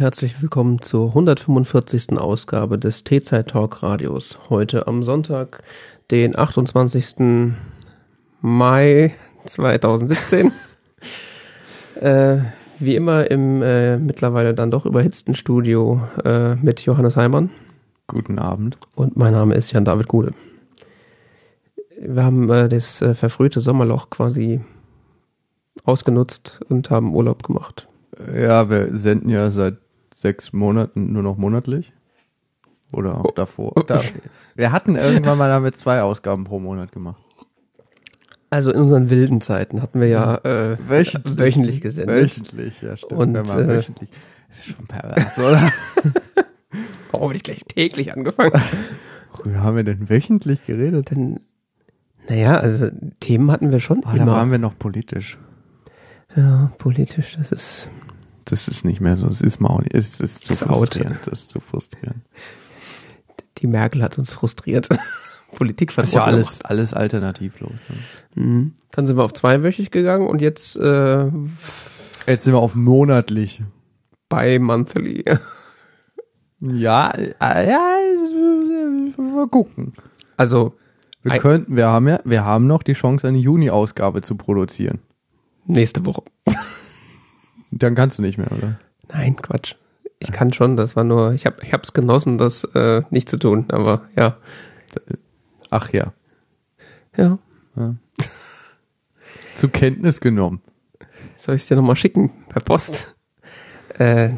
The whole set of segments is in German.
Herzlich willkommen zur 145. Ausgabe des T-Zeit Talk Radios. Heute am Sonntag, den 28. Mai 2017. äh, wie immer im äh, mittlerweile dann doch überhitzten Studio äh, mit Johannes Heimann. Guten Abend. Und mein Name ist Jan David Gude. Wir haben äh, das äh, verfrühte Sommerloch quasi ausgenutzt und haben Urlaub gemacht. Ja, wir senden ja seit sechs Monaten nur noch monatlich. Oder auch davor. Da, wir hatten irgendwann mal damit zwei Ausgaben pro Monat gemacht. Also in unseren wilden Zeiten hatten wir ja äh, wöchentlich, wöchentlich gesendet. Wöchentlich, ja stimmt. Und, wenn man äh, wöchentlich. Das ist schon pervers, oder? Warum habe ich gleich täglich angefangen? Worüber haben wir denn wöchentlich geredet? Denn, naja, also Themen hatten wir schon Oh, da immer. waren wir noch politisch. ja, politisch, das ist. Das ist nicht mehr so. Es ist mal auch nicht. Es ist zu Das ist out. frustrierend. Das ist zu frustrierend. Die Merkel hat uns frustriert. Politik Das ist ja alles, alles alternativlos. Ne? Mhm. Dann sind wir auf zweiwöchig gegangen und jetzt äh, Jetzt sind wir auf monatlich. bei monthly. Ja, äh, ja, es- mal gucken. Also Wir könnten, wir haben ja, wir haben noch die Chance, eine Juni-Ausgabe zu produzieren. nächste Woche. Dann kannst du nicht mehr, oder? Nein, Quatsch. Ich kann schon, das war nur, ich habe ich hab's genossen, das äh, nicht zu tun, aber ja. Ach ja. Ja. Zur Kenntnis genommen. Soll ich dir nochmal schicken per Post? Äh,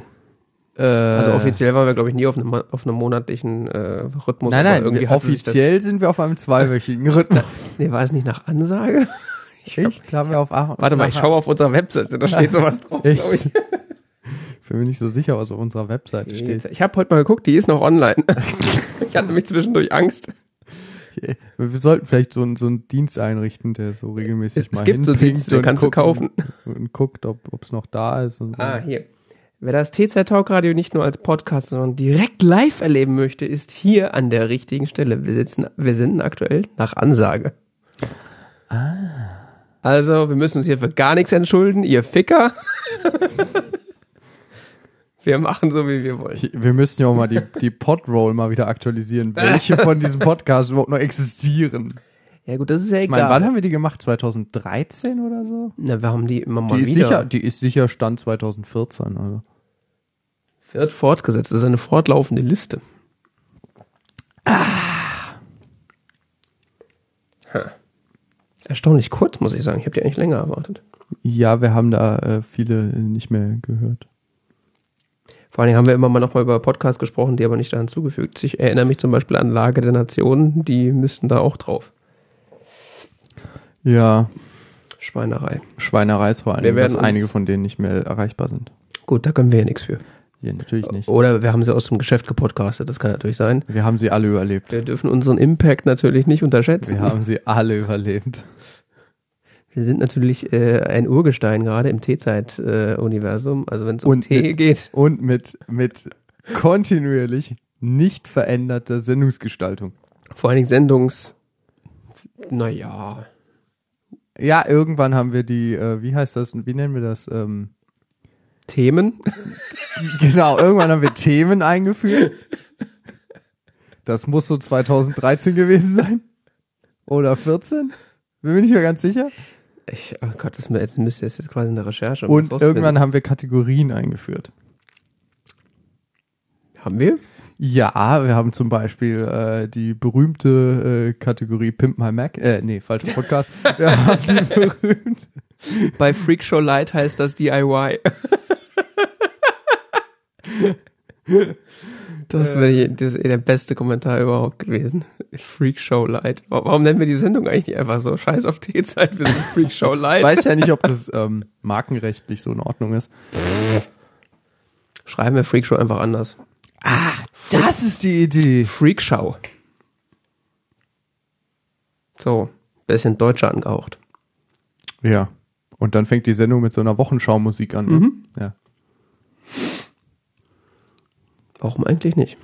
Äh, also offiziell waren wir, glaube ich, nie auf einem, auf einem monatlichen äh, Rhythmus. Nein, nein, irgendwie offiziell sind wir auf einem zweiwöchigen Rhythmus. Nee, war es nicht nach Ansage? Ich Ich glaube auf ach, warte mal, ich schaue auf unserer Webseite, da steht sowas drauf, glaube ich. Ich bin mir nicht so sicher, was auf unserer Webseite steht. Ich habe heute mal geguckt, die ist noch online. ich hatte nämlich zwischendurch Angst. Wir sollten vielleicht so, einen- so einen Dienst einrichten, der so regelmäßig Es mal gibt so Dienste, den kannst du kaufen. Und, und guckt, ob es noch da ist. Und so. Ah, hier. Wer das TZ Talk Radio nicht nur als Podcast, sondern direkt live erleben möchte, ist hier an der richtigen Stelle. Wir sitzen, wir sind aktuell nach Ansage. Ah. Also, wir müssen uns hier für gar nichts entschulden, ihr Ficker. wir machen so, wie wir wollen. Ich, wir müssten ja auch mal die, die Podroll mal wieder aktualisieren, welche von diesen Podcasts überhaupt noch existieren. Ja gut, das ist ja Ich egal. meine, wann haben wir die gemacht? 2013 oder so? Na, wir haben die immer mal Die ist, wieder. sicher, die ist sicher Stand 2014. Also. Wird fortgesetzt. Das ist eine fortlaufende Liste. Ah. Erstaunlich kurz, muss ich sagen. Ich habe die eigentlich länger erwartet. Ja, wir haben da äh, viele nicht mehr gehört. Vor allen Dingen haben wir immer mal noch mal über Podcasts gesprochen, die aber nicht da hinzugefügt. Ich erinnere mich zum Beispiel an Lage der Nationen, die müssten da auch drauf. Ja, Schweinerei. Schweinerei ist vor allem, dass einige von denen nicht mehr erreichbar sind. Gut, da können wir ja nichts für. Ja, natürlich nicht. Oder wir haben sie aus dem Geschäft gepodcastet, das kann natürlich sein. Wir haben sie alle überlebt. Wir dürfen unseren Impact natürlich nicht unterschätzen. Wir haben sie alle überlebt. Wir sind natürlich äh, ein Urgestein gerade im T-Zeit-Universum. also wenn es um Tee mit- geht. Und mit, mit kontinuierlich nicht veränderter Sendungsgestaltung. Vor allen Dingen Sendungs... Naja. Ja, irgendwann haben wir die, äh, wie heißt das, wie nennen wir das? Ähm, Themen. genau, irgendwann haben wir Themen eingeführt. Das muss so 2013 gewesen sein. Oder 14? Bin mir nicht mehr ganz sicher. Ich, oh Gott, das, jetzt müsste jetzt quasi eine Recherche. Und irgendwann haben wir Kategorien eingeführt. Haben wir? Ja, wir haben zum Beispiel äh, die berühmte äh, Kategorie Pimp My Mac. Äh, nee, falscher Podcast. Wir haben die berühmte. Bei Freakshow Light heißt das DIY. Das wäre der beste Kommentar überhaupt gewesen. Freakshow Light. Wa- Warum nennen wir die Sendung eigentlich nicht einfach so? Scheiß auf T-Zeit, wir sind Freakshow Ich Light. weiß ja nicht, ob das ähm, markenrechtlich so in Ordnung ist. Schreiben wir Freakshow einfach anders. Das ist die Idee. Freakshow. So, bisschen deutscher angehaucht. Ja. Und dann fängt die Sendung mit so einer Wochenschau-Musik an. Ne? Mhm. Ja. Warum eigentlich nicht?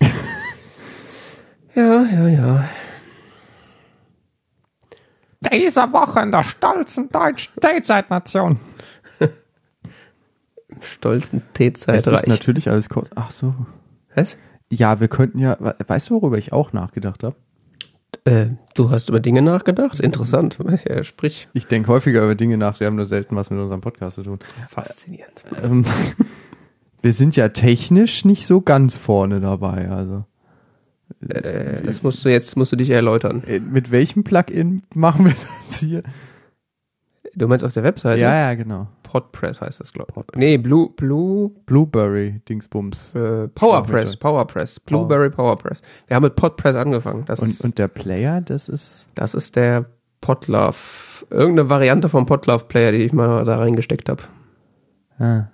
ja, ja, ja. Diese Woche in der stolzen deutschen Dayzeit-Nation. Stolzen T-Zeit Es ist reich. natürlich alles ko- Ach so. Was? Ja, wir könnten ja, we- weißt du, worüber ich auch nachgedacht habe? Äh, du hast über Dinge nachgedacht? Interessant. Ja, sprich. Ich denke häufiger über Dinge nach, sie haben nur selten was mit unserem Podcast zu tun. Faszinierend. Ähm, wir sind ja technisch nicht so ganz vorne dabei, also. Äh, das musst du jetzt, musst du dich erläutern. Äh, Mit welchem Plugin machen wir das hier? Du meinst auf der Webseite? Ja, ja, genau. Podpress heißt das, glaube ich. Nee, Blue, Blue, Blueberry Dingsbums. äh, Powerpress, Powerpress, Blueberry Powerpress. Wir haben mit Podpress angefangen. Das, Und, und der Player, das ist. das ist der Podlove, irgendeine Variante vom Podlove Player, die ich mal da reingesteckt habe. Ah.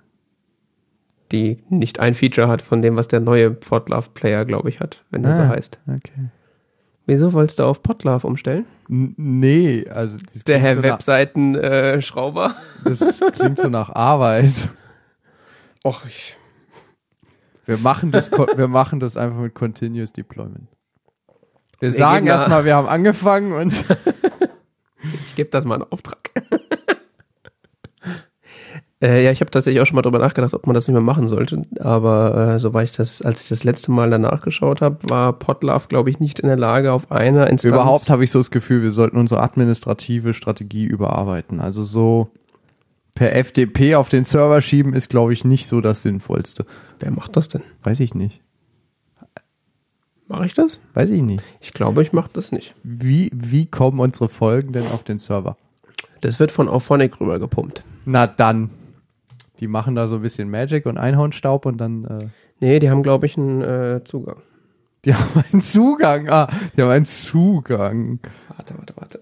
Die nicht ein Feature hat von dem, was der neue Podlove Player, glaube ich, hat, wenn der so Ah. heißt. Okay. Wieso wolltest du auf Podlove umstellen? N nee, also das Der Herr so Webseitenschrauber. Äh, das klingt so nach Arbeit. Och, ich. Wir machen das, wir machen das einfach mit Continuous Deployment. Wir Wir sagen erstmal, wir haben angefangen und Ich gebe das mal in Auftrag. Äh, ja, ich habe tatsächlich auch schon mal drüber nachgedacht, ob man das nicht mehr machen sollte. Aber äh, soweit ich das, als ich das letzte Mal danach geschaut habe, war Podlove, glaube ich, nicht in der Lage, auf einer Instanz. überhaupt habe ich so das Gefühl, wir sollten unsere administrative Strategie überarbeiten. Also so per FTP auf den Server schieben ist, glaube ich, nicht so das Sinnvollste. Wer macht das denn? Weiß ich nicht. Mache ich das? Weiß ich nicht. Ich glaube, ich mache das nicht. Wie, wie kommen unsere Folgen denn auf den Server? Das wird von Auphonic rüber gepumpt. Na dann. Die machen da so ein bisschen Magic und Einhornstaub und dann, äh, Nee, die haben, glaube ich, einen äh, Zugang. die haben einen Zugang. Ah, die haben einen Zugang. Warte, warte, warte.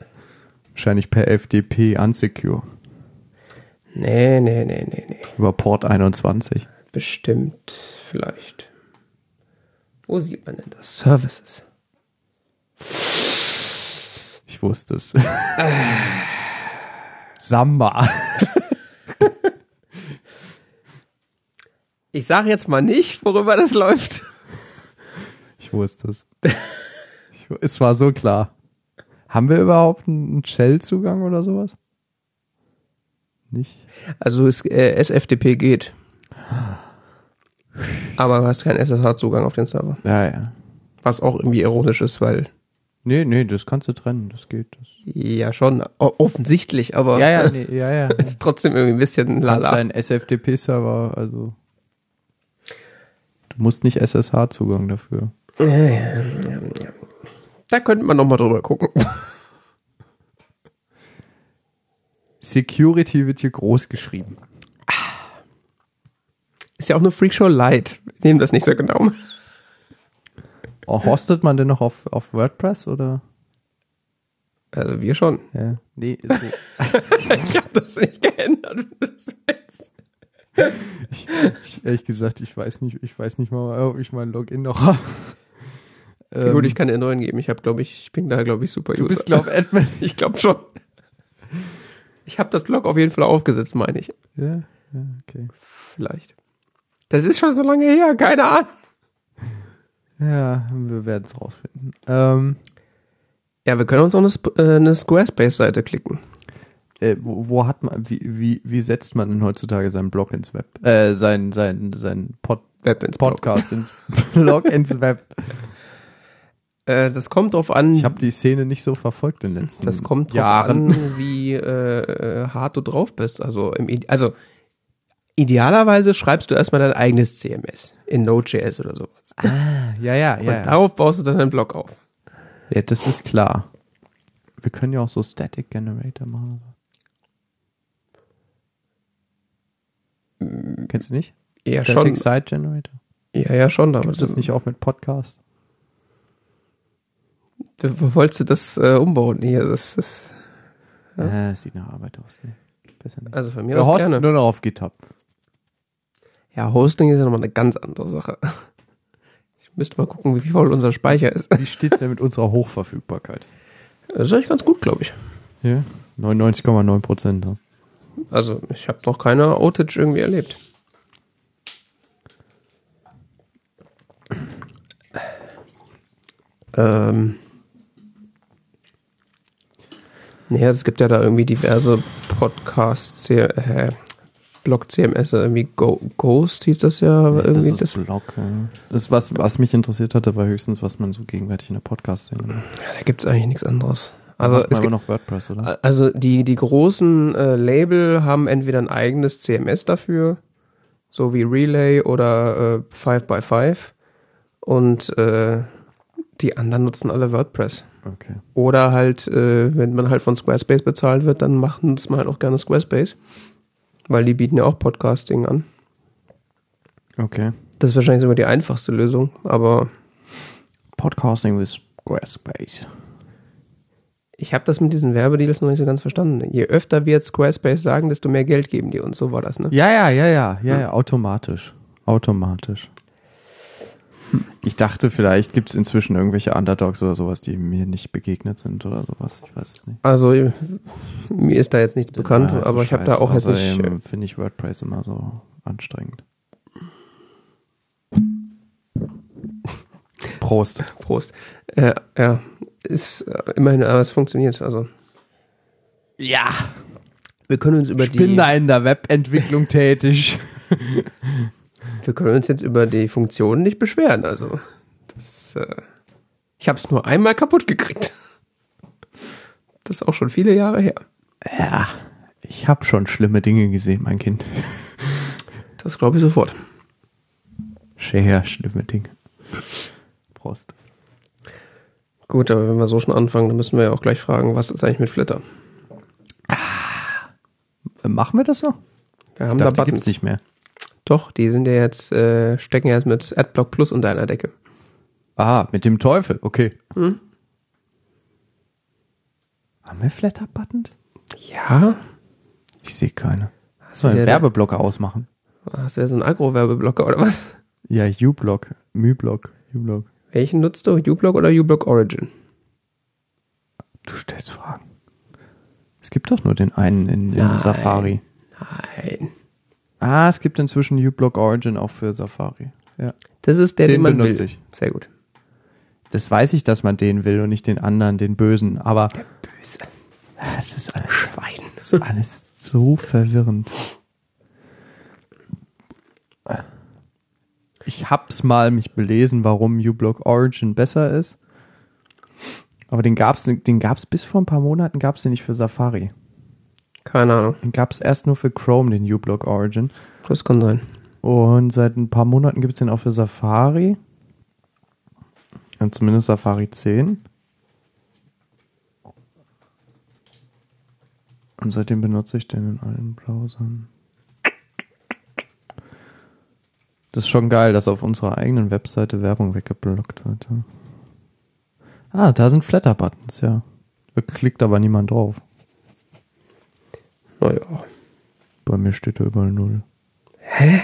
Wahrscheinlich per FTP unsecure. Nee, nee, nee, nee, nee. Über Port 21. Bestimmt, vielleicht. Wo sieht man denn das? Services. Ich wusste es. Samba. Ich sage jetzt mal nicht, worüber das läuft. Ich wusste es. Ich, es war so klar. Haben wir überhaupt einen Shell-Zugang oder sowas? Nicht? Also es, äh, SFTP geht. Aber du hast keinen SSH-Zugang auf den Server. Ja, ja. Was auch irgendwie ironisch ist, weil Nee, nee, das kannst du trennen. Das geht. Das. ja schon offensichtlich, aber Ja, ja, nee, ja, ja. es ist trotzdem irgendwie ein bisschen Du kannst lala. deinen SFTP-Server, also. Du musst nicht SSH-Zugang dafür. Da könnte man noch mal drüber gucken. Security wird hier groß geschrieben. Ist ja auch eine Freakshow Light. Wir nehmen das nicht so genau. Oh, hostet man denn noch auf, auf WordPress oder? Also wir schon. Ja. Nee, ist so. Ich habe das nicht geändert. Ich, ehrlich gesagt, ich weiß nicht, ich weiß nicht mal, ob ich mein Login noch habe. Ja, Gut, ich kann dir neuen geben. Ich habe, glaube ich, ich bin da, glaube ich, super Ähm, Du bist, glaub Admin. Ich glaube schon. Ich habe das Blog auf jeden Fall aufgesetzt, meine ich. Ja, ja, okay. Vielleicht. Das ist schon so lange her, keine Ahnung. Ja, wir werden es rausfinden. Ähm, Ja, wir können uns auf eine, Sp äh, eine Squarespace-Seite klicken. Äh, wo, wo hat man, wie, wie, wie setzt man denn heutzutage seinen Blog ins Web? Äh, sein, sein, sein Pod, Web ins Blog. Podcast ins Blog ins Web. Äh, das kommt drauf an. Ich habe die Szene nicht so verfolgt in den letzten das kommt drauf Jahren. an, wie äh, äh, hart du drauf bist. Also, im, also idealerweise schreibst du erstmal dein eigenes CMS in Node.js oder sowas. Ah, ja, ja, Und ja. ja. darauf baust du dann deinen Blog auf. Ja, das ist klar. Wir können ja auch so Static Generator machen. Kennst du nicht? Ja, Static schon. Site Generator? Ja, ja, schon. Aber Gibt es das nicht auch mit Podcast? Du, wo wolltest du das äh, umbauen hier? Das ist, Ja. Äh, sieht nach Arbeit aus. Nee. Besser nicht. also von mir Wir aus gerne. nur noch auf GitHub. Ja, Hosting ist ja nochmal eine ganz andere Sache. Ich müsste mal gucken, wie voll unser Speicher ist. Wie steht's denn mit unserer Hochverfügbarkeit? Das ist eigentlich ganz gut, glaube ich. Ja, 99,9 Prozent. Ja. Also, ich habe noch keine Outage irgendwie erlebt. Ähm. Naja, es gibt ja da irgendwie diverse Podcasts, äh, Block CMS, irgendwie Go Ghost hieß das ja. das irgendwie ist das, Blog. Ja. Das, was, was mich interessiert hatte, war höchstens, was man so gegenwärtig in der Podcast-Szene macht. da gibt's eigentlich nichts anderes. Also es gibt, noch WordPress, oder? also die, die großen äh, Label haben entweder ein eigenes CMS dafür, so wie Relay oder äh, 5x5 und äh, die anderen nutzen alle WordPress. Okay. Oder halt, äh, wenn man halt von Squarespace bezahlt wird, dann macht nutzt man halt auch gerne Squarespace. Weil die bieten ja auch Podcasting an. Okay. Das ist wahrscheinlich sogar die einfachste Lösung, aber Podcasting with Squarespace. Ich habe das mit diesen Werbedeals noch nicht so ganz verstanden. Je öfter wir jetzt Squarespace sagen, desto mehr Geld geben die uns. So war das, ne? Ja, ja, ja, ja, ja, ja, automatisch. Automatisch. Ich dachte, vielleicht gibt es inzwischen irgendwelche Underdogs oder sowas, die mir nicht begegnet sind oder sowas. Ich weiß es nicht. Also mir ist da jetzt nichts bekannt, Ja, ist so aber ich habe da auch jetzt nicht. Außerdem finde ich WordPress immer so anstrengend. Prost. Äh, Prost. Äh, ja, ist äh, immerhin, aber es funktioniert. Also Ja. wir können uns über Ich bin die, da in der Webentwicklung tätig. wir können uns jetzt über die Funktionen nicht beschweren. Also das, äh, ich habe es nur einmal kaputt gekriegt. Das ist auch schon viele Jahre her. Ja. Ich habe schon schlimme Dinge gesehen, mein Kind. Das glaube ich sofort. Sehr schlimme Dinge. Prost. Gut, aber wenn wir so schon anfangen, dann müssen wir ja auch gleich fragen, was ist eigentlich mit Flitter? Äh, Machen wir das noch? Wir haben Ich da glaub, die Buttons. nicht mehr. Doch, die sind ja jetzt, äh, stecken jetzt mit AdBlock Plus unter einer Decke. Ah, mit dem Teufel, okay. Hm? Haben wir Flatter-Buttons? Ja? Ich sehe keine. Hast Soll du einen ja- Werbeblocker ausmachen? Hast du ja so einen Agro-Werbeblocker oder was? Ja, U-Block, Mü-Block, U-Block. Welchen nutzt du? uBlock oder uBlock Origin? Du stellst Fragen. Es gibt doch nur den einen in, in Nein. Safari. Nein. Ah, es gibt inzwischen U-Block Origin auch für Safari. Ja. Das ist der, den, Den man benutze will. ich. Sehr gut. Das weiß ich, dass man den will und nicht den anderen, den Bösen. Aber Böse. es ist alles, Schwein. ist alles so verwirrend. Ich hab's mal mich belesen, warum uBlock Origin besser ist. Aber den gab's, den gab's bis vor ein paar Monaten gab's den nicht für Safari. Keine Ahnung. Den gab's erst nur für Chrome, den uBlock Origin. Das kann sein. Und seit ein paar Monaten gibt's den auch für Safari. Und zumindest Safari 10. Und seitdem benutze ich den in allen Browsern. Das ist schon geil, dass auf unserer eigenen Webseite Werbung weggeblockt wird. Ah, da sind Flatter-Buttons, ja. Da klickt aber niemand drauf. Naja. Bei mir steht da überall null. Hä?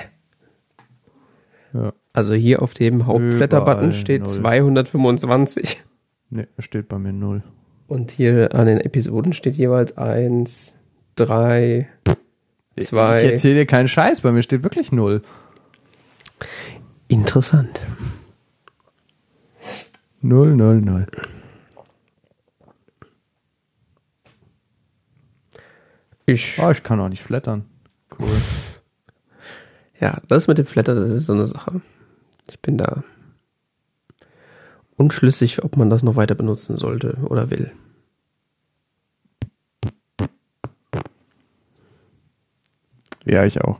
Ja. Also hier auf dem Hauptblätterbutton Überall steht null. 225. Ne, steht bei mir null. Und hier an den Episoden steht jeweils 1, 3, Ich 2. erzähle dir keinen Scheiß, bei mir steht wirklich null. Interessant. Null, null, null. Ich, Oh, ich kann auch nicht flattern. Cool. ja, das mit dem Flatter, das ist so eine Sache. Ich bin da unschlüssig, ob man das noch weiter benutzen sollte oder will. Ja, ich auch.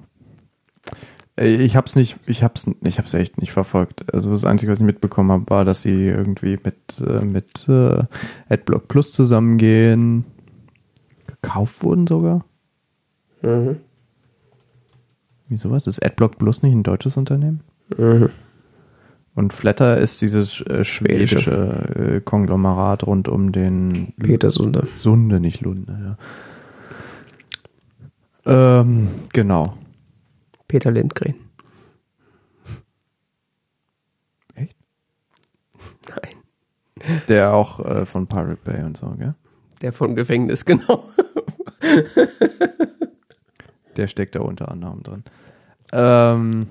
Äh, Ich hab's nicht, ich hab's, ich hab's echt nicht verfolgt. Also das Einzige, was ich mitbekommen habe, war, dass sie irgendwie mit, äh, mit äh, AdBlock Plus zusammengehen. Gekauft wurden sogar. Mhm. Wieso was? Ist AdBlock Plus nicht ein deutsches Unternehmen? Mhm. Und Flatter ist dieses äh, schwedische äh, Konglomerat rund um den Peter Sunde. Sunde, nicht Lunde, ja. Ähm, genau. Peter Lindgren. Echt? Nein. Der auch äh, von Pirate Bay und so, gell? Der vom Gefängnis, genau. Der steckt da unter anderem drin. Ähm,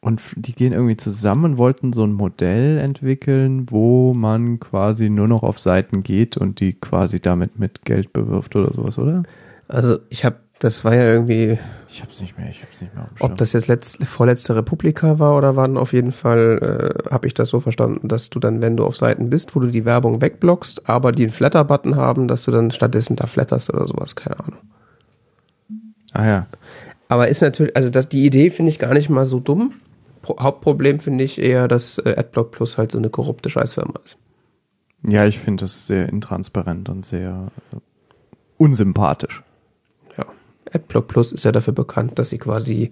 und die gehen irgendwie zusammen und wollten so ein Modell entwickeln, wo man quasi nur noch auf Seiten geht und die quasi damit mit Geld bewirft oder sowas, oder? Also ich habe Das war ja irgendwie, Ich hab's nicht mehr, ich hab's nicht mehr ob das jetzt letzte, vorletzte Republika war oder wann, auf jeden Fall äh, habe ich das so verstanden, dass du dann, wenn du auf Seiten bist, wo du die Werbung wegblockst, aber die einen Flatter-Button haben, dass du dann stattdessen da flatterst oder sowas, keine Ahnung. Ah ja. Aber ist natürlich, also das, die Idee finde ich gar nicht mal so dumm. Pro, Hauptproblem finde ich eher, dass äh, AdBlock Plus halt so eine korrupte Scheißfirma ist. Ja, ich finde das sehr intransparent und sehr äh, unsympathisch. AdBlock Plus ist ja dafür bekannt, dass sie quasi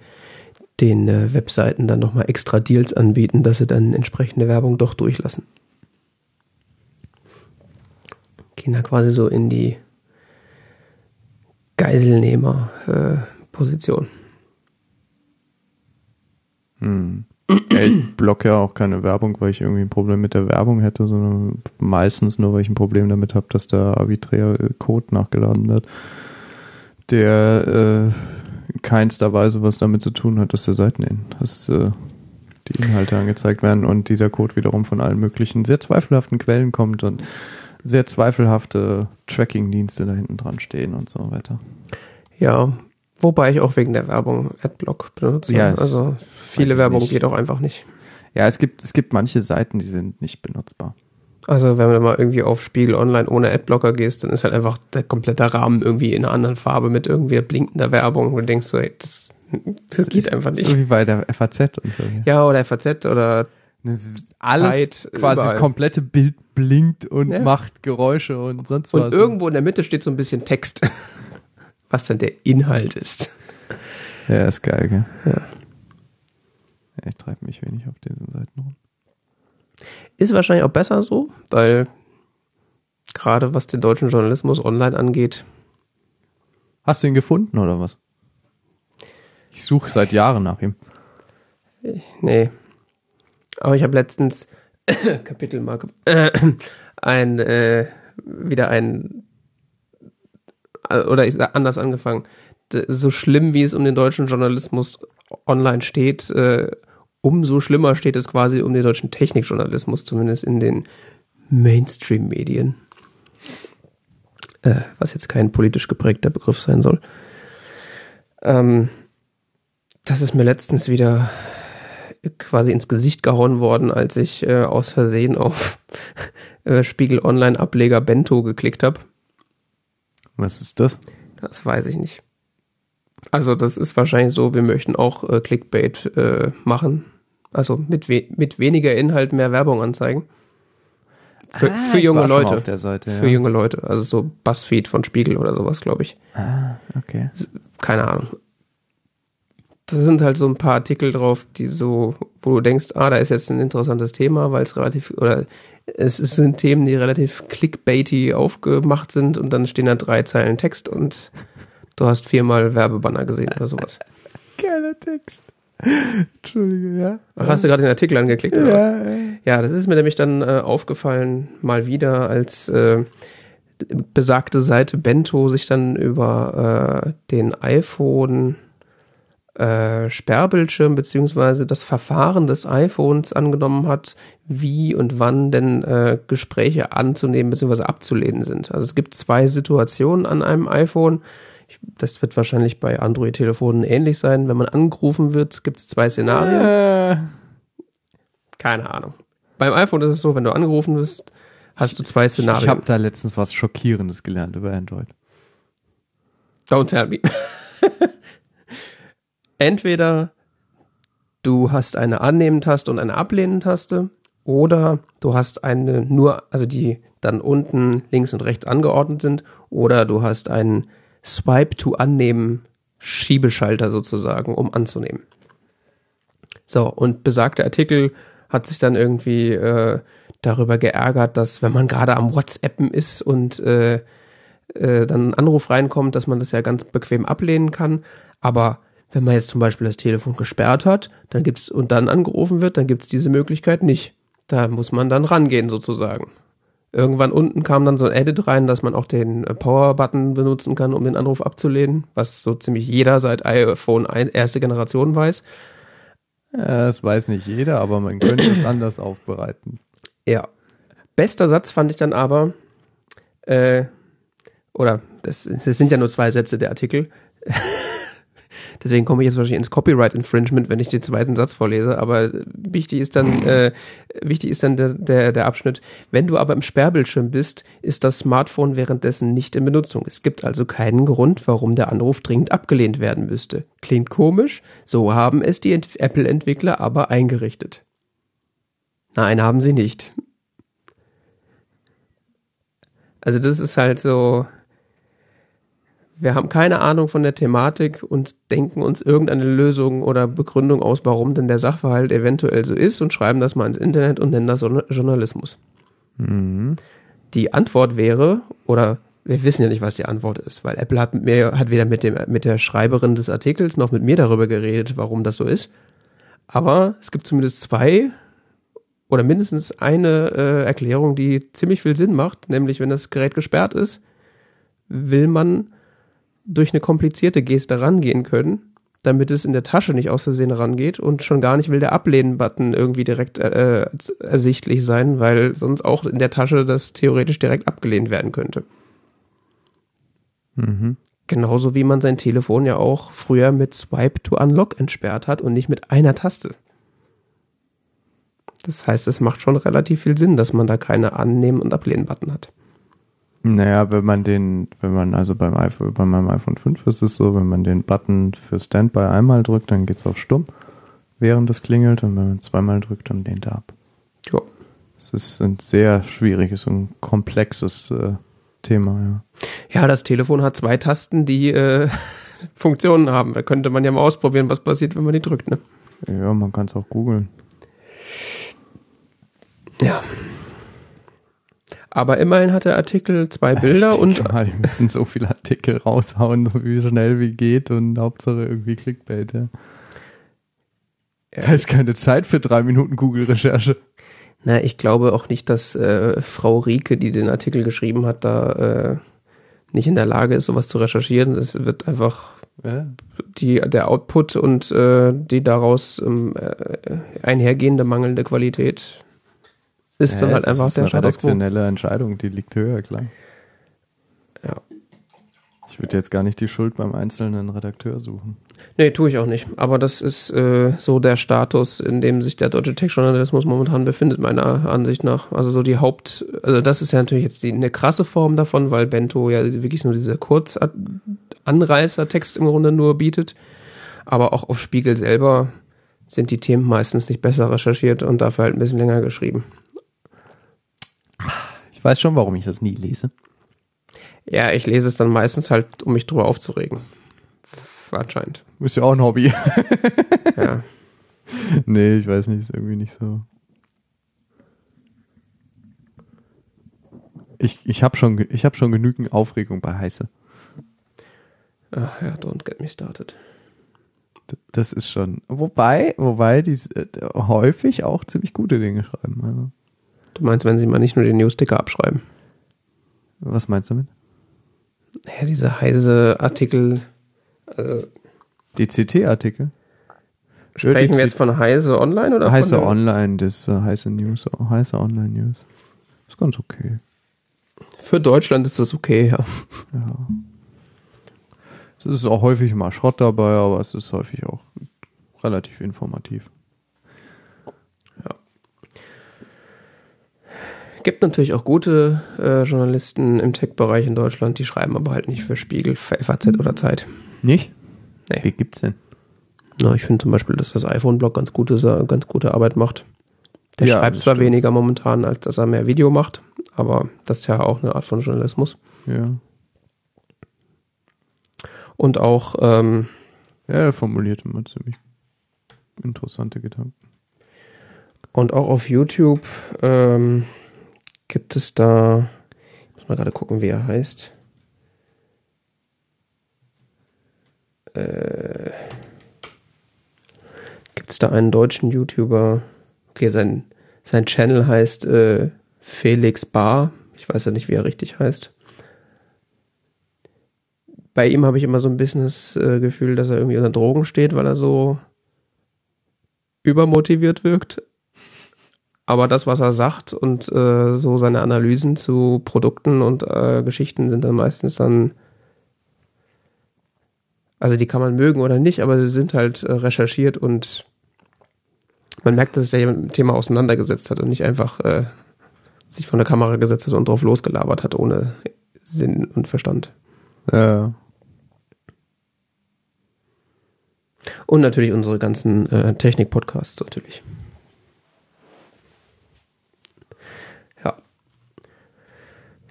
den äh, Webseiten dann nochmal extra Deals anbieten, dass sie dann entsprechende Werbung doch durchlassen. Gehen da quasi so in die Geiselnehmer-Position. Hm. Ja, ich blocke ja auch keine Werbung, weil ich irgendwie ein Problem mit der Werbung hätte, sondern meistens nur, weil ich ein Problem damit habe, dass da arbiträr äh, Code nachgeladen wird, der äh, in keinster Weise was damit zu tun hat, dass der Seiten dass äh, die Inhalte angezeigt werden und dieser Code wiederum von allen möglichen sehr zweifelhaften Quellen kommt und sehr zweifelhafte Tracking-Dienste da hinten dran stehen und so weiter. Ja, wobei ich auch wegen der Werbung Adblock benutze. Ja, also viele Werbung nicht. geht auch einfach nicht. Ja, es gibt, es gibt manche Seiten, die sind nicht benutzbar. Also wenn du mal irgendwie auf Spiegel Online ohne Adblocker gehst, dann ist halt einfach der komplette Rahmen irgendwie in einer anderen Farbe mit irgendwie blinkender Werbung und du denkst so, ey, das, das geht einfach nicht. So wie bei der FAZ und so. Ja, oder FAZ oder Das ist alles Zeit quasi überall. das komplette Bild blinkt und Ja. macht Geräusche und sonst und was. irgendwo in der Mitte steht so ein bisschen Text, was dann der Inhalt ist. ja, ist geil, gell? Ja. Ja, ich treibe mich wenig auf diesen Seiten rum. Ist wahrscheinlich auch besser so, weil gerade was den deutschen Journalismus online angeht, Hast du ihn gefunden oder was? Ich suche seit Jahren nach ihm. Nee. Aber ich habe letztens Kapitelmarke ein äh, wieder ein äh, oder ich anders angefangen. So schlimm wie es um den deutschen Journalismus online steht, äh, umso schlimmer steht es quasi um den deutschen Technikjournalismus, zumindest in den Mainstream-Medien. Äh, was jetzt kein politisch geprägter Begriff sein soll. Ähm, das ist mir letztens wieder quasi ins Gesicht gehauen worden, als ich äh, aus Versehen auf äh, Spiegel Online Ableger Bento geklickt habe. Was ist das? Das weiß ich nicht. Also das ist wahrscheinlich so, wir möchten auch äh, Clickbait äh, machen. Also mit, we mit weniger Inhalt mehr Werbung anzeigen. Für, Ah, für junge Leute. Seite, Für ja. junge Leute. Also so Buzzfeed von Spiegel oder sowas, glaube ich. Ah, okay. keine Ahnung. Das sind halt so ein paar Artikel drauf, die so, wo du denkst, ah, da ist jetzt ein interessantes Thema, weil es relativ, oder es, es sind Themen, die relativ clickbaity aufgemacht sind und dann stehen da drei Zeilen Text und du hast viermal Werbebanner gesehen oder sowas. Geiler Text. Entschuldige, ja. Ach, hast du gerade den Artikel angeklickt oder was? Ja, das ist mir nämlich dann äh, aufgefallen, mal wieder, als äh, besagte Seite Bento sich dann über äh, den iPhone äh, Sperrbildschirm beziehungsweise das Verfahren des iPhones angenommen hat, wie und wann denn äh, Gespräche anzunehmen beziehungsweise abzulehnen sind. Also es gibt zwei Situationen an einem iPhone. Ich, das wird wahrscheinlich bei Android-Telefonen ähnlich sein. Wenn man angerufen wird, gibt es zwei Szenarien. Äh, Keine Ahnung. Beim iPhone ist es so, wenn du angerufen wirst, hast du zwei ich Szenarien. habe da letztens was Schockierendes gelernt über Android. Don't tell me. Entweder du hast eine Annehmen-Taste und eine Ablehnen-Taste oder du hast eine nur, also die dann unten links und rechts angeordnet sind oder du hast einen Swipe to Annehmen Schiebeschalter sozusagen, um anzunehmen. So, und besagter Artikel hat sich dann irgendwie äh, darüber geärgert, dass wenn man gerade am WhatsAppen ist und äh, äh, dann ein Anruf reinkommt, dass man das ja ganz bequem ablehnen kann. Aber wenn man jetzt zum Beispiel das Telefon gesperrt hat, dann gibt's und dann angerufen wird, dann gibt's diese Möglichkeit nicht. Da muss man dann rangehen sozusagen. Irgendwann unten kam dann so ein Edit rein, dass man auch den äh, Power-Button benutzen kann, um den Anruf abzulehnen, was so ziemlich jeder seit iPhone erste Generation weiß. Ja, das weiß nicht jeder, aber man könnte es anders aufbereiten. Ja. Bester Satz fand ich dann aber, äh, oder das, das sind ja nur zwei Sätze der Artikel. Deswegen komme ich jetzt wahrscheinlich ins Copyright Infringement, wenn ich den zweiten Satz vorlese. Aber wichtig ist dann, äh, wichtig ist dann der, der, der Abschnitt. Wenn du aber im Sperrbildschirm bist, ist das Smartphone währenddessen nicht in Benutzung. Es gibt also keinen Grund, warum der Anruf dringend abgelehnt werden müsste. Klingt komisch, so haben es die Apple-Entwickler aber eingerichtet. Nein, haben sie nicht. Also das ist halt so, wir haben keine Ahnung von der Thematik und denken uns irgendeine Lösung oder Begründung aus, warum denn der Sachverhalt eventuell so ist und schreiben das mal ins Internet und nennen das Journalismus. Mhm. Die Antwort wäre, oder wir wissen ja nicht, was die Antwort ist, weil Apple hat mit mir, hat weder mit dem, mit der Schreiberin des Artikels noch mit mir darüber geredet, warum das so ist. Aber es gibt zumindest zwei oder mindestens eine äh, Erklärung, die ziemlich viel Sinn macht, nämlich wenn das Gerät gesperrt ist, will man durch eine komplizierte Geste rangehen können, damit es in der Tasche nicht aus Versehen rangeht und schon gar nicht will der Ablehnen-Button irgendwie direkt äh, äh, ersichtlich sein, weil sonst auch in der Tasche das theoretisch direkt abgelehnt werden könnte. Mhm. Genauso wie man sein Telefon ja auch früher mit Swipe to Unlock entsperrt hat und nicht mit einer Taste. Das heißt, es macht schon relativ viel Sinn, dass man da keine Annehmen- und Ablehnen-Button hat. Naja, wenn man den, wenn man also beim iPhone, bei meinem iPhone 5 ist es so, wenn man den Button für Standby einmal drückt, dann geht es auf Stumm, während es klingelt und wenn man zweimal drückt, dann lehnt er ab. Ja. Es ist ein sehr schwieriges und komplexes äh, Thema, ja. Ja, das Telefon hat zwei Tasten, die äh, Funktionen haben. Da könnte man ja mal ausprobieren, was passiert, wenn man die drückt, ne? Ja, man kann es auch googeln. Ja. Aber immerhin hat der Artikel zwei Bilder ich und. Mal, die müssen so viele Artikel raushauen, wie schnell wie geht und Hauptsache irgendwie Clickbait, ja. ja. Da ist keine Zeit für drei Minuten Google-Recherche. Na, ich glaube auch nicht, dass äh, Frau Rieke, die den Artikel geschrieben hat, da äh, nicht in der Lage ist, sowas zu recherchieren. Es wird einfach ja. die, der Output und äh, die daraus ähm, äh, einhergehende mangelnde Qualität ist ja, dann halt einfach der quo. redaktionelle Entscheidung, die liegt höher, klar. Ja. Ich würde jetzt gar nicht die Schuld beim einzelnen Redakteur suchen. Nee, tue ich auch nicht. Aber das ist äh, so der Status, in dem sich der deutsche Tech-Journalismus momentan befindet, meiner Ansicht nach. Also so die Haupt, also das ist ja natürlich jetzt die, eine krasse Form davon, weil Bento ja wirklich nur diese Kurzanreißer-Text im Grunde nur bietet. Aber auch auf Spiegel selber sind die Themen meistens nicht besser recherchiert und dafür halt ein bisschen länger geschrieben weiß schon, warum ich das nie lese. Ja, ich lese es dann meistens halt, um mich drüber aufzuregen. Anscheinend. Ist ja auch ein Hobby. ja. Nee, ich weiß nicht, ist irgendwie nicht so. Ich, ich habe schon, hab schon genügend Aufregung bei Heiße. Ach ja, don't get me started. Das ist schon. Wobei, wobei die äh, häufig auch ziemlich gute Dinge schreiben. Also. Du meinst, wenn sie mal nicht nur den Newsticker abschreiben? Was meinst du damit? Ja, diese heiße Artikel. Also die CT-Artikel? Sprechen wir jetzt von Heise Online oder Heise Online, das uh, Heise News, Heise Online News. Ist ganz okay. Für Deutschland ist das okay, ja. Ja. Es ist auch häufig mal Schrott dabei, aber es ist häufig auch relativ informativ. Gibt natürlich auch gute äh, Journalisten im Tech-Bereich in Deutschland, die schreiben aber halt nicht für Spiegel, für FAZ oder Zeit. Nicht? Nee. Wie gibt's denn? Na, ich finde zum Beispiel, dass das iPhone-Blog ganz gute, ganz gute Arbeit macht. Der ja, schreibt zwar stimmt. weniger momentan, als dass er mehr Video macht, aber das ist ja auch eine Art von Journalismus. Ja. Und auch, ähm, ja, er formuliert immer ziemlich interessante Gedanken. Und auch auf YouTube ähm, Gibt es da, ich muss mal gerade gucken, wie er heißt. Äh, gibt es da einen deutschen YouTuber? Okay, sein, sein Channel heißt äh, Felix Bar. Ich weiß ja nicht, wie er richtig heißt. Bei ihm habe ich immer so ein bisschen das äh, Gefühl, dass er irgendwie unter Drogen steht, weil er so übermotiviert wirkt aber das, was er sagt und äh, so seine Analysen zu Produkten und äh, Geschichten sind dann meistens dann Also die kann man mögen oder nicht, aber sie sind halt äh, recherchiert und man merkt, dass sich jemand mit dem Thema auseinandergesetzt hat und nicht einfach äh, sich vor der Kamera gesetzt hat und drauf losgelabert hat, ohne Sinn und Verstand. Äh, Und natürlich unsere ganzen äh, Technik-Podcasts natürlich.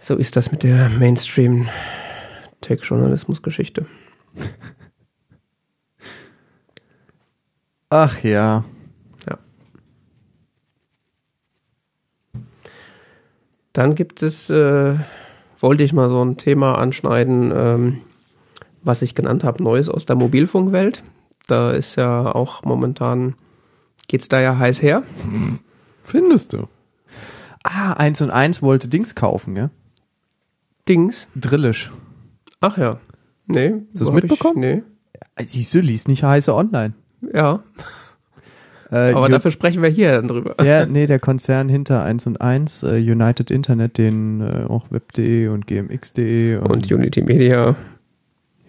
So ist das mit der Mainstream-Tech-Journalismus-Geschichte. ach ja. Dann gibt es, äh, wollte ich mal so ein Thema anschneiden, ähm, was ich genannt habe, Neues aus der Mobilfunkwelt. Da ist ja auch momentan, geht's da ja heiß her. Findest du? Ah, eins und eins wollte Dings kaufen, gell? Dings. Drillisch. Ach ja. Nee. Hast wo hab mitbekommen? Ich, nee. Siehst du, liest nicht heiße online. Ja, Äh, aber dafür sprechen wir hier drüber. Ja, nee, der Konzern hinter 1 und 1, äh, United Internet, den äh, auch web.de und gmx.de Und Unity Media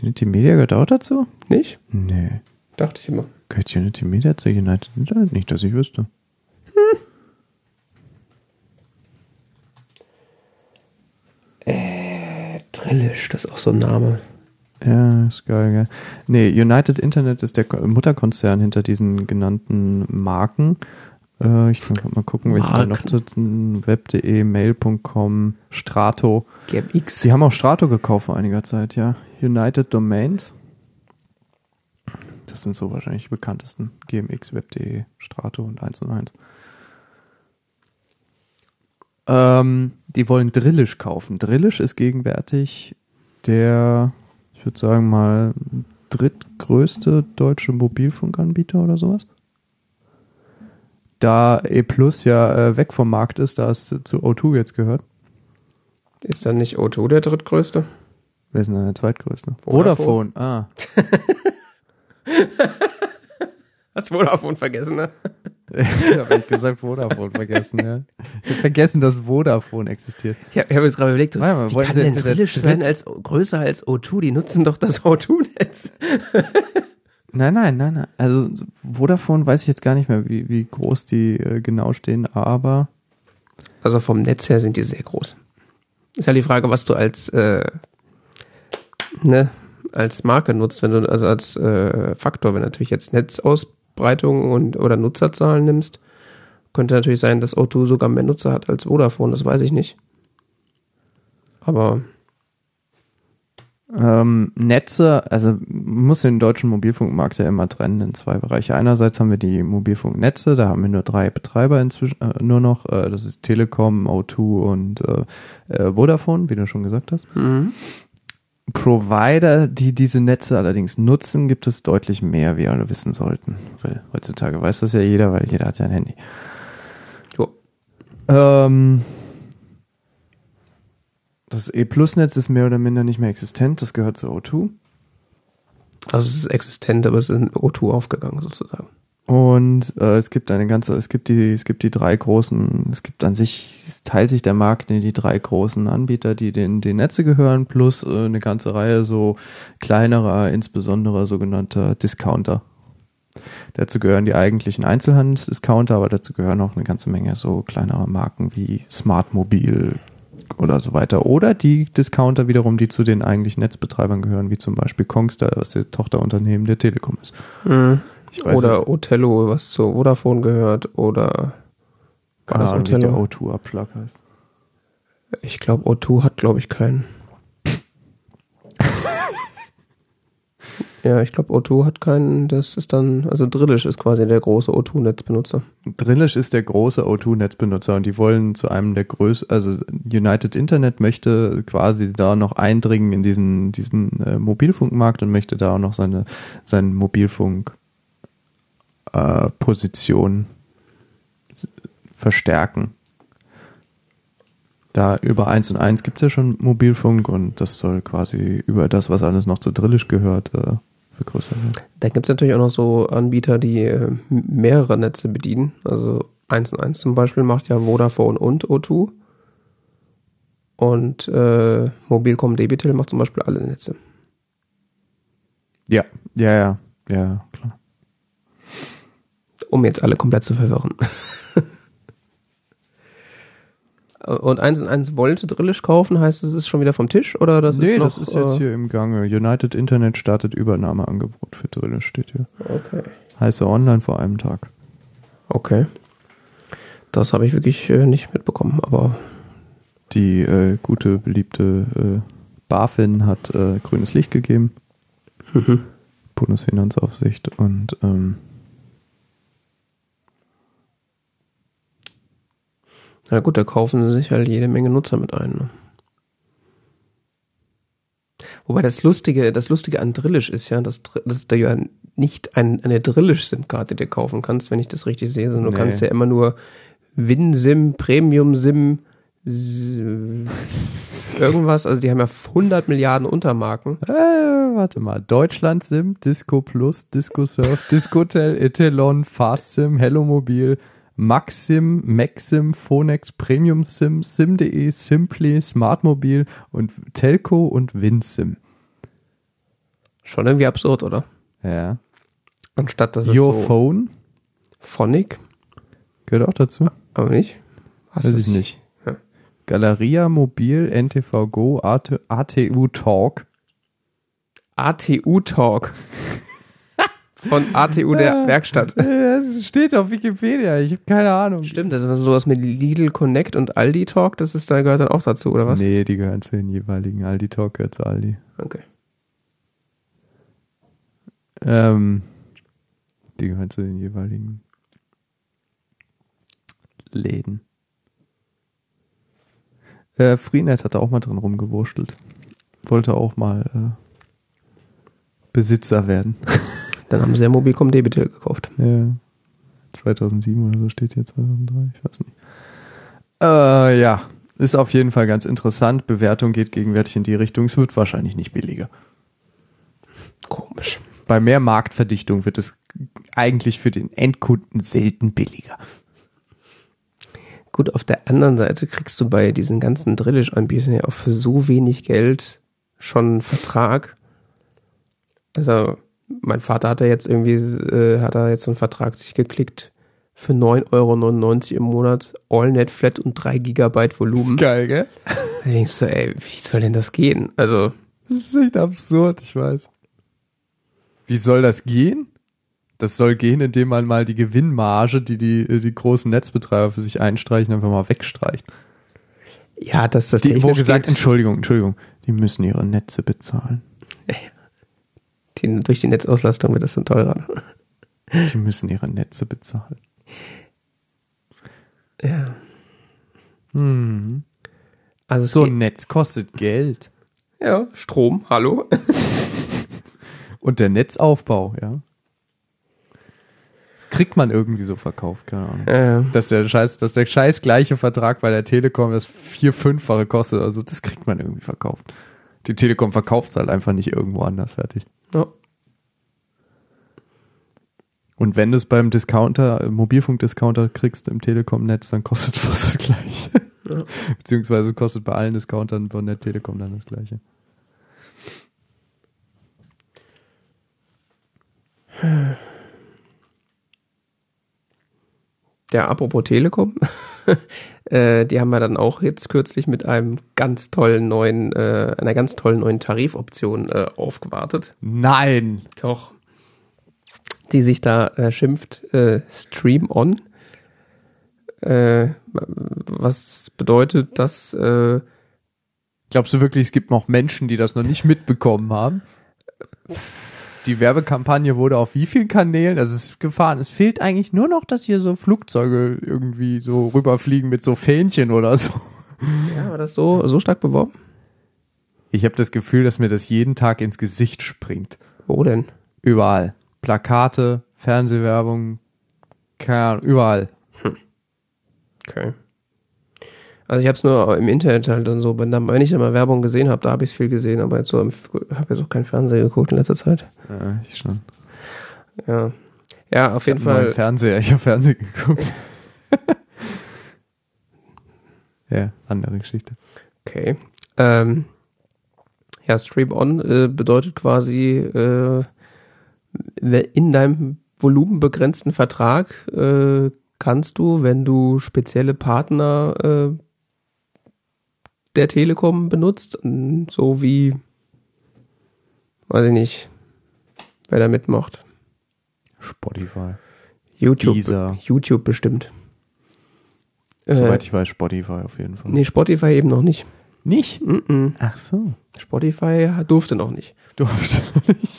Unity Media gehört auch dazu? nicht? Nee. Dachte ich immer. Gehört Unity Media zu United Internet? Nicht, dass ich wüsste. Drillisch, das ist auch so ein Name. Ja, ist geil, gell? Nee, United Internet ist der Ko- Mutterkonzern hinter diesen genannten Marken. Äh, ich kann mal gucken, welche da noch Marken. sitzen. Web.de, Mail.com, Strato. GMX. Sie haben auch Strato gekauft vor einiger Zeit, ja. United Domains. Das sind so wahrscheinlich die bekanntesten. GMX, Web.de, Strato und 1 und 1. Ähm, die wollen Drillisch kaufen. Drillisch ist gegenwärtig der, ich würde sagen mal, drittgrößte deutsche Mobilfunkanbieter oder sowas. Da E Plus ja äh, weg vom Markt ist, da es zu O2 jetzt gehört. Ist dann nicht O2 der drittgrößte? Wer ist denn der zweitgrößte? Vodafone. Ah. Hast Vodafone vergessen, ne? ich habe gesagt Vodafone vergessen, ja. Ich habe vergessen, dass Vodafone existiert. Ich habe hab jetzt gerade überlegt, Warte mal, wie wollen kann Sie denn Drillisch sein als größer als O2? Die nutzen doch das O2-Netz. Nein, nein, nein, nein. Also Vodafone weiß ich jetzt gar nicht mehr, wie, wie groß die äh, genau stehen, aber Also vom Netz her sind die sehr groß. Ist ja die Frage, was du als äh, ne, als Marke nutzt, wenn du also als äh, Faktor, wenn du natürlich jetzt Netzausbreitung und oder Nutzerzahlen nimmst, könnte natürlich sein, dass O2 sogar mehr Nutzer hat als Vodafone, das weiß ich nicht. Aber ähm, Netze, also muss den deutschen Mobilfunkmarkt ja immer trennen in zwei Bereiche. Einerseits haben wir die Mobilfunknetze, da haben wir nur drei Betreiber inzwischen äh, nur noch. Äh, das ist Telekom, O2 und äh, äh, Vodafone, wie du schon gesagt hast. Provider, die diese Netze allerdings nutzen, gibt es deutlich mehr, wie wir alle wissen sollten. Weil heutzutage weiß das ja jeder, weil jeder hat ja ein Handy. jo, Ähm, das E-Plus-Netz ist mehr oder minder nicht mehr existent, das gehört zu O2. also es ist existent, aber es ist in O2 aufgegangen sozusagen. Und äh, es gibt eine ganze, es gibt die, es gibt die drei großen, es gibt an sich, es teilt sich der Markt in die drei großen Anbieter, die den, den Netze gehören, plus äh, eine ganze Reihe so kleinerer, insbesondere sogenannter Discounter. Dazu gehören die eigentlichen Einzelhandelsdiscounter, aber dazu gehören auch eine ganze Menge so kleinerer Marken wie Smart Mobil oder so weiter. Oder die Discounter wiederum, die zu den eigentlichen Netzbetreibern gehören, wie zum Beispiel Kongstar, was der Tochterunternehmen der Telekom ist. Ich Oder Otello, was zu Vodafone gehört, oder war das Ahnung, wie der Otello? O2-Abschlag heißt. Ich glaube, O2 hat, glaube ich, keinen. ja, ich glaube, O2 hat keinen. Das ist dann, also Drillisch ist quasi der große O2-Netzbenutzer. Drillisch ist der große O2-Netzbenutzer und die wollen zu einem der größten, also United Internet möchte quasi da noch eindringen in diesen, diesen äh, Mobilfunkmarkt und möchte da auch noch seine, seine Mobilfunk äh, Position verstärken. Da über 1 und 1 gibt es ja schon Mobilfunk und das soll quasi über das, was alles noch zu Drillisch gehört, äh, vergrößert werden. Da gibt es natürlich auch noch so Anbieter, die äh, mehrere Netze bedienen. Also 1 und 1 zum Beispiel macht ja Vodafone und O2. Und äh, Mobilcom Debitel macht zum Beispiel alle Netze. Ja, ja, ja, ja, klar. Um jetzt alle komplett zu verwirren. Und eins in eins wollte Drillisch kaufen, heißt es ist schon wieder vom Tisch oder das nee, ist noch, das ist jetzt äh, hier im Gange. United Internet startet Übernahmeangebot für Drille, steht hier. Okay. Heiße online vor einem Tag. Okay. Das habe ich wirklich äh, nicht mitbekommen, aber Die äh, gute, beliebte äh, BaFin hat äh, grünes Licht gegeben. Bundesfinanzaufsicht und ähm, na gut, da kaufen sie sich halt jede Menge Nutzer mit ein. Ne? Wobei das Lustige, das Lustige an Drillisch ist ja, dass, dass du ja nicht ein, eine Drillisch-SIM-Karte dir kaufen kannst, wenn ich das richtig sehe, sondern du Nee. kannst ja immer nur WinSIM, Premium-SIM, irgendwas, also die haben ja 100 Milliarden Untermarken. äh, warte mal. Deutschland Sim, Disco Plus, Disco Surf, Discotel, Etelon, Fast Sim, Hello Mobil, Maxim, Maxim, Phonex, Premium Sim, Sim.de, Simply, Smartmobil und Telco und WinSim. Schon irgendwie absurd, oder? Ja. Anstatt dass es Your so Phone Phonic, gehört auch dazu. aber nicht. Hast Weiß ich nicht. Ja. Galeria Mobil, NTV Go, AT, ATU Talk. ATU Talk. Von ATU der Werkstatt. Das steht auf Wikipedia, ich habe keine Ahnung. Stimmt, das ist sowas mit Lidl Connect und Aldi Talk, das ist da gehört dann auch dazu, oder was? Nee, die gehören zu den jeweiligen. Aldi Talk gehört zu Aldi. Okay. Ähm, die gehören zu den jeweiligen Läden. Äh, Freenet hat da auch mal drin rumgewurschtelt. Wollte auch mal äh, Besitzer werden. Dann haben sie ja Mobilcom Debitel gekauft. Ja. 2007 oder so steht hier 2003, ich weiß nicht. Äh, ja, ist auf jeden Fall ganz interessant. Bewertung geht gegenwärtig in die Richtung. Es wird wahrscheinlich nicht billiger. Komisch. Bei mehr Marktverdichtung wird es eigentlich für den Endkunden selten billiger. Gut, auf der anderen Seite kriegst du bei diesen ganzen Drillisch-Anbietern ja auch für so wenig Geld schon einen Vertrag. Also, mein Vater hat da jetzt irgendwie, äh, hat da jetzt so einen Vertrag sich geklickt für 9,99 Euro im Monat, AllNet Flat und 3 Gigabyte Volumen. geil, gell? Da denkst du, ey, wie soll denn das gehen? Also, Das ist echt absurd, ich weiß. Wie soll das gehen? Das soll gehen, indem man mal die Gewinnmarge, die die, die großen Netzbetreiber für sich einstreichen, einfach mal wegstreicht. ja, dass das Die, wo gesagt, geht, Entschuldigung, Entschuldigung, die müssen ihre Netze bezahlen. Die, durch die Netzauslastung wird das dann teurer. Die müssen ihre Netze bezahlen. Ja. Hm. Also, So ein Netz kostet Geld. ja, Strom, hallo? Und der Netzaufbau, ja. Das kriegt man irgendwie so verkauft, keine Ahnung. äh, Dass der Scheiß, dass der Scheiß gleiche Vertrag bei der Telekom das vier, fünffache kostet, also das kriegt man irgendwie verkauft. Die Telekom verkauft es halt einfach nicht irgendwo anders fertig. Ja. Und wenn du es beim Discounter, Mobilfunkdiscounter kriegst im Telekom-Netz, dann kostet fast das gleiche. Ja. Beziehungsweise es kostet bei allen Discountern von der Telekom dann das gleiche. Ja, apropos Telekom, äh, die haben ja dann auch jetzt kürzlich mit einem ganz tollen neuen, äh, einer ganz tollen neuen Tarifoption äh, aufgewartet. Nein! Doch. Die sich da äh, schimpft äh, Stream On. Äh, was bedeutet, dass Glaubst du wirklich, es gibt noch Menschen, die das noch nicht mitbekommen haben? Die Werbekampagne wurde auf wie vielen Kanälen? Also es ist gefahren. Es fehlt eigentlich nur noch, dass hier so Flugzeuge irgendwie so rüberfliegen mit so Fähnchen oder so. ja, war das so, so stark beworben? Ich habe das Gefühl, dass mir das jeden Tag ins Gesicht springt. Wo denn? Überall. Plakate, Fernsehwerbung, keine Ahnung, überall. Okay. Also ich habe es nur im Internet halt dann so, wenn, dann, wenn ich dann mal Werbung gesehen habe, da habe ich viel gesehen, aber jetzt so habe jetzt auch kein Fernseher geguckt in letzter Zeit. Ja, ich schon. Ja. Ja, auf jeden Ich neuen Fall. Fernseher, ich habe Fernsehen geguckt. ja, andere Geschichte. Okay. Ähm, ja, Stream On äh, bedeutet quasi, äh, in deinem volumenbegrenzten Vertrag äh, kannst du, wenn du spezielle Partner äh, der Telekom benutzt, so wie, weiß ich nicht, wer da mitmacht. Spotify. YouTube. Deezer. YouTube bestimmt. Soweit ich weiß, Spotify auf jeden Fall. Nee, Spotify eben noch nicht. Nicht? Mm -mm. Ach so. Spotify durfte noch nicht. Durfte nicht.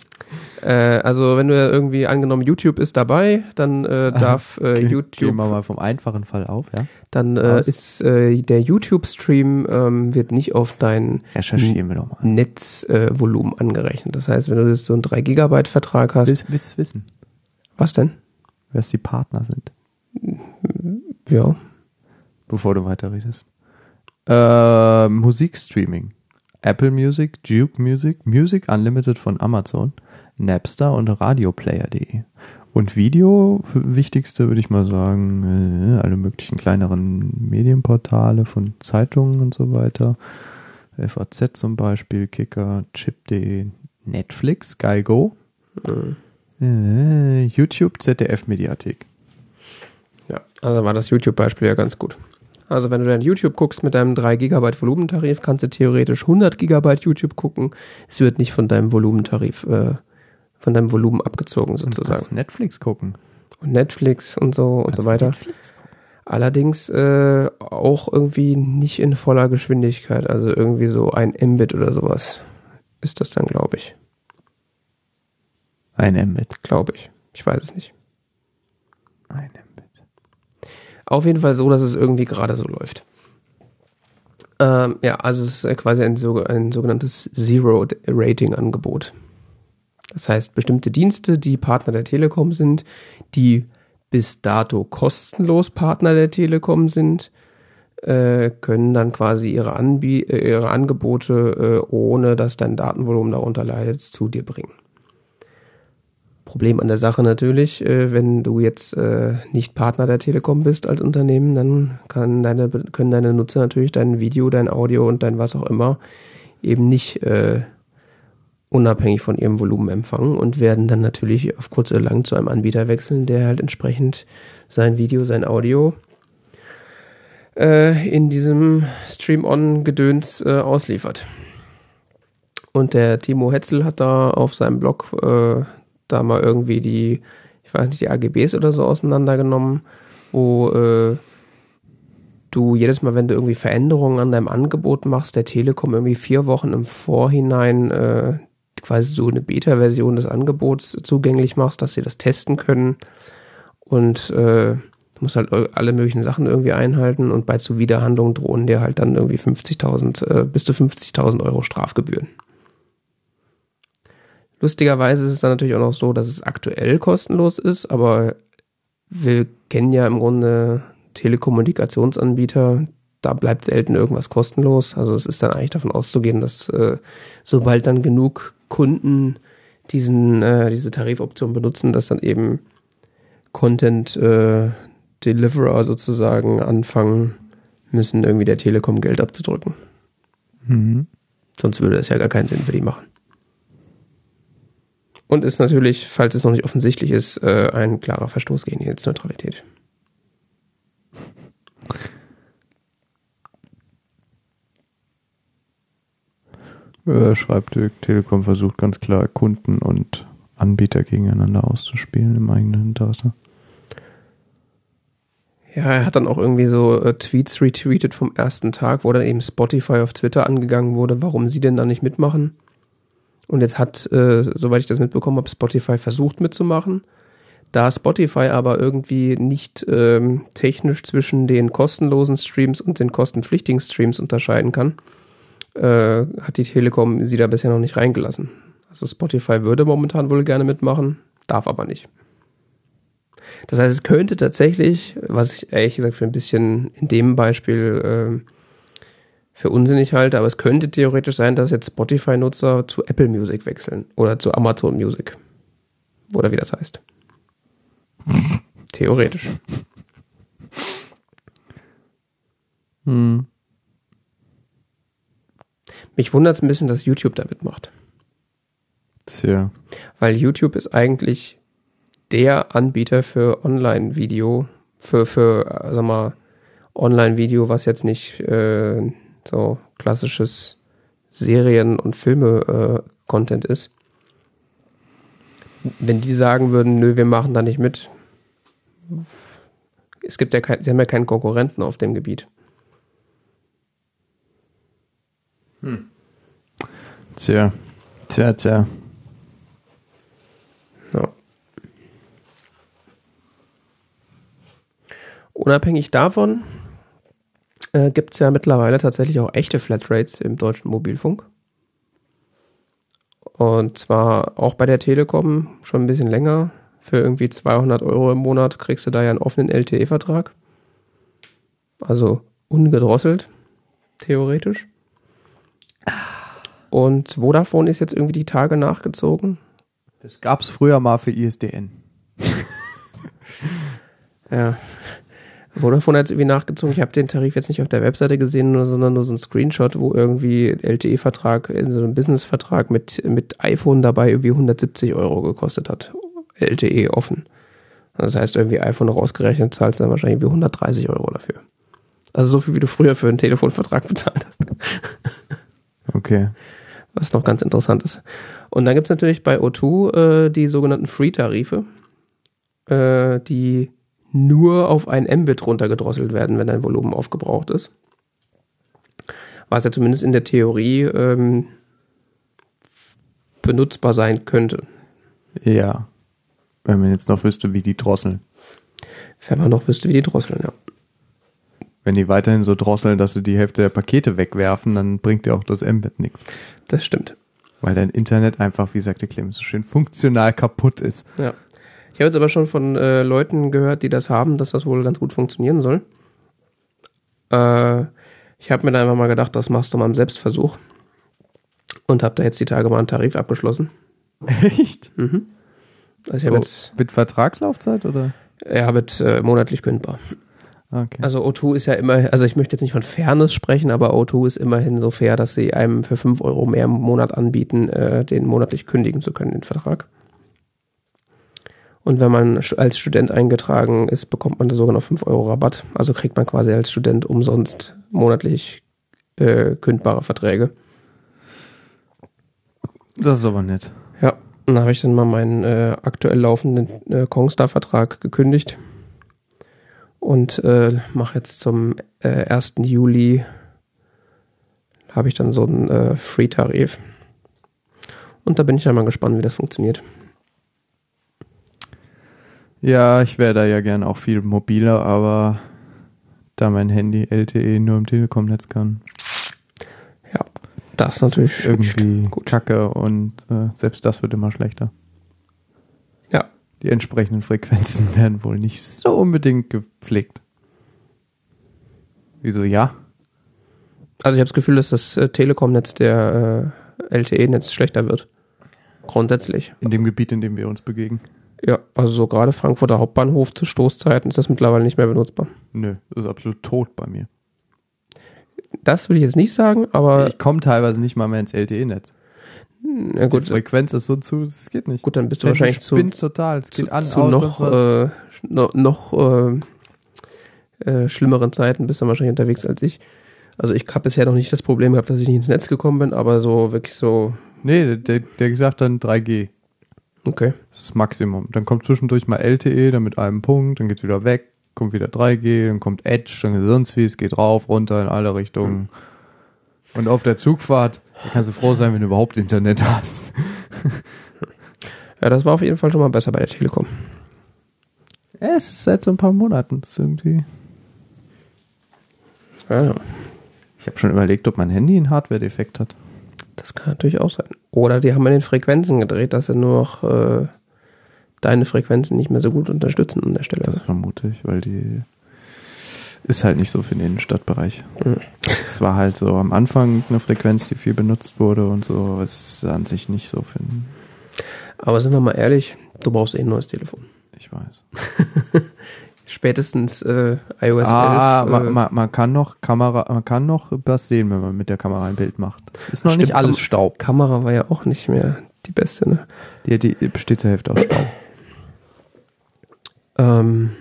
Äh, also wenn du irgendwie angenommen YouTube ist dabei, dann äh, darf äh, YouTube, Gehen wir mal vom einfachen Fall auf, ja? dann äh, ist äh, der YouTube-Stream ähm, wird nicht auf dein. Netzvolumen äh, angerechnet. Das heißt, wenn du so einen 3 Gigabyte Vertrag hast, Willst, willst du wissen, was denn? wer die Partner sind, Ja, bevor du weiterredest? Musikstreaming. Apple Music, Duke Music, Music Unlimited von Amazon, Napster und Radioplayer.de. Und Video, wichtigste würde ich mal sagen, äh, alle möglichen kleineren Medienportale von Zeitungen und so weiter. FAZ zum Beispiel, Kicker, Chip.de, Netflix, Sky Go, äh, YouTube, ZDF Mediathek. ja. Also war das YouTube-Beispiel ja ganz gut. Also wenn du dann YouTube guckst mit deinem 3 Gigabyte Volumentarif, kannst du theoretisch 100 Gigabyte YouTube gucken. Es wird nicht von deinem Volumentarif, äh, von deinem Volumen abgezogen Und sozusagen. kannst Netflix gucken. Und Netflix und so und so weiter. Netflix. Allerdings äh, auch irgendwie nicht in voller Geschwindigkeit, also irgendwie so ein Mbit oder sowas ist das dann, glaube ich. Ein Mbit. Glaube ich. Ich weiß es nicht. Ein Mbit. Auf jeden Fall so, dass es irgendwie gerade so läuft. Ähm, ja, also es ist quasi ein, ein sogenanntes Zero-Rating-Angebot. Das heißt, bestimmte Dienste, die Partner der Telekom sind, die bis dato kostenlos Partner der Telekom sind, äh, können dann quasi ihre, Anbie äh, ihre Angebote, äh, ohne dass dein Datenvolumen darunter leidet, zu dir bringen. Problem an der Sache natürlich, wenn du jetzt nicht Partner der Telekom bist als Unternehmen, dann kann deine, können deine Nutzer natürlich dein Video, dein Audio und dein was auch immer eben nicht unabhängig von ihrem Volumen empfangen und werden dann natürlich auf kurz oder lang zu einem Anbieter wechseln, der halt entsprechend sein Video, sein Audio äh, in diesem Stream-On-Gedöns äh, ausliefert. Und der Timo Hetzel hat da auf seinem Blog äh, da mal irgendwie die, ich weiß nicht, die AGBs oder so auseinandergenommen, wo äh, du jedes Mal, wenn du irgendwie Veränderungen an deinem Angebot machst, der Telekom irgendwie vier Wochen im Vorhinein äh, quasi so eine Beta-Version des Angebots zugänglich machst, dass sie das testen können. Und äh, du musst halt alle möglichen Sachen irgendwie einhalten und bei Zuwiderhandlung drohen dir halt dann irgendwie 50.000 äh, bis zu 50.000 Euro Strafgebühren. Lustigerweise ist es dann natürlich auch noch so, dass es aktuell kostenlos ist, aber wir kennen ja im Grunde Telekommunikationsanbieter, da bleibt selten irgendwas kostenlos. Also es ist dann eigentlich davon auszugehen, dass äh, sobald dann genug Kunden diesen, äh, diese Tarifoption benutzen, dass dann eben Content äh, Deliverer sozusagen anfangen müssen, irgendwie der Telekom Geld abzudrücken. Mhm. Sonst würde es ja gar keinen Sinn für die machen. Und ist natürlich, falls es noch nicht offensichtlich ist, äh, ein klarer Verstoß gegen die Netzneutralität. Äh, schreibt die Telekom versucht ganz klar Kunden und Anbieter gegeneinander auszuspielen im eigenen Interesse. Ja, er hat dann auch irgendwie so äh, Tweets retweetet vom ersten Tag, wo dann eben Spotify auf Twitter angegangen wurde, warum sie denn da nicht mitmachen. Und jetzt hat, äh, soweit ich das mitbekommen habe, Spotify versucht mitzumachen. Da Spotify aber irgendwie nicht ähm, technisch zwischen den kostenlosen Streams und den kostenpflichtigen Streams unterscheiden kann, äh, hat die Telekom sie da bisher noch nicht reingelassen. Also Spotify würde momentan wohl gerne mitmachen, darf aber nicht. Das heißt, es könnte tatsächlich, was ich ehrlich gesagt für ein bisschen in dem Beispiel äh, für unsinnig halte, aber es könnte theoretisch sein, dass jetzt Spotify-Nutzer zu Apple Music wechseln oder zu Amazon Music. Oder wie das heißt. Theoretisch. Hm. Mich wundert es ein bisschen, dass YouTube da mitmacht. Tja. Weil YouTube ist eigentlich der Anbieter für Online-Video, für, für, äh, sag mal, Online-Video, was jetzt nicht äh, so klassisches Serien- und Filme-Content ist. Wenn die sagen würden, nö, wir machen da nicht mit, es gibt ja kein, sie haben ja keinen Konkurrenten auf dem Gebiet. Tja. Tja, tja. Ja. Unabhängig davon äh, gibt es ja mittlerweile tatsächlich auch echte Flatrates im deutschen Mobilfunk. Und zwar auch bei der Telekom schon ein bisschen länger. Für irgendwie 200 Euro im Monat kriegst du da ja einen offenen LTE-Vertrag. Also ungedrosselt, theoretisch. Und Vodafone ist jetzt irgendwie die Tage nachgezogen. Das gab's früher mal für ISDN. Ja. Vodafone hat es irgendwie nachgezogen. Ich habe den Tarif jetzt nicht auf der Webseite gesehen, nur, sondern nur so ein Screenshot, wo irgendwie LTE-Vertrag in so einem Business-Vertrag mit, mit iPhone dabei irgendwie 170 Euro gekostet hat. LTE offen. Das heißt, irgendwie iPhone rausgerechnet zahlst du dann wahrscheinlich irgendwie 130 Euro dafür. Also so viel, wie du früher für einen Telefonvertrag bezahlt hast. Okay. was noch ganz interessant ist. Und dann gibt's natürlich bei O2 äh, die sogenannten Free-Tarife, äh, die nur auf ein Mbit runtergedrosselt werden, wenn dein Volumen aufgebraucht ist. Was ja zumindest in der Theorie ähm, benutzbar sein könnte, Ja. Wenn man jetzt noch wüsste, wie die drosseln. wenn man noch wüsste, wie die drosseln. Ja. Wenn die weiterhin so drosseln, dass sie die Hälfte der Pakete wegwerfen, dann bringt dir auch das Mbit nichts. Das stimmt. Weil dein Internet einfach, wie sagte Clemens so schön, funktional kaputt ist. Ja. Ich habe jetzt aber schon von äh, Leuten gehört, die das haben, dass das wohl ganz gut funktionieren soll. Äh, ich habe mir dann einfach mal gedacht, das machst du mal im Selbstversuch. Und habe da jetzt die Tage mal einen Tarif abgeschlossen. Echt? Mhm. Also jetzt, mit Vertragslaufzeit oder? ja, mit äh, monatlich kündbar. Okay. Also O2 ist ja immer, also ich möchte jetzt nicht von Fairness sprechen, aber O2 ist immerhin so fair, dass sie einem für 5 Euro mehr im Monat anbieten, äh, den monatlich kündigen zu können, den Vertrag. Und wenn man als Student eingetragen ist, bekommt man da sogar noch 5 Euro Rabatt. Also kriegt man quasi als Student umsonst monatlich äh, kündbare Verträge. das ist aber nett. Ja, dann habe ich dann mal meinen äh, aktuell laufenden äh, Kongstar-Vertrag gekündigt und äh, mache jetzt zum äh, 1. Juli habe ich dann so einen äh, Free-Tarif. Und da bin ich dann mal gespannt, wie das funktioniert. Ja, ich wäre da ja gern auch viel mobiler, aber da mein Handy LTE nur im Telekom-Netz kann, Ja, das ist natürlich ist irgendwie gut. kacke und äh, selbst das wird immer schlechter. Die entsprechenden Frequenzen werden wohl nicht so unbedingt gepflegt. Wieso ja? also ich habe das Gefühl, dass das äh, Telekom-Netz der äh, LTE-Netz schlechter wird. Grundsätzlich. In dem Gebiet, in dem wir uns begegnen. Ja, also so gerade Frankfurter Hauptbahnhof zu Stoßzeiten ist das mittlerweile nicht mehr benutzbar. Nö, das ist absolut tot bei mir. Das will ich jetzt nicht sagen, aber ich komme teilweise nicht mal mehr ins LTE-Netz. Na Die gut, Frequenz ist so zu, es geht nicht. gut, dann bist du wahrscheinlich zu, total. Es geht zu, an, zu aus, noch, äh, no, noch äh, äh, schlimmeren Zeiten bist du wahrscheinlich unterwegs als ich. Also ich habe bisher noch nicht das Problem gehabt, dass ich nicht ins Netz gekommen bin, aber so wirklich so, Nee, der, der gesagt dann 3G. okay. Das ist das Maximum. Dann kommt zwischendurch mal LTE, dann mit einem Punkt, dann geht's wieder weg, kommt wieder 3G, dann kommt Edge, dann sonst wie, es geht rauf, runter in alle Richtungen. Und auf der Zugfahrt, da kannst du froh sein, wenn du überhaupt Internet hast. Ja, das war auf jeden Fall schon mal besser bei der Telekom. Ja, es ist seit so ein paar Monaten. Das ist irgendwie. Ja, Ich habe schon überlegt, ob mein Handy einen Hardware-Defekt hat. das kann natürlich auch sein. Oder die haben an den Frequenzen gedreht, dass sie nur noch äh, deine Frequenzen nicht mehr so gut unterstützen an der Stelle. Das vermute ich, weil die ist halt nicht so für den Innenstadtbereich. Mhm. Das war halt so am Anfang eine Frequenz, die viel benutzt wurde und so. aber Es ist an sich nicht so für den, Aber sind wir mal ehrlich, du brauchst eh ein neues Telefon. ich weiß. Spätestens äh, iOS ah, 11. man, äh, man, man kann noch Kamera, man kann noch was sehen, wenn man mit der Kamera ein Bild macht. Es ist noch Stimmt, nicht alles Staub. Kamera war ja auch nicht mehr die beste, ne? Die, die besteht zur Hälfte aus Staub. Ähm,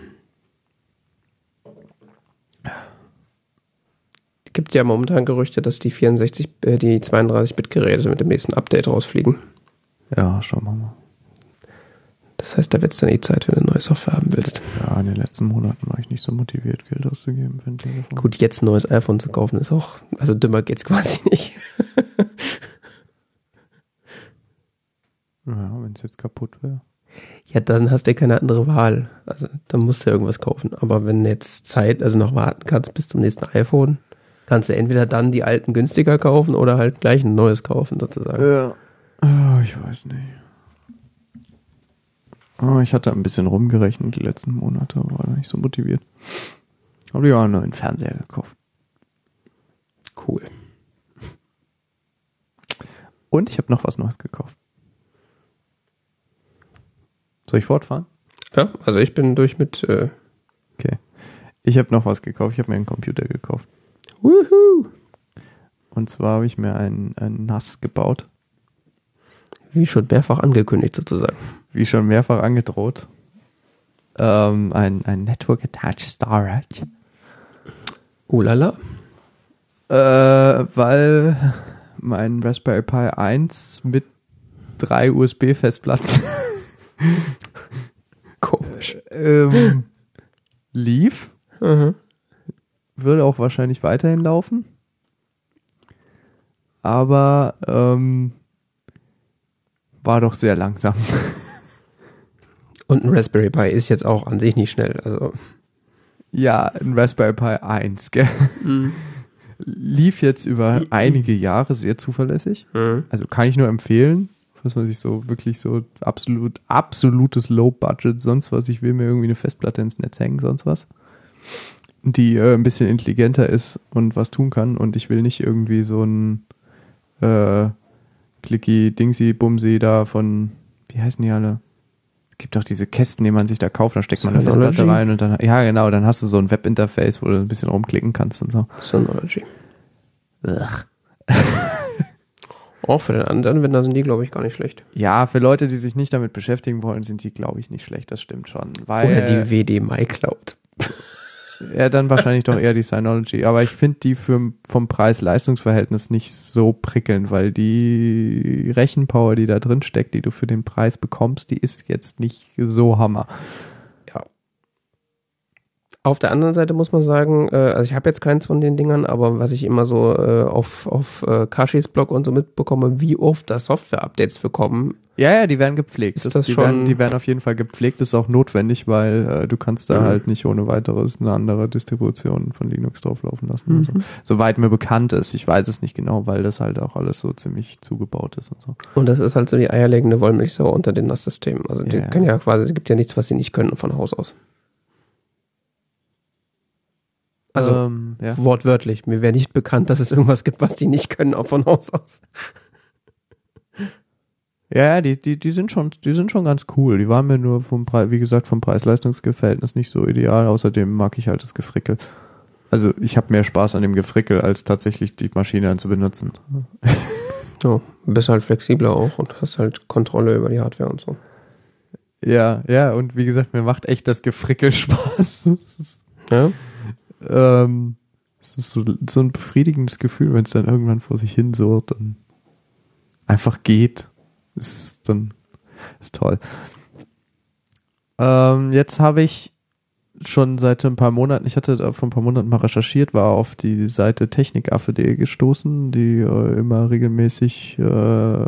gibt ja momentan Gerüchte, dass die 64, äh, die 32-Bit-Geräte mit dem nächsten Update rausfliegen. Ja, schauen wir mal. Das heißt, da wird es dann eh Zeit, wenn du neue Software haben willst. Ja, in den letzten Monaten war ich nicht so motiviert, Geld auszugeben für ein Telefon. Gut, jetzt ein neues iPhone zu kaufen ist auch, also dümmer geht's quasi nicht. Ja, wenn es jetzt kaputt wäre. Ja, dann hast du ja keine andere Wahl. Also dann musst du irgendwas kaufen. Aber wenn jetzt Zeit, also noch warten kannst bis zum nächsten iPhone, kannst du entweder dann die alten günstiger kaufen oder halt gleich ein neues kaufen sozusagen. Ja. Oh, ich weiß nicht. Oh, ich hatte ein bisschen rumgerechnet die letzten Monate, war nicht so motiviert. Aber ja, einen neuen Fernseher gekauft. Cool. Und ich habe noch was Neues gekauft. Soll ich fortfahren? Ja, also ich bin durch mit äh, Okay. Ich habe noch was gekauft. Ich habe mir einen Computer gekauft. Wuhu! Und zwar habe ich mir einen, einen NAS gebaut. Wie schon mehrfach angekündigt sozusagen. Wie schon mehrfach angedroht. Ähm, ein, ein Network Attached Storage. Oh lala. Äh, weil mein Raspberry Pi 1 mit drei USB-Festplatten Komisch. ähm, lief. Mhm. Würde auch wahrscheinlich weiterhin laufen. Aber ähm, war doch sehr langsam. Und ein Raspberry Pi ist jetzt auch an sich nicht schnell. Also ja, ein Raspberry Pi 1, gell? Lief jetzt über einige Jahre sehr zuverlässig. mhm. Also kann ich nur empfehlen, was man sich so wirklich so absolut, absolutes Low-Budget, sonst was, ich will mir irgendwie eine Festplatte ins Netz hängen, sonst was, die äh, ein bisschen intelligenter ist und was tun kann und ich will nicht irgendwie so ein äh, Clicky, Dingsy, Bumsy da von, wie heißen die alle? Gibt doch diese Kästen, die man sich da kauft, da steckt man eine? Festplatte rein und dann, ja genau, dann hast du so ein Webinterface, wo du ein bisschen rumklicken kannst und so. Synology. Auch für den anderen, wenn da sind die, glaube ich, gar nicht schlecht. Ja, für Leute, die sich nicht damit beschäftigen wollen, sind die, glaube ich, nicht schlecht. Das stimmt schon. Weil, Oder die WD MyCloud. Ja, dann wahrscheinlich doch eher die Synology. Aber ich finde die für, vom Preis-Leistungs-Verhältnis nicht so prickelnd, weil die Rechenpower, die da drin steckt, die du für den Preis bekommst, die ist jetzt nicht so Hammer. Auf der anderen Seite muss man sagen, äh, also ich habe jetzt keins von den Dingern, aber was ich immer so äh, auf, auf äh, Kashis Blog und so mitbekomme, wie oft da Software-Updates bekommen. Ja, ja, die werden gepflegt. Ist das die, schon- werden, die werden auf jeden Fall gepflegt. Das ist auch notwendig, weil äh, du kannst da Mhm. halt nicht ohne weiteres eine andere Distribution von Linux drauflaufen lassen. Mhm. Also, soweit mir bekannt ist. Ich weiß es nicht genau, weil das halt auch alles so ziemlich zugebaut ist und so. Und das ist halt so die eierlegende Wollmilchsau unter den NAS-Systemen. Also die Ja. können ja quasi, es gibt ja nichts, was sie nicht können von Haus aus. Also ähm, ja. wortwörtlich, mir wäre nicht bekannt, dass es irgendwas gibt, was die nicht können, auch von Haus aus. Ja, ja, die, die, die sind schon, die sind schon ganz cool. Die waren mir nur vom Preis, wie gesagt, vom Preis-Leistungs-Verhältnis nicht so ideal. Außerdem mag ich halt das Gefrickel. Also ich habe mehr Spaß an dem Gefrickel, als tatsächlich die Maschine dann zu benutzen. So, bist halt flexibler auch und hast halt Kontrolle über die Hardware und so. Ja, ja, und wie gesagt, mir macht echt das Gefrickel Spaß. Ja? Ähm, es ist so, so ein befriedigendes Gefühl, wenn es dann irgendwann vor sich hin surrt und einfach geht. Ist dann ist toll. Ähm, jetzt habe ich schon seit ein paar Monaten, ich hatte da vor ein paar Monaten mal recherchiert, war auf die Seite technikaffe.de gestoßen, die äh, immer regelmäßig äh,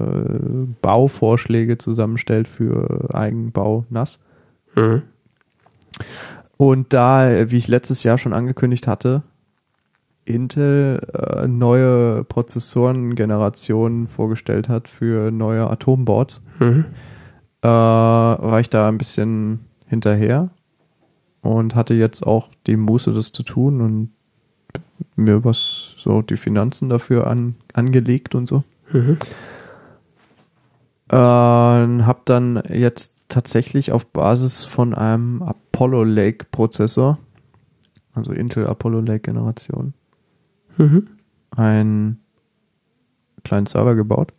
Bauvorschläge zusammenstellt für Eigenbau NAS. Mhm. Und da, wie ich letztes Jahr schon angekündigt hatte, Intel äh, neue Prozessorengenerationen vorgestellt hat für neue Atomboards, Mhm. äh, war ich da ein bisschen hinterher und hatte jetzt auch die Muße, das zu tun und mir was so die Finanzen dafür an, angelegt und so. Mhm. Äh, habe dann jetzt tatsächlich auf Basis von einem Apollo Lake Prozessor, also Intel Apollo Lake Generation, Mhm. einen kleinen Server gebaut.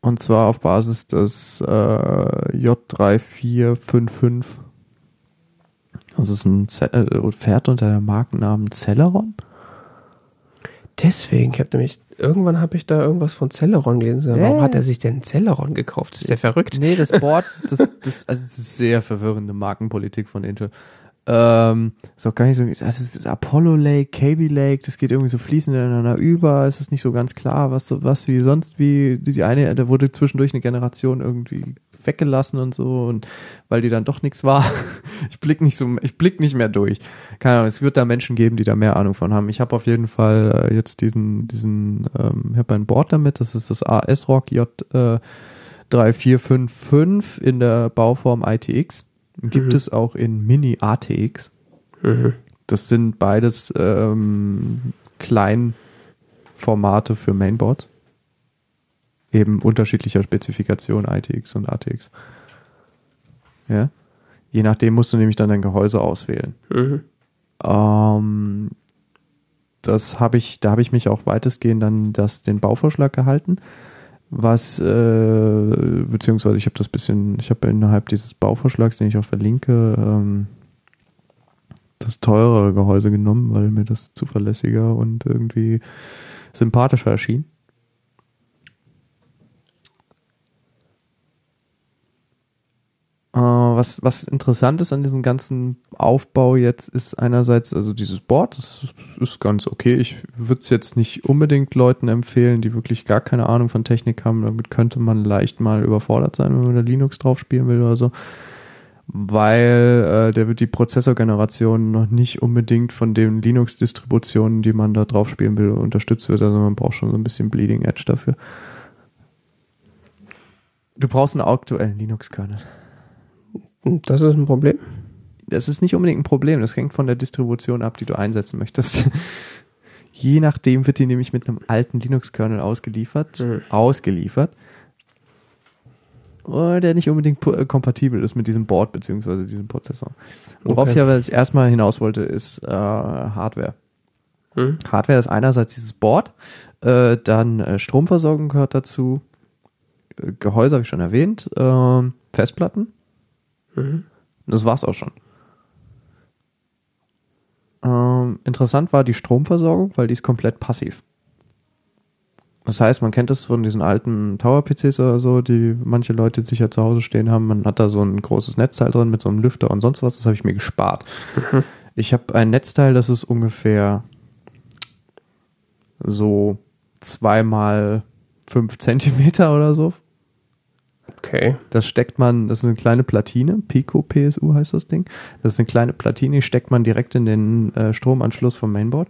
Und zwar auf Basis des äh, J3455. Das ist ein Ze äh, Pferd unter dem Markennamen Celeron. Deswegen, ich habe nämlich, irgendwann habe ich da irgendwas von Celeron gelesen. Warum Ja. hat er sich denn Celeron gekauft? Ist der verrückt? Nee, das Board, das, das, also das ist sehr verwirrende Markenpolitik von Intel. Ähm, ist auch gar nicht so, das ist Apollo Lake, KB Lake, das geht irgendwie so fließend ineinander über, es ist nicht so ganz klar, was, was wie sonst, wie die eine, da wurde zwischendurch eine Generation irgendwie weggelassen und so und weil die dann doch nichts war. Ich blick nicht so, ich blick nicht mehr durch. Keine Ahnung, es wird da Menschen geben, die da mehr Ahnung von haben. Ich habe auf jeden Fall äh, jetzt diesen, diesen, ähm, ich habe ein Board damit, das ist das AS Rock J äh, 3455 in der Bauform ITX. Gibt Mhm. es auch in Mini ATX. Mhm. Das sind beides ähm, Kleinformate für Mainboards. Eben unterschiedlicher Spezifikation ITX und ATX. Ja. Je nachdem musst du nämlich dann dein Gehäuse auswählen. Mhm. Ähm, das habe ich, da habe ich mich auch weitestgehend dann das, den Bauvorschlag gehalten. Was, äh, beziehungsweise ich habe das bisschen, ich habe innerhalb dieses Bauvorschlags, den ich auch verlinke, ähm, das teurere Gehäuse genommen, weil mir das zuverlässiger und irgendwie sympathischer erschien. Was, was interessant ist an diesem ganzen Aufbau jetzt, ist einerseits, also dieses Board, das ist ganz okay. Ich würde es jetzt nicht unbedingt Leuten empfehlen, die wirklich gar keine Ahnung von Technik haben. Damit könnte man leicht mal überfordert sein, wenn man da Linux drauf spielen will oder so. Weil äh, der wird die Prozessorgeneration noch nicht unbedingt von den Linux-Distributionen, die man da drauf spielen will, unterstützt wird. Also man braucht schon so ein bisschen Bleeding Edge dafür. Du brauchst einen aktuellen Linux-Kernel. Das ist ein Problem. Das ist nicht unbedingt ein Problem. Das hängt von der Distribution ab, die du einsetzen möchtest. Je nachdem wird die nämlich mit einem alten Linux-Kernel ausgeliefert, Mhm. ausgeliefert, der nicht unbedingt äh, kompatibel ist mit diesem Board beziehungsweise diesem Prozessor. Worauf Okay. ich aber jetzt erstmal hinaus wollte, ist äh, Hardware. Mhm. Hardware ist einerseits dieses Board, äh, dann äh, Stromversorgung gehört dazu, äh, Gehäuse habe ich schon erwähnt, ähm, Festplatten. Mhm. Das war's auch schon. Ähm, interessant war die Stromversorgung, weil die ist komplett passiv. Das heißt, man kennt es von diesen alten Tower-PCs oder so, die manche Leute sicher zu Hause stehen haben. Man hat da so ein großes Netzteil drin mit so einem Lüfter und sonst was. Das habe ich mir gespart. Ich habe ein Netzteil, das ist ungefähr so zweimal fünf Zentimeter oder so Okay. das steckt man, das ist eine kleine Platine, Pico PSU heißt das Ding. Das ist eine kleine Platine, die steckt man direkt in den äh, Stromanschluss vom Mainboard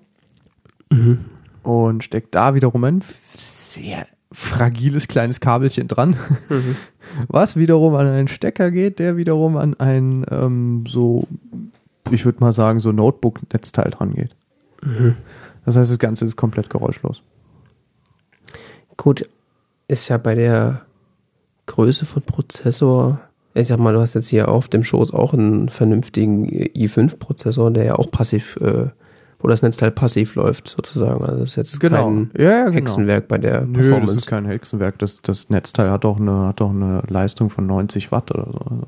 Mhm. und steckt da wiederum ein sehr fragiles kleines Kabelchen dran, Mhm. was wiederum an einen Stecker geht, der wiederum an ein ähm, so, ich würde mal sagen, so Notebook-Netzteil dran geht. Mhm. Das heißt, das Ganze ist komplett geräuschlos. Gut, ist ja bei der Größe von Prozessor, ich sag mal, du hast jetzt hier auf dem Schoß auch einen vernünftigen i5-Prozessor, der ja auch passiv, äh, wo das Netzteil passiv läuft, sozusagen. Also das ist jetzt kein ja, ja, Hexenwerk bei der Nö, das Performance. ist kein Hexenwerk. Das, das Netzteil hat auch eine, hat auch eine Leistung von 90 Watt oder so. Also,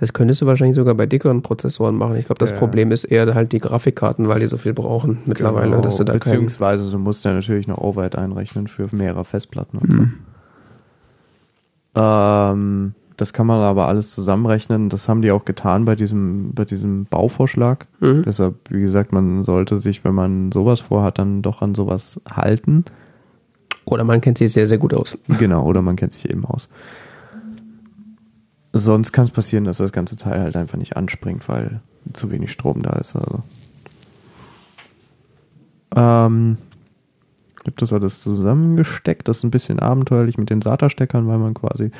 Das könntest du wahrscheinlich sogar bei dickeren Prozessoren machen. Ich glaube, das Ja. Problem ist eher halt die Grafikkarten, weil die so viel brauchen mittlerweile, Genau, dass du da Beziehungsweise du musst ja natürlich noch Overhead einrechnen für mehrere Festplatten und so. Ähm, das kann man aber alles zusammenrechnen. Das haben die auch getan bei diesem, bei diesem Bauvorschlag. Mhm. Deshalb, wie gesagt, man sollte sich, wenn man sowas vorhat, dann doch an sowas halten. Oder man kennt sich sehr, sehr gut aus. Genau, oder man kennt sich eben aus. Sonst kann es passieren, dass das ganze Teil halt einfach nicht anspringt, weil zu wenig Strom da ist. Also. Ähm, ich habe das alles zusammengesteckt. Das ist ein bisschen abenteuerlich mit den SATA-Steckern, weil man quasi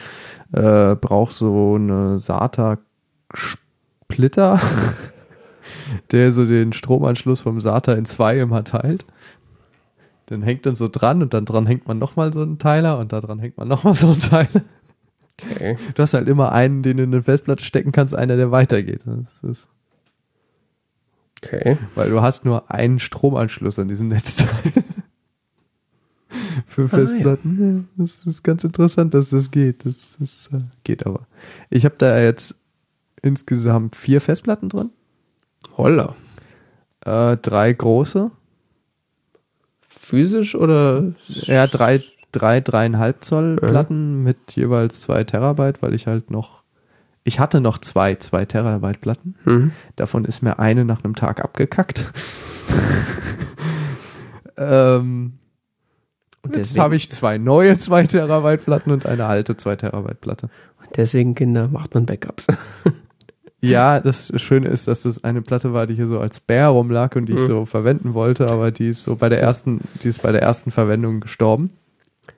äh, braucht so eine SATA-Splitter, der so den Stromanschluss vom SATA in zwei immer teilt. Dann hängt dann so dran und dann dran hängt man nochmal so einen Teiler und da dran hängt man nochmal so einen Teiler. Okay. Du hast halt immer einen, den du in eine Festplatte stecken kannst, einer, der weitergeht. Das ist, Okay. weil du hast nur einen Stromanschluss an diesem Netzteil. für Ah, Festplatten. Ja, das ist ganz interessant, dass das geht. Das, das äh, geht aber. Ich habe da jetzt insgesamt vier Festplatten drin. Holla. Äh, drei große. Physisch oder? Ja, drei, drei, dreieinhalb Zoll Ja. Platten mit jeweils zwei Terabyte, weil ich halt noch, ich hatte noch zwei, zwei Terabyte Platten. Mhm. Davon ist mir eine nach einem Tag abgekackt. ähm, Und jetzt deswegen, habe ich zwei neue 2 Terabyte Platten und eine alte 2 Terabyte Platte. deswegen, Kinder, macht man Backups. Ja, das Schöne ist, dass das eine Platte war, die hier so als Bär rumlag und die ich Mhm. so verwenden wollte, aber die ist so bei der ersten, die ist bei der ersten Verwendung gestorben.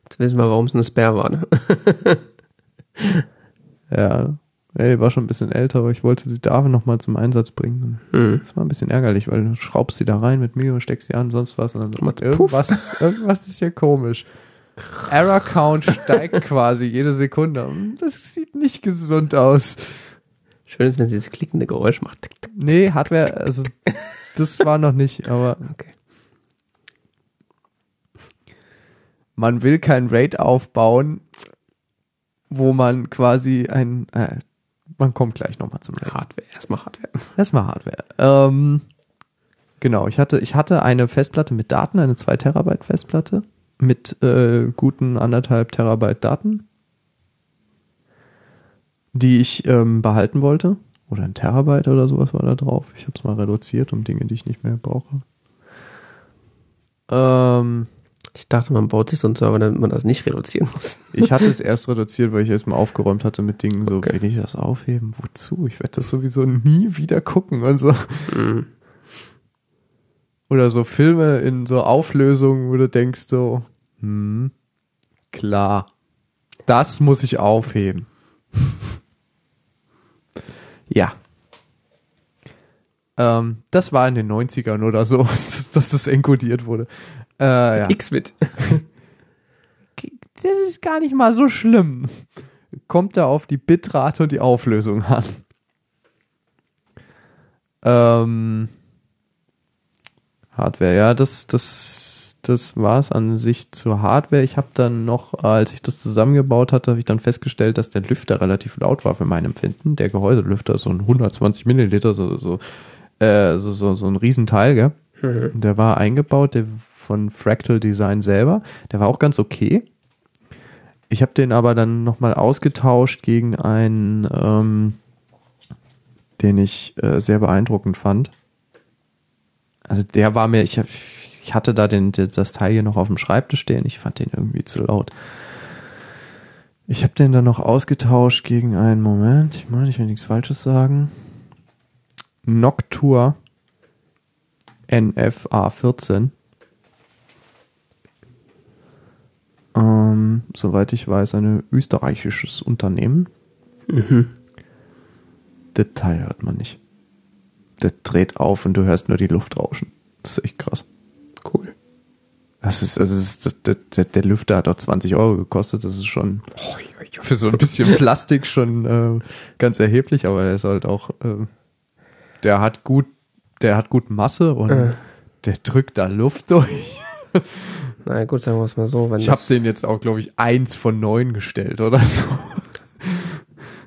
Jetzt wissen wir, warum es eine Spare war. Ne? Ja, ja, die war schon ein bisschen älter, aber ich wollte sie da nochmal zum Einsatz bringen. Mhm. Das war ein bisschen ärgerlich, weil du schraubst sie da rein mit Mühe, steckst sie an, sonst was und dann Macht's irgendwas, irgendwas ist hier komisch. Error Count steigt quasi jede Sekunde. Das sieht nicht gesund aus. Schön ist, wenn sie das klickende Geräusch macht. Tick, tick. Nee, Hardware, also das war noch nicht, aber Okay. man will kein RAID aufbauen, wo man quasi ein, äh, man kommt gleich nochmal zum RAID. Hardware, erstmal Hardware. Erstmal Hardware. Ähm, genau, ich hatte, ich hatte eine Festplatte mit Daten, eine 2 Terabyte Festplatte mit äh, guten anderthalb Terabyte Daten, die ich ähm, behalten wollte. Oder ein Terabyte oder sowas war da drauf. Ich habe es mal reduziert um Dinge, die ich nicht mehr brauche. Ähm, Ich dachte, man baut sich so einen Server, damit man das nicht reduzieren muss. ich hatte es erst reduziert, weil ich erstmal aufgeräumt hatte mit Dingen so, Okay. will ich das aufheben? Wozu? Ich werde das sowieso nie wieder gucken und so. Mhm. Oder so Filme in so Auflösungen, wo du denkst so, hm, klar, das muss ich aufheben. ja. Ähm, das war in den 90ern oder so, dass das enkodiert wurde. Äh, ja. X-Bit. Das ist gar nicht mal so schlimm. Kommt da auf die Bitrate und die Auflösung an. Ähm, Hardware, ja, das, das, das war es an sich zur Hardware. Ich habe dann noch, als ich das zusammengebaut hatte, habe ich dann festgestellt, dass der Lüfter relativ laut war für mein Empfinden. Der Gehäuselüfter ist so ein 120 Milliliter, so, so, äh, so, so, so ein Riesenteil, gell? Mhm. Der war eingebaut, der von Fractal Design selber. Der war auch ganz okay. Ich habe den aber dann nochmal ausgetauscht gegen einen, ähm, den ich äh, sehr beeindruckend fand. Also der war mir, ich, hab, ich hatte da den, das Teil hier noch auf dem Schreibtisch stehen. Ich fand den irgendwie zu laut. Ich habe den dann noch ausgetauscht gegen einen Moment. Ich meine, ich will nichts Falsches sagen. Noctua NFA14. Ähm, soweit ich weiß, ein österreichisches Unternehmen. Mhm. Detail hört man nicht. Der dreht auf und du hörst nur die Luft rauschen. Das ist echt krass. Cool. Das ist, also das das, der, der, der Lüfter hat auch 20 Euro gekostet. Das ist schon für so ein bisschen Plastik schon äh, ganz erheblich, aber er ist halt auch, äh, der hat gut, der hat gut Masse und Äh. der drückt da Luft durch. Na gut, sagen wir es mal so. Ich habe den jetzt auch, glaube ich, eins von neun gestellt oder so.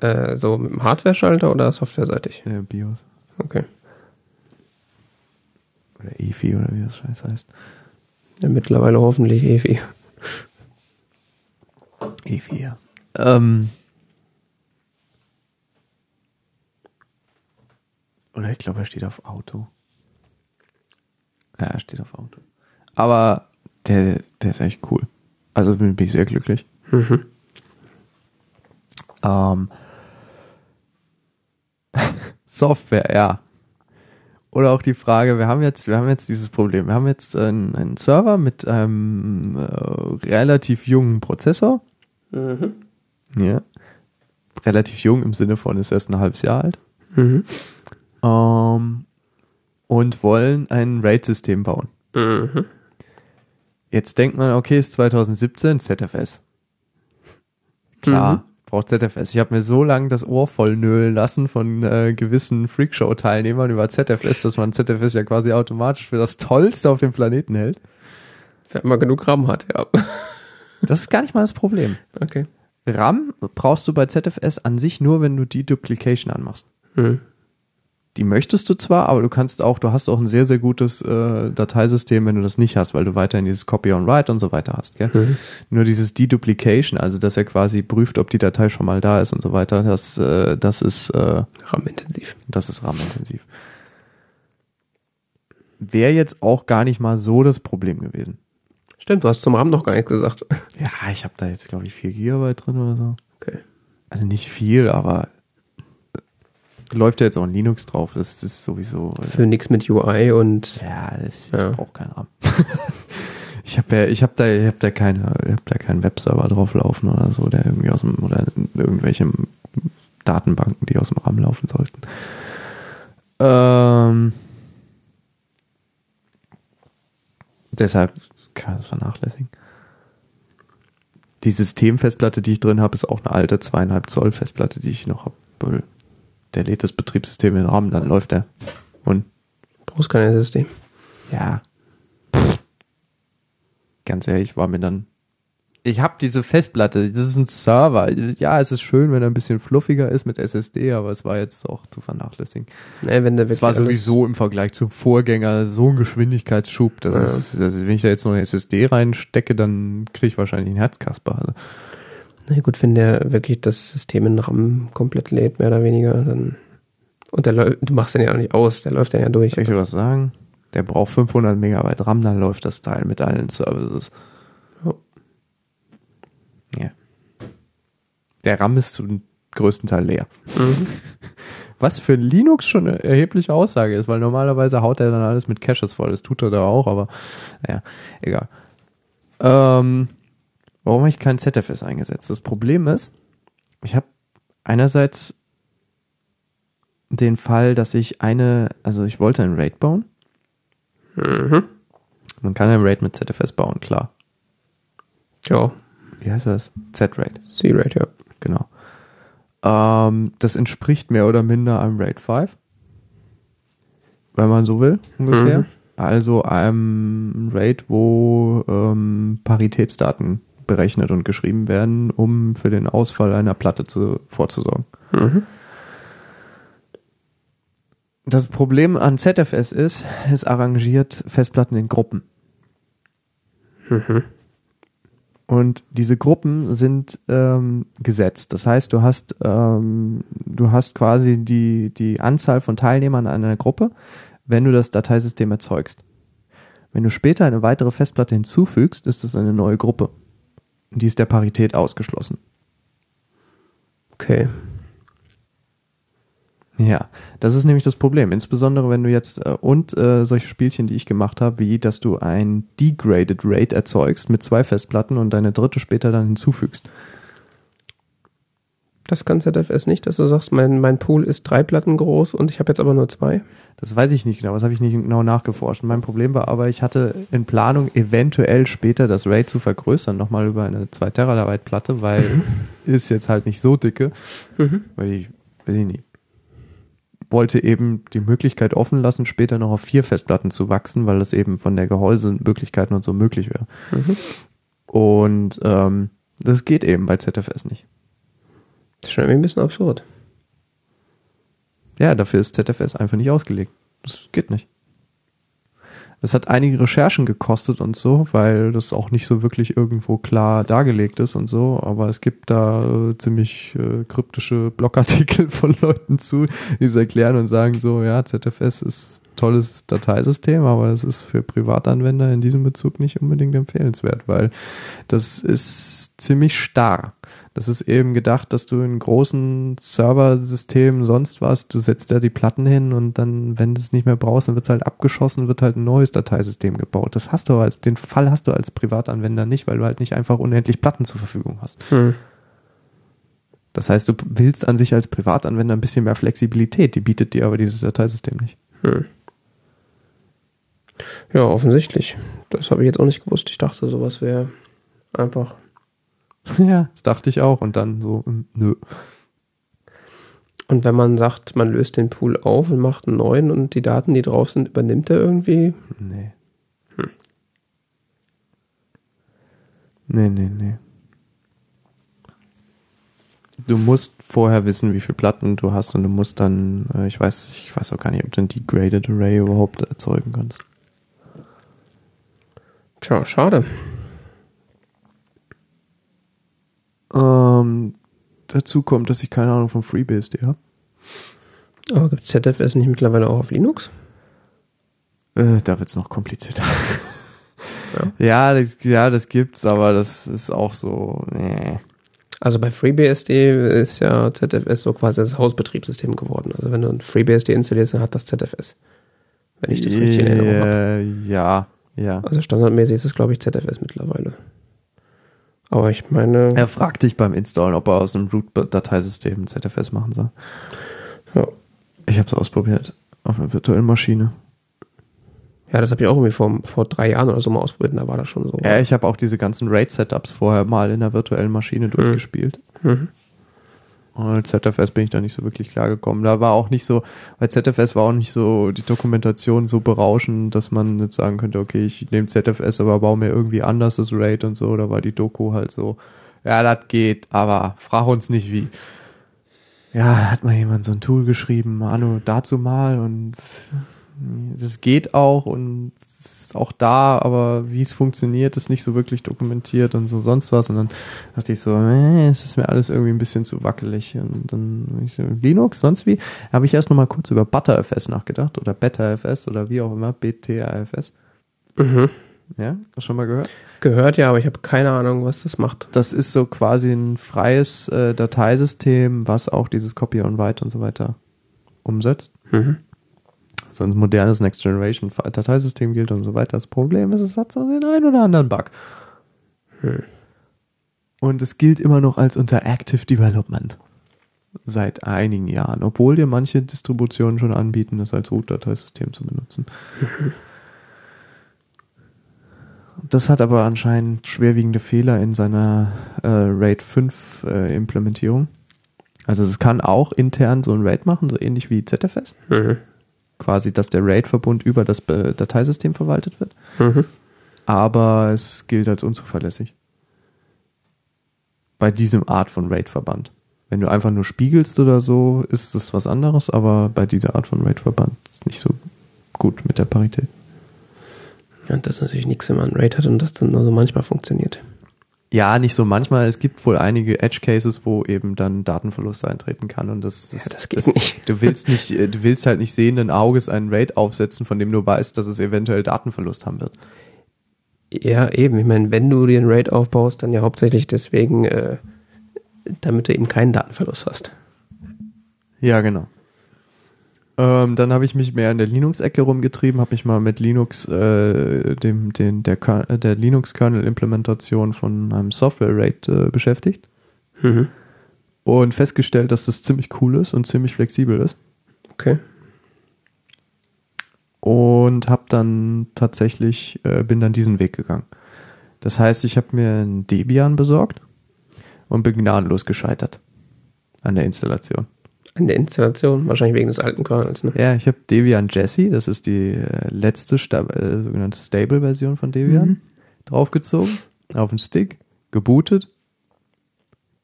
äh, so mit dem Hardware-Schalter oder softwareseitig? Ja, BIOS. Okay. Oder EFI oder wie das Scheiß heißt. Ja, mittlerweile hoffentlich EFI. EFI, ja. Ähm, oder ich glaube, er steht auf Auto. Ja, er steht auf Auto. Aber der, der ist echt cool. Also bin bin ich sehr glücklich. Mhm. Ähm, Software, ja. Oder auch die Frage, wir haben jetzt, wir haben jetzt dieses Problem. Wir haben jetzt einen, einen Server mit einem äh, relativ jungen Prozessor. Mhm. Ja. Relativ jung im Sinne von ist erst ein halbes Jahr alt. Mhm. Ähm, und wollen ein RAID-System bauen. Mhm. Jetzt denkt man, okay, ist 2017 ZFS. Klar, Mhm. braucht ZFS. Ich habe mir so lange das Ohr voll nölen lassen von äh, gewissen Freakshow-Teilnehmern über ZFS, dass man ZFS ja quasi automatisch für das Tollste auf dem Planeten hält. Wenn man genug RAM hat, ja. Das ist gar nicht mal das Problem. Okay. RAM brauchst du bei ZFS an sich nur, wenn du die Duplication anmachst. Hm. Die möchtest du zwar, aber du kannst auch, du hast auch ein sehr, sehr gutes äh, Dateisystem, wenn du das nicht hast, weil du weiterhin dieses Copy on Write und so weiter hast. Gell? Mhm. Nur dieses Deduplication, also dass er quasi prüft, ob die Datei schon mal da ist und so weiter, das, äh, das ist äh, RAM-intensiv. das ist RAM-intensiv. Wäre jetzt auch gar nicht mal so das Problem gewesen. Stimmt, du hast zum RAM noch gar nichts gesagt. Ja, ich habe da jetzt, glaube ich, 4 GB drin oder so. Okay. Also nicht viel, aber läuft ja jetzt auch in Linux drauf. Das ist sowieso. Äh, Für nichts mit UI und ja, das, ich Ja. brauche keinen RAM. ich habe ja, ich habe da, ich habe da keine, ich habe da keinen Webserver drauf laufen oder so, der irgendwie aus dem oder irgendwelche Datenbanken, die aus dem RAM laufen sollten. Ähm, deshalb kann man das vernachlässigen. Die Systemfestplatte, die ich drin habe, ist auch eine alte zweieinhalb Zoll Festplatte, die ich noch habe. Der lädt das Betriebssystem in den RAM, dann läuft der. Und brauchst keine SSD. ja. Ganz ehrlich, war mir dann. Ich habe diese Festplatte, das ist ein Server. Ja, es ist schön, wenn er ein bisschen fluffiger ist mit SSD, aber es war jetzt auch zu vernachlässigen. Nee, wenn der Es war sowieso im Vergleich zum Vorgänger so ein Geschwindigkeitsschub. Das Ja. ist, also wenn ich da jetzt noch eine SSD reinstecke, dann kriege ich wahrscheinlich einen Herzkasper. Also, Na gut, wenn der wirklich das System in RAM komplett lädt, mehr oder weniger, dann. Und der läuft, du machst den ja auch nicht aus, der läuft dann ja durch. soll ich dir was sagen? Der braucht 500 Megabyte RAM, dann läuft das Teil mit allen Services. Ja. Ja. Der RAM ist zum größten Teil leer. Mhm. Was für Linux schon eine erhebliche Aussage ist, weil normalerweise haut er dann alles mit Caches voll. Das tut er da auch, aber naja, egal. Ähm, warum habe ich kein ZFS eingesetzt? Das Problem ist, ich habe einerseits den Fall, dass ich eine, also ich wollte ein RAID bauen. Mhm. Man kann ein RAID mit ZFS bauen, klar. Ja, Wie heißt das? Z-RAID. C-Rate, ja. Genau. Ähm, das entspricht mehr oder minder einem RAID 5. Wenn man so will, ungefähr. Mhm. Also einem RAID, wo ähm, Paritätsdaten berechnet und geschrieben werden, um für den Ausfall einer Platte zu, vorzusorgen. Mhm. Das Problem an ZFS ist, es arrangiert Festplatten in Gruppen. Mhm. Und diese Gruppen sind ähm, gesetzt. Das heißt, du hast, ähm, du hast quasi die, die Anzahl von Teilnehmern an einer Gruppe, wenn du das Dateisystem erzeugst. Wenn du später eine weitere Festplatte hinzufügst, ist das eine neue Gruppe. Die ist der Parität ausgeschlossen. Okay. Ja, das ist nämlich das Problem. Insbesondere wenn du jetzt äh, und äh, solche Spielchen, die ich gemacht habe, wie dass du ein degraded RAID erzeugst mit zwei Festplatten und deine dritte später dann hinzufügst. Das kann ZFS nicht, dass du sagst, mein, mein Pool ist drei Platten groß und ich habe jetzt aber nur zwei. Das weiß ich nicht genau, das habe ich nicht genau nachgeforscht. Mein Problem war aber, ich hatte in Planung, eventuell später das RAID zu vergrößern, nochmal über eine 2 Terabyte Platte, weil ist jetzt halt nicht so dicke, Mhm. weil ich, will ich nicht. Wollte eben die Möglichkeit offen lassen, später noch auf vier Festplatten zu wachsen, weil das eben von der Gehäusemöglichkeiten und so möglich wäre. Mhm. Und ähm, das geht eben bei ZFS nicht. Das ist schon irgendwie ein bisschen absurd. Ja, dafür ist ZFS einfach nicht ausgelegt. Das geht nicht. Das hat einige Recherchen gekostet und so, weil das auch nicht so wirklich irgendwo klar dargelegt ist und so. Aber es gibt da äh, ziemlich äh, kryptische Blogartikel von Leuten zu, die es erklären und sagen so, ja, ZFS ist tolles Dateisystem, aber es ist für Privatanwender in diesem Bezug nicht unbedingt empfehlenswert, weil das ist ziemlich starr. Das ist eben gedacht, dass du in großen Serversystemen sonst was, du setzt da die Platten hin und dann, wenn du es nicht mehr brauchst, dann wird es halt abgeschossen, wird halt ein neues Dateisystem gebaut. Das hast du aber als, den Fall hast du als Privatanwender nicht, weil du halt nicht einfach unendlich Platten zur Verfügung hast. Hm. Das heißt, du willst an sich als Privatanwender ein bisschen mehr Flexibilität, die bietet dir aber dieses Dateisystem nicht. Hm. Ja, offensichtlich. Das habe ich jetzt auch nicht gewusst. Ich dachte, sowas wäre einfach. ja, das dachte ich auch und dann so, hm, nö. Und wenn man sagt, man löst den Pool auf und macht einen neuen und die Daten, die drauf sind, übernimmt er irgendwie. Nee. Nee, nee, nee. Du musst vorher wissen, wie viele Platten du hast und du musst dann, äh, ich weiß, ich weiß auch gar nicht, ob du ein Degraded Array überhaupt erzeugen kannst. Tja, schade. Ähm, dazu kommt, dass ich keine Ahnung von FreeBSD habe. Aber gibt ZFS nicht mittlerweile auch auf Linux? Äh, da wird es noch komplizierter. ja. Ja, das, ja, das gibt's, aber das ist auch so. Nee. Also bei FreeBSD ist ja ZFS so quasi das Hausbetriebssystem geworden. Also wenn du ein FreeBSD installierst, dann hat das ZFS. Wenn ich das richtig in Erinnerung habe. Äh, Ja, ja. Also standardmäßig ist es, glaube ich, ZFS mittlerweile. Aber ich meine, Er fragt dich beim Installen, ob er aus einem Root-Dateisystem ZFS machen soll. ja, Ich habe es ausprobiert auf einer virtuellen Maschine. ja das habe ich auch irgendwie vor, vor drei Jahren oder so mal ausprobiert da war das schon so. Ja, ich habe auch diese ganzen RAID-Setups vorher mal in der virtuellen Maschine durchgespielt. Mhm. Und ZFS bin ich da nicht so wirklich klar gekommen. Da war auch nicht so, bei ZFS war auch nicht so die Dokumentation so berauschend, dass man jetzt sagen könnte, okay, ich nehme ZFS, aber baue mir irgendwie anders das RAID und so. Da war die Doku halt so, ja, das geht, aber frag uns nicht wie. Ja, da hat mal jemand so ein Tool geschrieben, Anno dazu mal und das geht auch und ist auch da, aber wie es funktioniert, ist nicht so wirklich dokumentiert und so sonst was. Und dann dachte ich so, äh, es ist mir alles irgendwie ein bisschen zu wackelig. Und dann ich so, Linux, sonst wie, habe ich erst noch mal kurz über ButterFS nachgedacht oder BetaFS oder wie auch immer, BTAFS. Mhm. Ja, hast du schon mal gehört? Gehört ja, aber ich habe keine Ahnung, was das macht. Das ist so quasi ein freies äh, Dateisystem, was auch dieses Copy on Write und so weiter umsetzt. Mhm. So ein modernes Next Generation Dateisystem gilt und so weiter. Das Problem ist, es hat so den einen oder anderen Bug. Hm. Und es gilt immer noch als unter Active Development. Seit einigen Jahren. Obwohl dir manche Distributionen schon anbieten, das als Root-Dateisystem zu benutzen. Das hat aber anscheinend schwerwiegende Fehler in seiner äh, RAID 5 äh, Implementierung. Also es kann auch intern so ein RAID machen, so ähnlich wie ZFS. Mhm. Quasi, dass der RAID-Verbund über das Dateisystem verwaltet wird. Mhm. Aber es gilt als unzuverlässig. Bei diesem Art von RAID-Verband. Wenn du einfach nur spiegelst oder so, ist das was anderes, aber bei dieser Art von RAID-Verband ist es nicht so gut mit der Parität. Ja, das ist natürlich nichts, wenn man ein RAID hat und das dann nur so manchmal funktioniert. Ja, nicht so manchmal. Es gibt wohl einige Edge-Cases, wo eben dann Datenverlust eintreten kann und das, ist, das geht nicht. Du willst nicht, äh, du willst halt nicht sehenden Auges einen RAID aufsetzen, von dem du weißt, dass es eventuell Datenverlust haben wird. Ja, eben. Ich meine, wenn du dir ein RAID aufbaust, dann ja hauptsächlich deswegen, äh, damit du eben keinen Datenverlust hast. Ja, genau. Ähm, dann habe ich mich mehr in der Linux-Ecke rumgetrieben, habe mich mal mit Linux, äh, dem, den, der, äh, der Linux-Kernel-Implementation von einem Software-RAID äh, beschäftigt Mhm. und festgestellt, dass das ziemlich cool ist und ziemlich flexibel ist. Okay. und habe dann tatsächlich äh, bin dann diesen Weg gegangen. Das heißt, ich habe mir ein Debian besorgt und bin gnadenlos gescheitert an der Installation. An der Installation, wahrscheinlich wegen des alten Kernels, ne? Ja, ich habe Debian Jessie, das ist die äh, letzte Sta äh, sogenannte Stable-Version von Debian, Mhm. draufgezogen, auf den Stick, gebootet,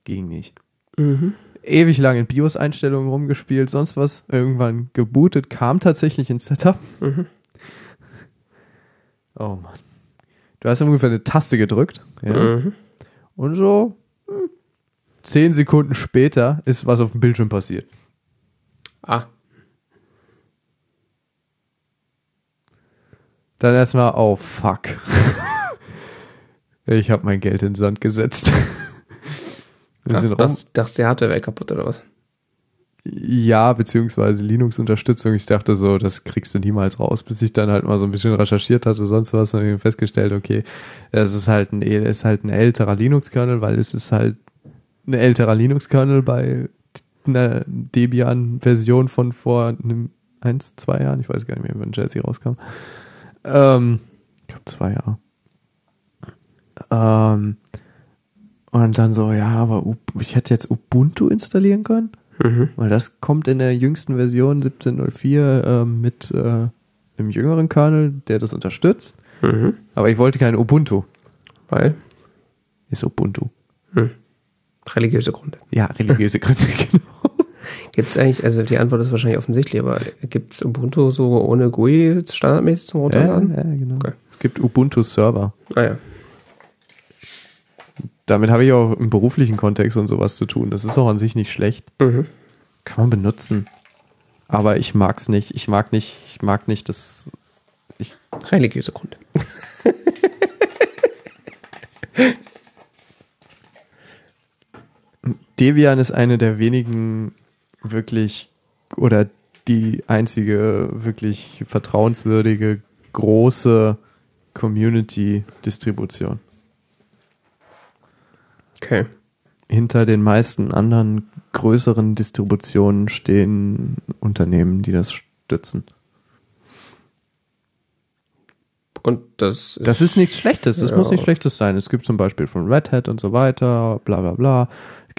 ging nicht. Mhm. Ewig lang in BIOS-Einstellungen rumgespielt, sonst was, irgendwann gebootet, kam tatsächlich ins Setup. Mhm. Oh Mann. Du hast ungefähr eine Taste gedrückt. Ja. Mhm. Und so hm, zehn Sekunden später ist was auf dem Bildschirm passiert. Ah, Dann erstmal, oh fuck. ich habe mein Geld in den Sand gesetzt. Ach, das, das die Hardware wäre kaputt oder was? Ja, beziehungsweise Linux-Unterstützung. Ich dachte so, das kriegst du niemals raus, bis ich dann halt mal so ein bisschen recherchiert hatte, sonst was, und ich festgestellt, okay, es ist halt ein, ist halt ein älterer Linux-Kernel, weil es ist halt ein älterer Linux-Kernel bei einer Debian-Version von vor einem eins, zwei Jahren, ich weiß gar nicht mehr, wann Jesse rauskam. Ähm, ich glaube zwei Jahre. Ähm, und dann so, ja, aber ich hätte jetzt Ubuntu installieren können. Mhm. Weil das kommt in der jüngsten Version 17.04 ähm, mit äh, einem jüngeren Kernel, der das unterstützt. Mhm. Aber ich wollte kein Ubuntu. Weil? ist Ubuntu. Religiöse Gründe. Ja, religiöse Gründe, genau. Gibt es eigentlich, also die Antwort ist wahrscheinlich offensichtlich, aber gibt es Ubuntu so ohne GUI standardmäßig zum Ja, Runterladen? ja, genau. Okay. Es gibt Ubuntu-Server. Ah ja. Damit habe ich auch im beruflichen Kontext und sowas zu tun. Das ist auch an sich nicht schlecht. Mhm. Kann man benutzen. Aber ich mag's nicht. Ich mag nicht, ich mag nicht das. Ich, Religiöse Gründe. Debian ist eine der wenigen wirklich oder die einzige wirklich vertrauenswürdige große Community-Distribution. Okay. Hinter den meisten anderen größeren Distributionen stehen Unternehmen, die das stützen. Und das Das ist nichts Schlechtes, das Ja. muss nichts Schlechtes sein. Es gibt zum Beispiel von Red Hat und so weiter, bla bla bla.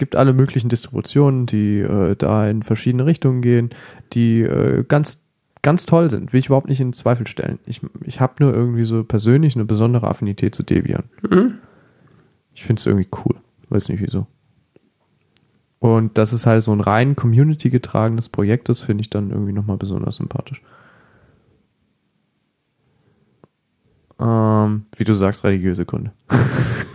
Es gibt alle möglichen Distributionen, die äh, da in verschiedene Richtungen gehen, die äh, ganz, ganz toll sind. Will ich überhaupt nicht in Zweifel stellen. Ich, ich habe nur irgendwie so persönlich eine besondere Affinität zu Debian. Mhm. Ich finde es irgendwie cool. Weiß nicht wieso. Und das ist halt so ein rein Community getragenes Projekt, das finde ich dann irgendwie nochmal besonders sympathisch. Ähm, wie du sagst, religiöse Gründe.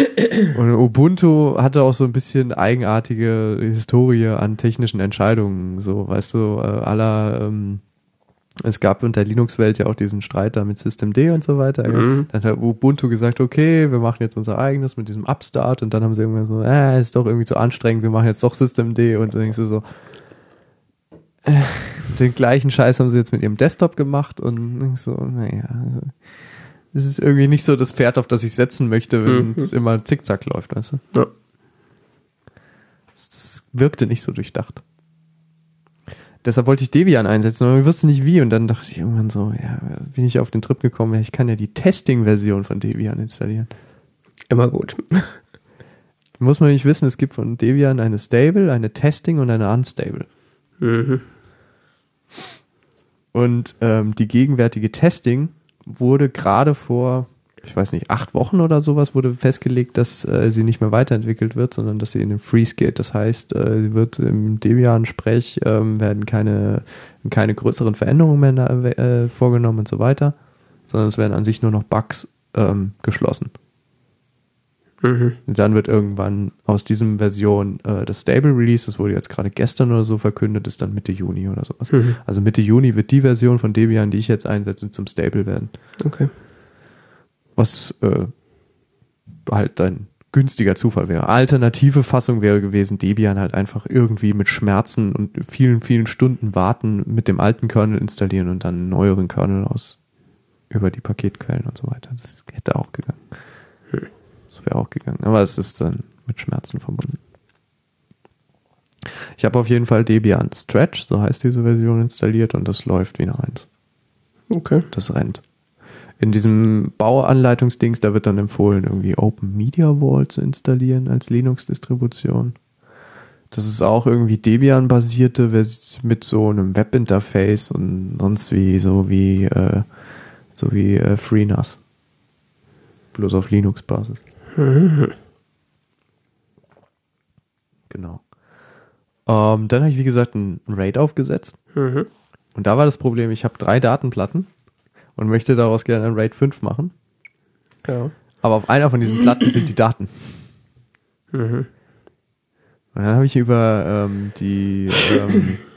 Und Ubuntu hatte auch so ein bisschen eigenartige Historie an technischen Entscheidungen. So, weißt du, äh, aller, ähm, es gab in der Linux-Welt ja auch diesen Streit da mit Systemd und so weiter. Mhm. Dann hat Ubuntu gesagt, okay, wir machen jetzt unser eigenes mit diesem Upstart und dann haben sie irgendwann so, äh, ist doch irgendwie zu anstrengend, wir machen jetzt doch Systemd und dann denkst du so, äh, den gleichen Scheiß haben sie jetzt mit ihrem Desktop gemacht und denkst so, naja, also, das ist irgendwie nicht so das Pferd, auf das ich setzen möchte, wenn Mhm. es immer zickzack läuft, weißt du? Ja. Das wirkte nicht so durchdacht. Deshalb wollte ich Debian einsetzen, aber ich wusste nicht wie. Und dann dachte ich irgendwann so, ja, bin ich auf den Trip gekommen, ja, ich kann ja die Testing-Version von Debian installieren. Immer gut. Muss man nicht wissen, es gibt von Debian eine Stable, eine Testing und eine Unstable. Mhm. Und ähm, die gegenwärtige Testing wurde gerade vor, ich weiß nicht, acht Wochen oder sowas, wurde festgelegt, dass äh, sie nicht mehr weiterentwickelt wird, sondern dass sie in den Freeze geht. Das heißt, äh, sie wird im Debian-Sprech ähm, werden keine, keine größeren Veränderungen mehr äh, vorgenommen und so weiter, sondern es werden an sich nur noch Bugs ähm, geschlossen. Mhm. Dann wird irgendwann aus diesem Version äh, das Stable Release, das wurde jetzt gerade gestern oder so verkündet, ist dann Mitte Juni oder sowas. Mhm. Also Mitte Juni wird die Version von Debian, die ich jetzt einsetze, zum Stable werden. Okay. Was äh, halt ein günstiger Zufall wäre. Alternative Fassung wäre gewesen, Debian halt einfach irgendwie mit Schmerzen und vielen, vielen Stunden warten, mit dem alten Kernel installieren und dann einen neueren Kernel aus über die Paketquellen und so weiter. Das hätte auch gegangen. Das wäre auch gegangen. Aber es ist dann mit Schmerzen verbunden. Ich habe auf jeden Fall Debian Stretch, so heißt diese Version, installiert und das läuft wie eine Eins. Okay. Das rennt. In diesem Bauanleitungsdings, da wird dann empfohlen, irgendwie Open Media Vault zu installieren als Linux-Distribution. Das ist auch irgendwie Debian-basierte mit so einem Webinterface und sonst wie, so wie, äh, so wie äh, FreeNAS. Bloß auf Linux-Basis. Genau. Ähm, dann habe ich, wie gesagt, ein RAID aufgesetzt. Mhm. Und da war das Problem, ich habe drei Datenplatten und möchte daraus gerne ein RAID 5 machen. Ja. Aber auf einer von diesen Platten sind die Daten. Mhm. Und dann habe ich über ähm, die ähm,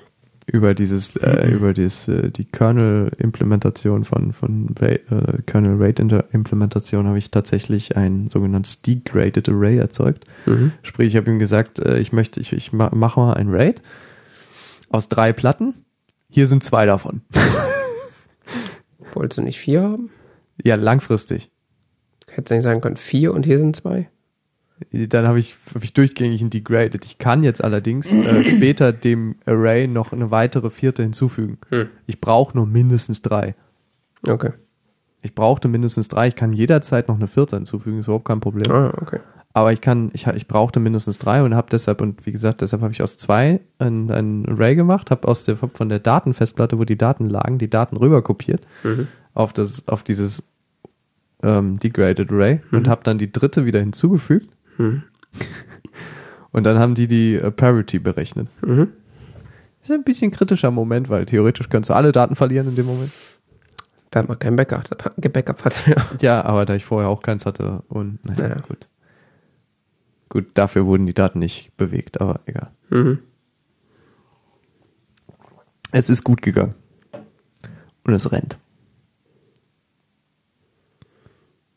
über dieses äh, über das, äh, die Kernel-Implementation von von Ra äh, Kernel RAID Implementation habe ich tatsächlich ein sogenanntes degraded Array erzeugt. Mhm. Sprich, ich habe ihm gesagt, äh, ich möchte ich, ich ma mache mal ein RAID aus drei Platten. Hier sind zwei davon. Wolltest du nicht vier haben? Ja, langfristig. Hättest du nicht sagen können, vier und hier sind zwei? Dann habe ich, hab ich durchgängig ein degraded. Ich kann jetzt allerdings äh, später dem Array noch eine weitere vierte hinzufügen. Hm. Ich brauche nur mindestens drei. Okay. Ich brauchte mindestens drei. Ich kann jederzeit noch eine vierte hinzufügen, ist überhaupt kein Problem. Ah, okay. Aber ich kann, ich, ich brauchte mindestens drei und habe deshalb, und wie gesagt, deshalb habe ich aus zwei ein, ein Array gemacht, habe aus der, von der Datenfestplatte, wo die Daten lagen, die Daten rüber kopiert Mhm. auf das, auf dieses ähm, Degraded Array Mhm. und habe dann die dritte wieder hinzugefügt. Mhm. Und dann haben die die äh, Parity berechnet. Mhm. Das ist ein bisschen kritischer Moment, weil theoretisch könntest du alle Daten verlieren in dem Moment. Da man kein Backup, Backup hat. Ja. Ja, aber da ich vorher auch keins hatte und naja, Naja. gut. Gut, dafür wurden die Daten nicht bewegt, aber egal. Mhm. Es ist gut gegangen. Und es rennt.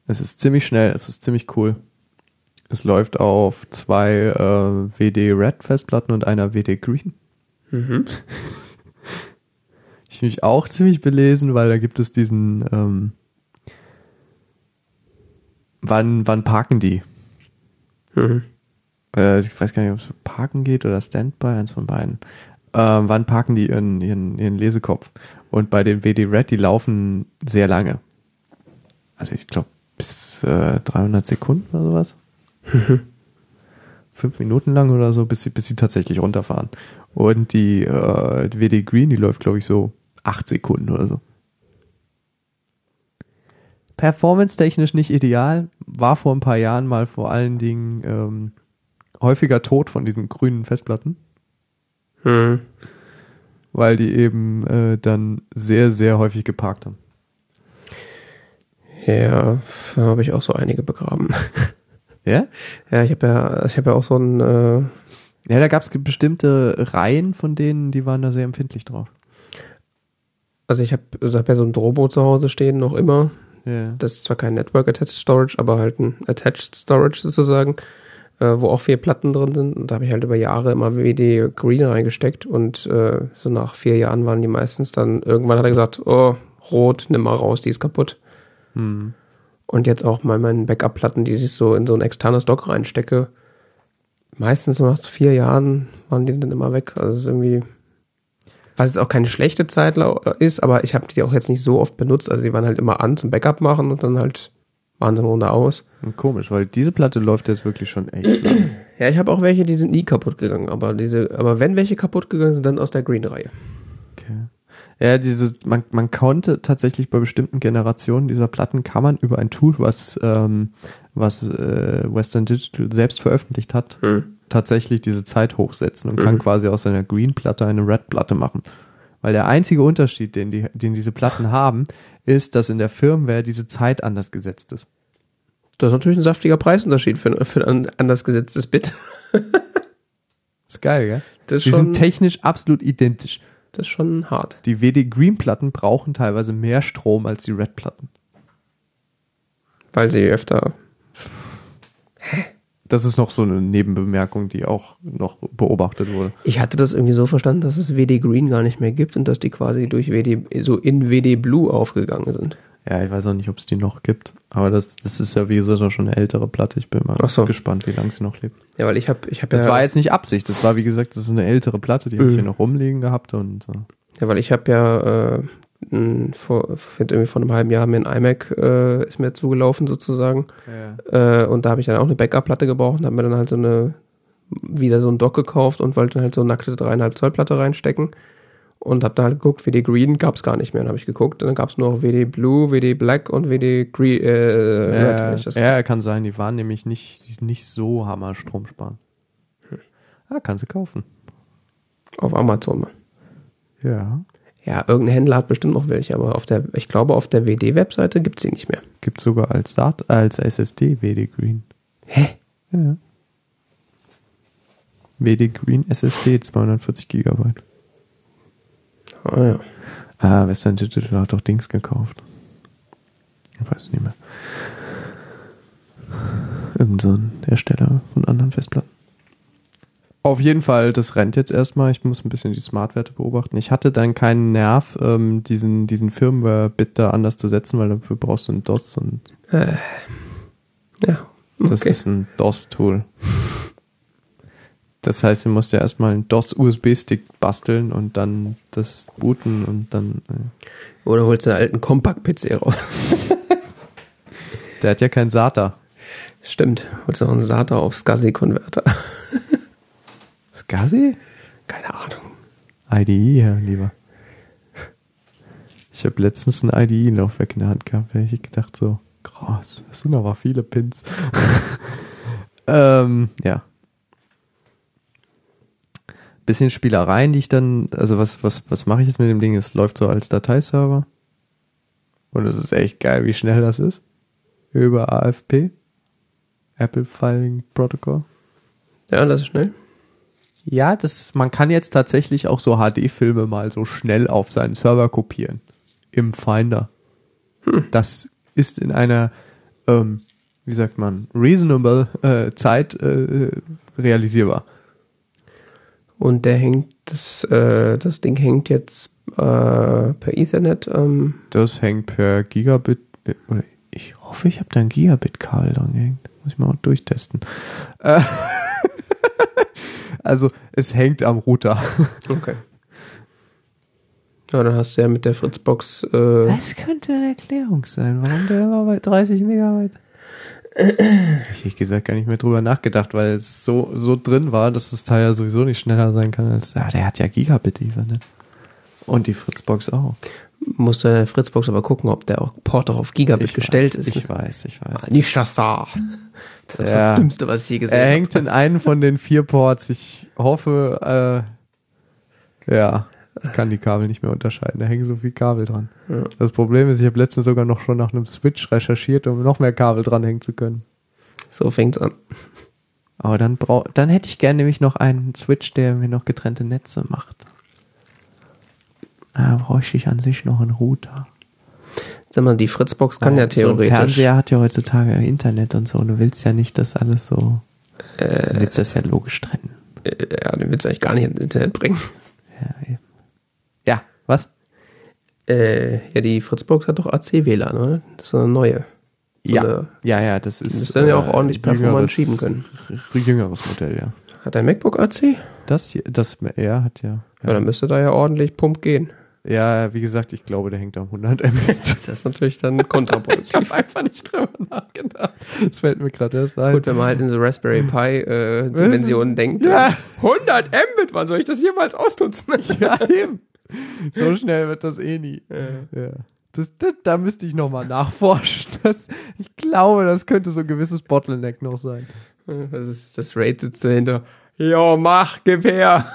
Es ist ziemlich schnell, es ist ziemlich cool. Es läuft auf zwei äh, WD Red Festplatten und einer WD Green. Mhm. Ich mich auch ziemlich belesen, weil da gibt es diesen ähm, wann, wann parken die? Mhm. Äh, ich weiß gar nicht, ob es parken geht oder Standby, eins von beiden. Ähm, wann parken die ihren, ihren, ihren Lesekopf? Und bei den WD Red, die laufen sehr lange. Also ich glaube bis äh, 300 Sekunden oder sowas. Fünf Minuten lang oder so, bis sie, bis sie tatsächlich runterfahren. Und die äh, WD Green, die läuft glaube ich so acht Sekunden oder so. Performance-technisch nicht ideal, war vor ein paar Jahren mal vor allen Dingen ähm, häufiger Tod von diesen grünen Festplatten, Mhm. weil die eben äh, dann sehr, sehr häufig geparkt haben. Ja, da habe ich auch so einige begraben. Ja? Ja, ich habe ja, ich habe ja auch so ein, äh, Ja, da gab es bestimmte Reihen von denen, die waren da sehr empfindlich drauf. also ich habe also hab ja so ein Drobo zu Hause stehen, noch immer. Ja. Das ist zwar kein Network Attached Storage, aber halt ein Attached Storage sozusagen, äh, wo auch vier Platten drin sind. Und da habe ich halt über Jahre immer WD Green reingesteckt und äh, so nach vier Jahren waren die meistens dann, irgendwann hat er gesagt, oh, rot, nimm mal raus, die ist kaputt. Hm. Und jetzt auch mal meine Backup-Platten, die ich so in so ein externes Dock reinstecke. Meistens nach vier Jahren waren die dann immer weg. Also es ist irgendwie, was jetzt auch keine schlechte Zeit lau- ist, aber ich habe die auch jetzt nicht so oft benutzt. Also die waren halt immer an zum Backup machen und dann halt waren sie im Grunde aus. Und Komisch, weil diese Platte läuft jetzt wirklich schon echt lang. Ja, ich habe auch welche, die sind nie kaputt gegangen. Aber diese, aber wenn welche kaputt gegangen sind, dann aus der Green-Reihe. Okay. Ja, diese, man, man konnte tatsächlich bei bestimmten Generationen dieser Platten kann man über ein Tool, was, ähm, was äh, Western Digital selbst veröffentlicht hat, Hm. tatsächlich diese Zeit hochsetzen und Mhm. kann quasi aus einer Green-Platte eine Red-Platte machen. Weil der einzige Unterschied, den, die, den diese Platten haben, ist, dass in der Firmware diese Zeit anders gesetzt ist. Das ist natürlich ein saftiger Preisunterschied für, für ein anders gesetztes Bit. Ist geil, gell? Das ist Die sind technisch absolut identisch. Das ist schon hart. Die WD Green-Platten brauchen teilweise mehr Strom als die Red-Platten. Weil sie öfter Das ist noch so eine Nebenbemerkung, die auch noch beobachtet wurde. Ich hatte das irgendwie so verstanden, dass es WD Green gar nicht mehr gibt und dass die quasi durch WD, so in WD Blue aufgegangen sind. Ja, ich weiß auch nicht, ob es die noch gibt. Aber das, das ist ja wie gesagt auch schon eine ältere Platte. Ich bin mal so. gespannt, wie lange sie noch lebt. Ja, weil ich habe, ich habe Das ja, war jetzt nicht Absicht. Das war, wie gesagt, das ist eine ältere Platte, die habe ich Mhm. hier noch rumliegen gehabt. Und äh, ja, weil ich habe ja äh, vor, irgendwie vor einem halben Jahr mir ein iMac äh, ist mir zugelaufen sozusagen äh, und da habe ich dann auch eine Backup-Platte gebraucht und habe mir dann halt so eine wieder so ein Dock gekauft und wollte dann halt so eine nackte dreieinhalb Zoll Platte reinstecken und habe dann halt geguckt, WD Green gab es gar nicht mehr. Dann habe ich geguckt und dann gab es nur noch WD Blue, WD Black und WD Green, äh, Red, ja, das ja, kann sein. Die waren nämlich nicht, nicht so hammer Strom sparen. Ah, kannst du kaufen. auf Amazon. Ja. Ja, irgendein Händler hat bestimmt noch welche, aber auf der, ich glaube, auf der WD-Webseite gibt es sie nicht mehr. Gibt sogar als SAT, als SSD WD Green. Hä? Ja. WD Green SSD 240 Gigabyte. Ah ja. Ah, Western Digital hat doch Dings gekauft. Ich weiß nicht mehr. Irgend so ein Hersteller von anderen Festplatten. Auf jeden Fall, das rennt jetzt erstmal. Ich muss ein bisschen die Smart-Werte beobachten. Ich hatte dann keinen Nerv, ähm, diesen, diesen Firmware-Bit da anders zu setzen, weil dafür brauchst du ein DOS und Ja. das Okay. ist ein DOS-Tool. Das heißt, du musst ja erstmal einen DOS-USB-Stick basteln und dann das booten und dann. Äh, Oder holst du einen alten Compact-PC raus. der hat ja kein SATA. Stimmt. Holst du noch einen SATA auf SCSI-Konverter. SCSI? Keine Ahnung. IDE, ja, lieber. Ich habe letztens ein IDE-Laufwerk in der Hand gehabt. Da hab ich gedacht so, Krass, das sind aber viele Pins. ähm, ja. Bisschen Spielereien, die ich dann, also was, was, was mache ich jetzt mit dem Ding? Es läuft so als Dateiserver. Und es ist echt geil, wie schnell das ist. Über AFP. Apple Filing Protocol. Ja, das ist schnell. Ja, das, man kann jetzt tatsächlich auch so HD-Filme mal so schnell auf seinen Server kopieren. Im Finder. Hm. Das ist in einer, ähm, wie sagt man, reasonable äh, Zeit äh, realisierbar. Und der hängt, das, äh, das Ding hängt jetzt äh, per Ethernet. Ähm, Das hängt per Gigabit, oder ich hoffe, ich habe da ein Gigabit-Kabel dran gehängt. Muss ich mal auch durchtesten. Äh, also, es hängt am Router. okay. Ja, dann hast du ja mit der Fritzbox. Äh, Das könnte eine Erklärung sein, warum der immer bei 30 Megabyte. Ich gesagt gar nicht mehr drüber nachgedacht, weil es so, so drin war, dass das Teil ja sowieso nicht schneller sein kann als. Ja, der hat ja Gigabit Ethernet. Und die Fritzbox auch. musst du in der Fritzbox aber gucken, ob der auch Port auch auf Gigabit Ich gestellt weiß, ist. Ich weiß, ich weiß. Ah, nicht das da. Das ist Ja. das Dümmste, was ich je gesehen Er habe. hängt in einen von den vier Ports. Ich hoffe, äh, ja, ich kann die Kabel nicht mehr unterscheiden. Da hängen so viel Kabel dran. Ja. Das Problem ist, ich habe letztens sogar noch schon nach einem Switch recherchiert, um noch mehr Kabel dranhängen zu können. So fängt's an. Aber dann brau dann hätte ich gerne nämlich noch einen Switch, der mir noch getrennte Netze macht. Da bräuchte ich an sich noch einen Router. Sag mal, die Fritzbox kann Weil ja So ein theoretisch. Fernseher hat ja heutzutage Internet und so. Und du willst ja nicht, dass alles so. du willst das ja logisch trennen. äh, ja, den willst du eigentlich gar nicht ins Internet bringen. Ja, eben. Ja was? Äh, ja, die Fritzbox hat doch AC-WLAN, oder? Das ist eine neue. Ja, Oder ja, ja, das ist. müsste dann ja auch ordentlich Performance jüngeres- schieben können. Jüngeres Modell, ja. Hat dein MacBook AC? Das hier, das, er hat ja. Ja, dann müsste da ja ordentlich Pump gehen. Ja, wie gesagt, ich glaube, der hängt am 100 Mbit. Das ist natürlich dann kontraproduktiv. einfach nicht drüber nachgedacht. Das fällt mir gerade erst ein. Gut, wenn man halt in so Raspberry Pi äh, Dimensionen denkt. Ja. 100 Mbit, wann soll ich das jemals ausnutzen? Ja, eben. So schnell wird das eh nie. Ja. Das, das, da müsste ich nochmal nachforschen. Das, ich glaube, das könnte so ein gewisses Bottleneck noch sein. Das ist das Raid sitzt dahinter. Jo, mach, gib her.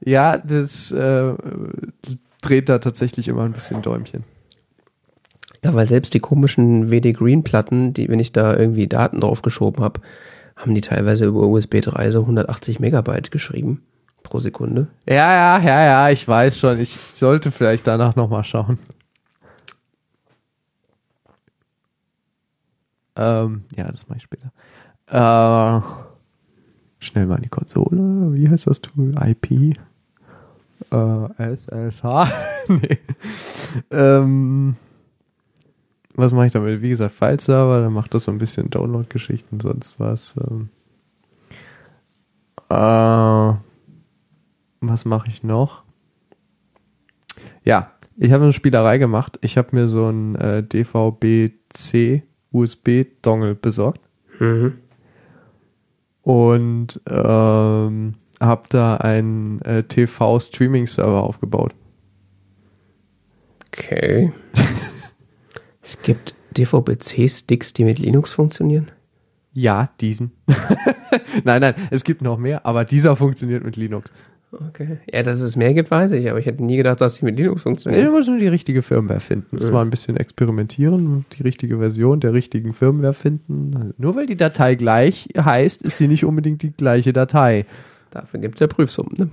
Ja, das äh, dreht da tatsächlich immer ein bisschen Däumchen. Ja, weil selbst die komischen WD Green Platten, die, wenn ich da irgendwie Daten drauf geschoben habe, haben die teilweise über USB 3 so 180 Megabyte geschrieben pro Sekunde. Ja, ja, ja, ja, ich weiß schon. Ich sollte vielleicht danach nochmal schauen. Ähm, ja, das mache ich später. Äh, schnell mal in die Konsole. Wie heißt das Tool? IP? Äh, SSH? nee. Ähm, was mache ich damit? Wie gesagt, File-Server, dann macht das so ein bisschen Download-Geschichten, sonst was. Ähm, äh, was mache ich noch? Ja, ich habe eine Spielerei gemacht. Ich habe mir so ein äh, DVB-C USB-Dongle besorgt Mhm. und ähm, habe da einen äh, TV-Streaming-Server aufgebaut. Okay. es gibt DVB-C-Sticks, die mit Linux funktionieren. Ja, diesen. nein, nein, es gibt noch mehr, aber dieser funktioniert mit Linux. Okay. Ja, dass es mehr gibt, weiß ich, aber ich hätte nie gedacht, dass die mit Linux Nee, funktionieren. du musst nur die richtige Firmware finden. Das Mhm. war ein bisschen experimentieren, die richtige Version der richtigen Firmware finden. Nur weil die Datei gleich heißt, ist sie nicht unbedingt die gleiche Datei, Dafür gibt's ja Prüfsummen. Ne?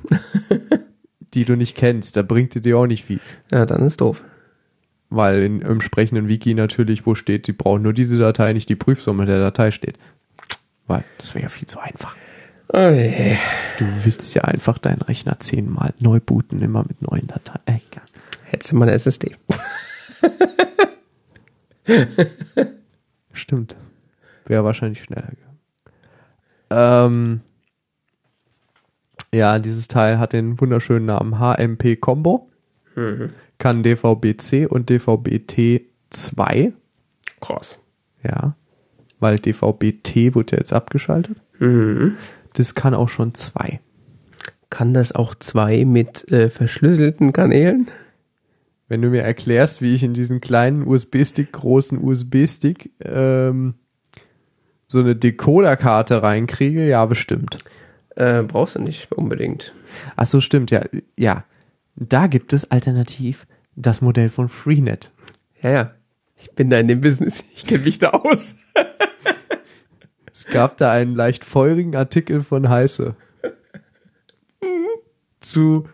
die du nicht kennst. Da bringt die dir auch nicht viel. Ja, dann ist doof. Weil in, im entsprechenden Wiki natürlich, wo steht, sie brauchen nur diese Datei, nicht die Prüfsumme der Datei steht. Weil das wäre ja viel zu einfach. Je. Du willst ja einfach deinen Rechner zehnmal neu booten, immer mit neuen Dateien. Äh. Hättest du mal eine SSD. Stimmt. Wäre wahrscheinlich schneller gegangen. Ähm, ja, dieses Teil hat den wunderschönen Namen HMP Combo. Mhm. Kann DVB-C und DVB-T2. Krass. Ja. Weil DVB-T wurde ja jetzt abgeschaltet. Mhm. Das kann auch schon zwei. Kann das auch zwei mit äh, verschlüsselten Kanälen? Wenn du mir erklärst, wie ich in diesen kleinen USB-Stick, großen USB-Stick ähm, so eine Decoder-Karte reinkriege, ja, bestimmt. Äh, brauchst du nicht unbedingt. Ach so, stimmt, ja. Ja, da gibt es alternativ das Modell von Freenet. Ja, ja. Ich bin da in dem Business. Ich kenne mich da aus. Es gab da einen leicht feurigen Artikel von Heiße. Zu,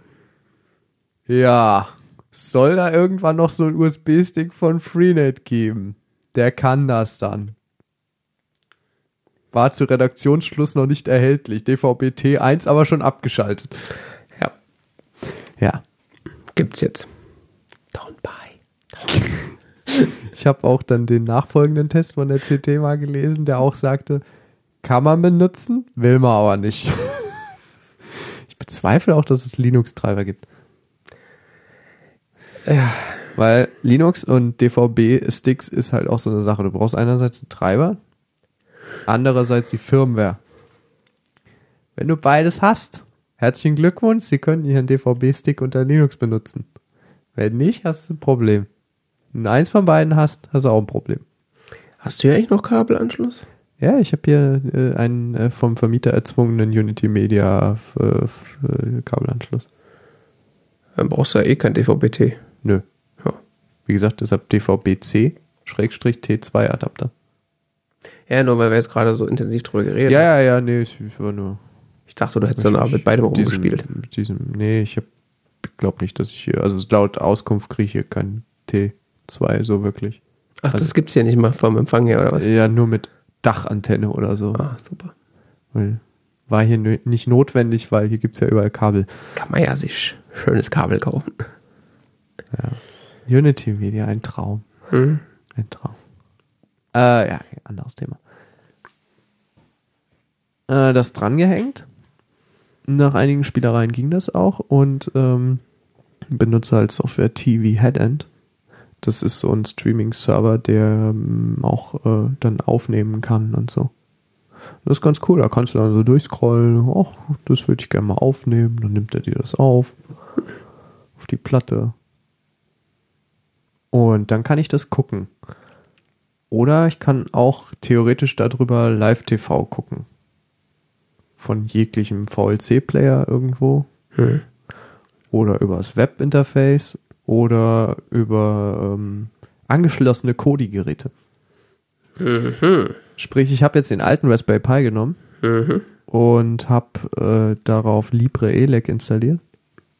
ja, soll da irgendwann noch so ein USB-Stick von Freenet geben? Der kann das dann. War zu Redaktionsschluss noch nicht erhältlich. DVB-T 1 aber schon abgeschaltet. Ja. Ja. Gibt's jetzt. Don't buy. ich habe auch dann den nachfolgenden Test von der CT mal gelesen, der auch sagte, kann man benutzen, will man aber nicht. ich bezweifle auch, dass es Linux-Treiber gibt. Ja. Weil Linux und DVB-Sticks ist halt auch so eine Sache. Du brauchst einerseits einen Treiber, andererseits die Firmware. Wenn du beides hast, herzlichen Glückwunsch, Sie können Ihren DVB-Stick unter Linux benutzen. Wenn nicht, hast du ein Problem. Wenn du eins von beiden hast, hast du auch ein Problem. Hast du ja eigentlich noch Kabelanschluss? Ja, ich habe hier äh, einen äh, vom Vermieter erzwungenen Unity Media äh, äh, Kabelanschluss. Dann brauchst du ja eh kein DVB-T. Nö. Ja. Wie gesagt, deshalb DVB-C Schrägstrich T2 Adapter. Ja, nur weil wir jetzt gerade so intensiv drüber geredet Ja, haben. ja, ja, nee, ich, ich war nur Ich dachte, du hättest dann aber mit beidem rumgespielt. Mit diesem, nee, ich glaube nicht, dass ich hier, also laut Auskunft kriege ich hier kein T2 so wirklich. Ach, Also- das gibt's ja nicht mal vom Empfang her, oder was? Ja, nur mit Dachantenne oder so. Ah, super. Weil war hier nicht notwendig, weil hier gibt's ja überall Kabel. Kann man ja sich schönes Kabel kaufen. Unity Media, ein Traum. Hm? Ein Traum. Äh, ja, anderes Thema. Äh, das drangehängt. Nach einigen Spielereien ging das auch und ähm, benutze als Software TV Headend. Das ist so ein Streaming-Server, der ähm, auch äh, dann aufnehmen kann und so. Das ist ganz cool, da kannst du dann so durchscrollen, ach, das würde ich gerne mal aufnehmen, dann nimmt er dir das auf, auf die Platte. Und dann kann ich das gucken. Oder ich kann auch theoretisch darüber Live-TV gucken. Von jeglichem VLC-Player irgendwo. Hm. Oder übers Web-Interface. Oder über ähm, angeschlossene Kodi-Geräte. Mhm. Sprich, ich habe jetzt den alten Raspberry Pi genommen Mhm. und habe äh, darauf LibreELEC installiert.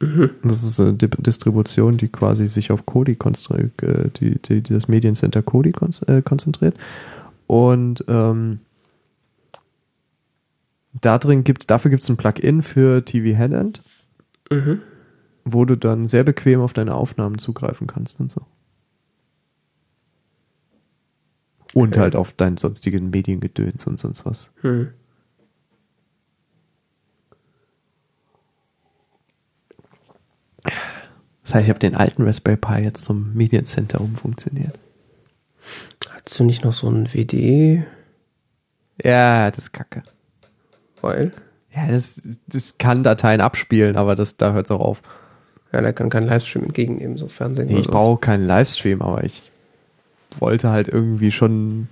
Mhm. Das ist eine Di- Distribution, die quasi sich auf Kodi konstri- äh, die, die, die das Mediencenter Kodi äh, konzentriert. Und ähm, da drin gibt's, dafür gibt es ein Plugin für TV Headend, Mhm. Wo du dann sehr bequem auf deine Aufnahmen zugreifen kannst und so. Und Okay. halt auf deinen sonstigen Mediengedöns und sonst was. Hm. Das heißt, ich habe den alten Raspberry Pi jetzt zum Mediencenter umfunktioniert. Hast du nicht noch so ein WD? Ja, das ist kacke. Weil? Ja, das, das kann Dateien abspielen, aber das, da hört es auch auf. Ja, der kann keinen Livestream entgegennehmen, so Fernsehen. Nee, ich brauche keinen Livestream, aber ich wollte halt irgendwie schon.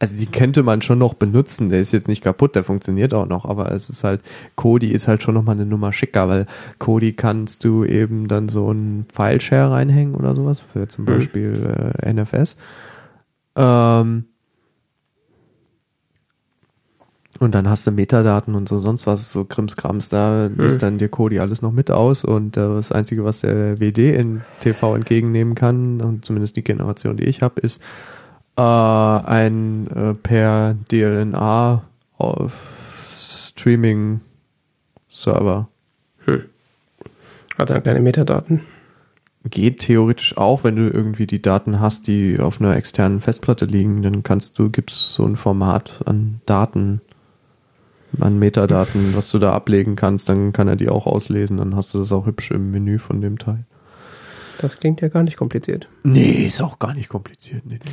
Also die könnte man schon noch benutzen. Der ist jetzt nicht kaputt, der funktioniert auch noch, aber es ist halt, Kodi ist halt schon nochmal eine Nummer schicker, weil Kodi kannst du eben dann so ein File-Share reinhängen oder sowas, für zum Mhm. Beispiel äh, NFS. Ähm, und dann hast du Metadaten und so sonst was, so Krimskrams, da liest dann dir Kodi alles noch mit aus und äh, das Einzige, was der WD in TV entgegennemen kann, und zumindest die Generation, die ich habe, ist äh, ein äh, per DLNA auf Streaming Server. Hat dann keine Metadaten. Geht theoretisch auch, wenn du irgendwie die Daten hast, die auf einer externen Festplatte liegen, dann kannst du, gibt's so ein Format an Daten, an Metadaten, was du da ablegen kannst, dann kann er die auch auslesen, dann hast du das auch hübsch im Menü von dem Teil. Das klingt ja gar nicht kompliziert. Nee, ist auch gar nicht kompliziert. Nee, nee.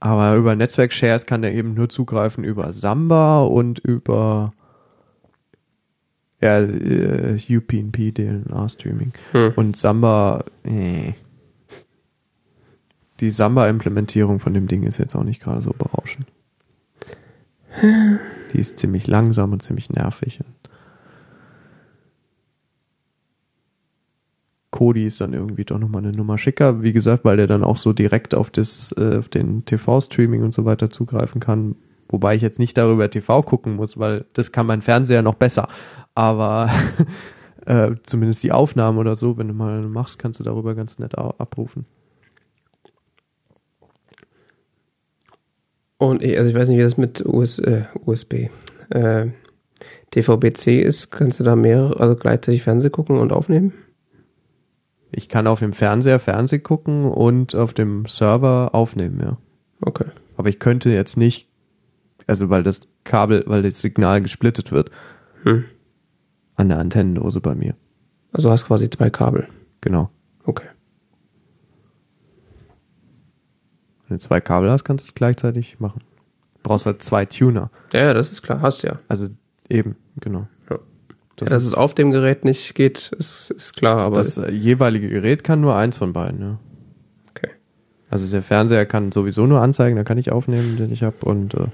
Aber über Netzwerk-Shares kann er eben nur zugreifen über Samba und über Ja, äh, UPnP, DLNA-Streaming. Hm. Und Samba, äh. Die Samba-Implementierung von dem Ding ist jetzt auch nicht gerade so berauschend. Die ist ziemlich langsam und ziemlich nervig. Kodi ist dann irgendwie doch nochmal eine Nummer schicker. Wie gesagt, weil der dann auch so direkt auf, das, äh, auf den TV-Streaming und so weiter zugreifen kann. Wobei ich jetzt nicht darüber TV gucken muss, weil das kann mein Fernseher noch besser. Aber äh, zumindest die Aufnahmen oder so, wenn du mal machst, kannst du darüber ganz nett abrufen. Und eh, also ich weiß nicht, wie das mit US, äh, USB, äh, DVB-C ist. Kannst du da mehr, also gleichzeitig Fernsehen gucken und aufnehmen? Ich kann auf dem Fernseher Fernsehen gucken und auf dem Server aufnehmen, ja. Okay. Aber ich könnte jetzt nicht, also weil das Kabel, weil das Signal gesplittet wird Hm. an der Antennendose bei mir. Also hast quasi zwei Kabel. Genau. Wenn du zwei Kabel hast, kannst du es gleichzeitig machen. Du brauchst halt zwei Tuner. Ja, ja, das ist klar. Hast ja. Also eben, genau. Ja. Das, Dass ist, es auf dem Gerät nicht geht, ist, ist klar, aber das äh, jeweilige Gerät kann nur eins von beiden, ja. okay. Also der Fernseher kann sowieso nur anzeigen, da kann ich aufnehmen, den ich habe. Und äh,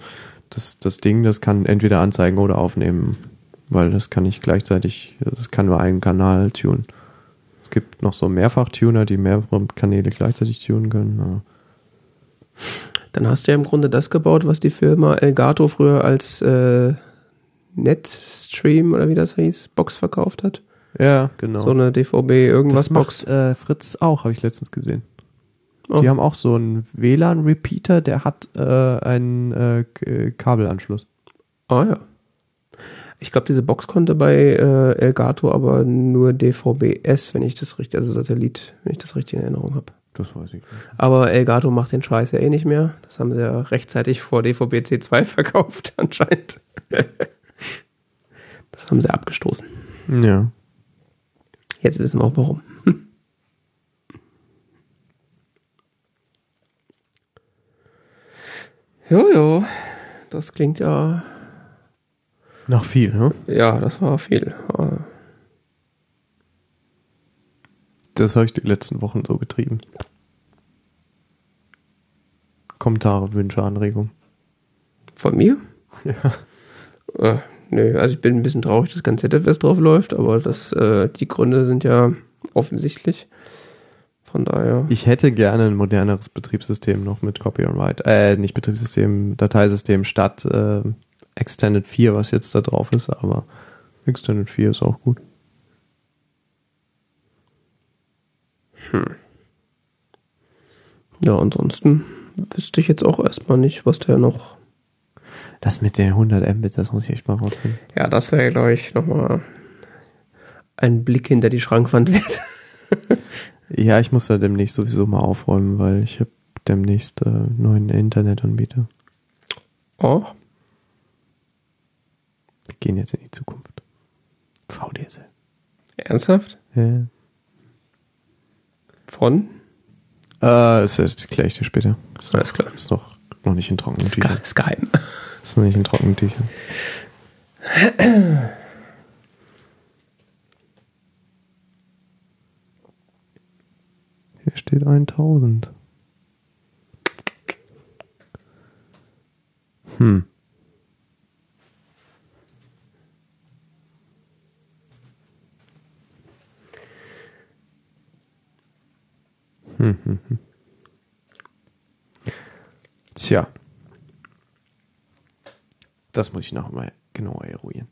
das, das Ding, das kann entweder anzeigen oder aufnehmen, weil das kann ich gleichzeitig, das kann nur einen Kanal tunen. Es gibt noch so Mehrfach-Tuner, die mehrere Kanäle gleichzeitig tunen können. aber- Dann hast du ja im Grunde das gebaut, was die Firma Elgato früher als äh, Netstream oder wie das hieß, Box verkauft hat. Ja, genau. So eine DVB irgendwas das Box. macht äh, Fritz auch, habe ich letztens gesehen. Oh. Die haben auch so einen WLAN-Repeater, der hat äh, einen äh, Kabelanschluss. Ah ja. Ich glaube, diese Box konnte bei äh, Elgato aber nur DVB-S, wenn ich das richtig, also Satellit, wenn ich das richtig in Erinnerung habe. Das weiß ich nicht. Aber Elgato macht den Scheiß ja eh nicht mehr. Das haben sie ja rechtzeitig vor DVB C2 verkauft, anscheinend. das haben sie abgestoßen. Ja. Jetzt wissen wir auch warum. Jo, jo. Das klingt ja. Noch viel, ne? Ja, das war viel. Äh, Das habe ich die letzten Wochen so getrieben. Kommentare, Wünsche, Anregungen. Von mir? Ja. Äh, nö, also ich bin ein bisschen traurig, dass kein ZFS drauf läuft, aber das, äh, die Gründe sind ja offensichtlich. Von daher. Ich hätte gerne ein moderneres Betriebssystem noch mit Copy on Write. Äh, nicht Betriebssystem, Dateisystem statt äh, Extended 4, was jetzt da drauf ist, aber Extended 4 ist auch gut. Ja, ansonsten wüsste ich jetzt auch erstmal nicht, was der noch. Das mit den 100 Mbit, das muss ich echt mal rausfinden. Ja, das wäre, glaube ich, nochmal ein Blick hinter die Schrankwand wert. Ja, ich muss da demnächst sowieso mal aufräumen, weil ich habe demnächst äh, neuen Internetanbieter. Oh, Wir gehen jetzt in die Zukunft. VDSL. ernsthaft? Ja. Von? Äh, ist das gleich dir später. Ist noch, Alles klar. ist noch, noch nicht in trockenen Sky, Tüchern. Sky. Ist noch nicht in trockenen Tüchern. Hier steht 1000. Hm. Hm, hm, hm. Tja. Das muss ich noch mal genauer eruieren.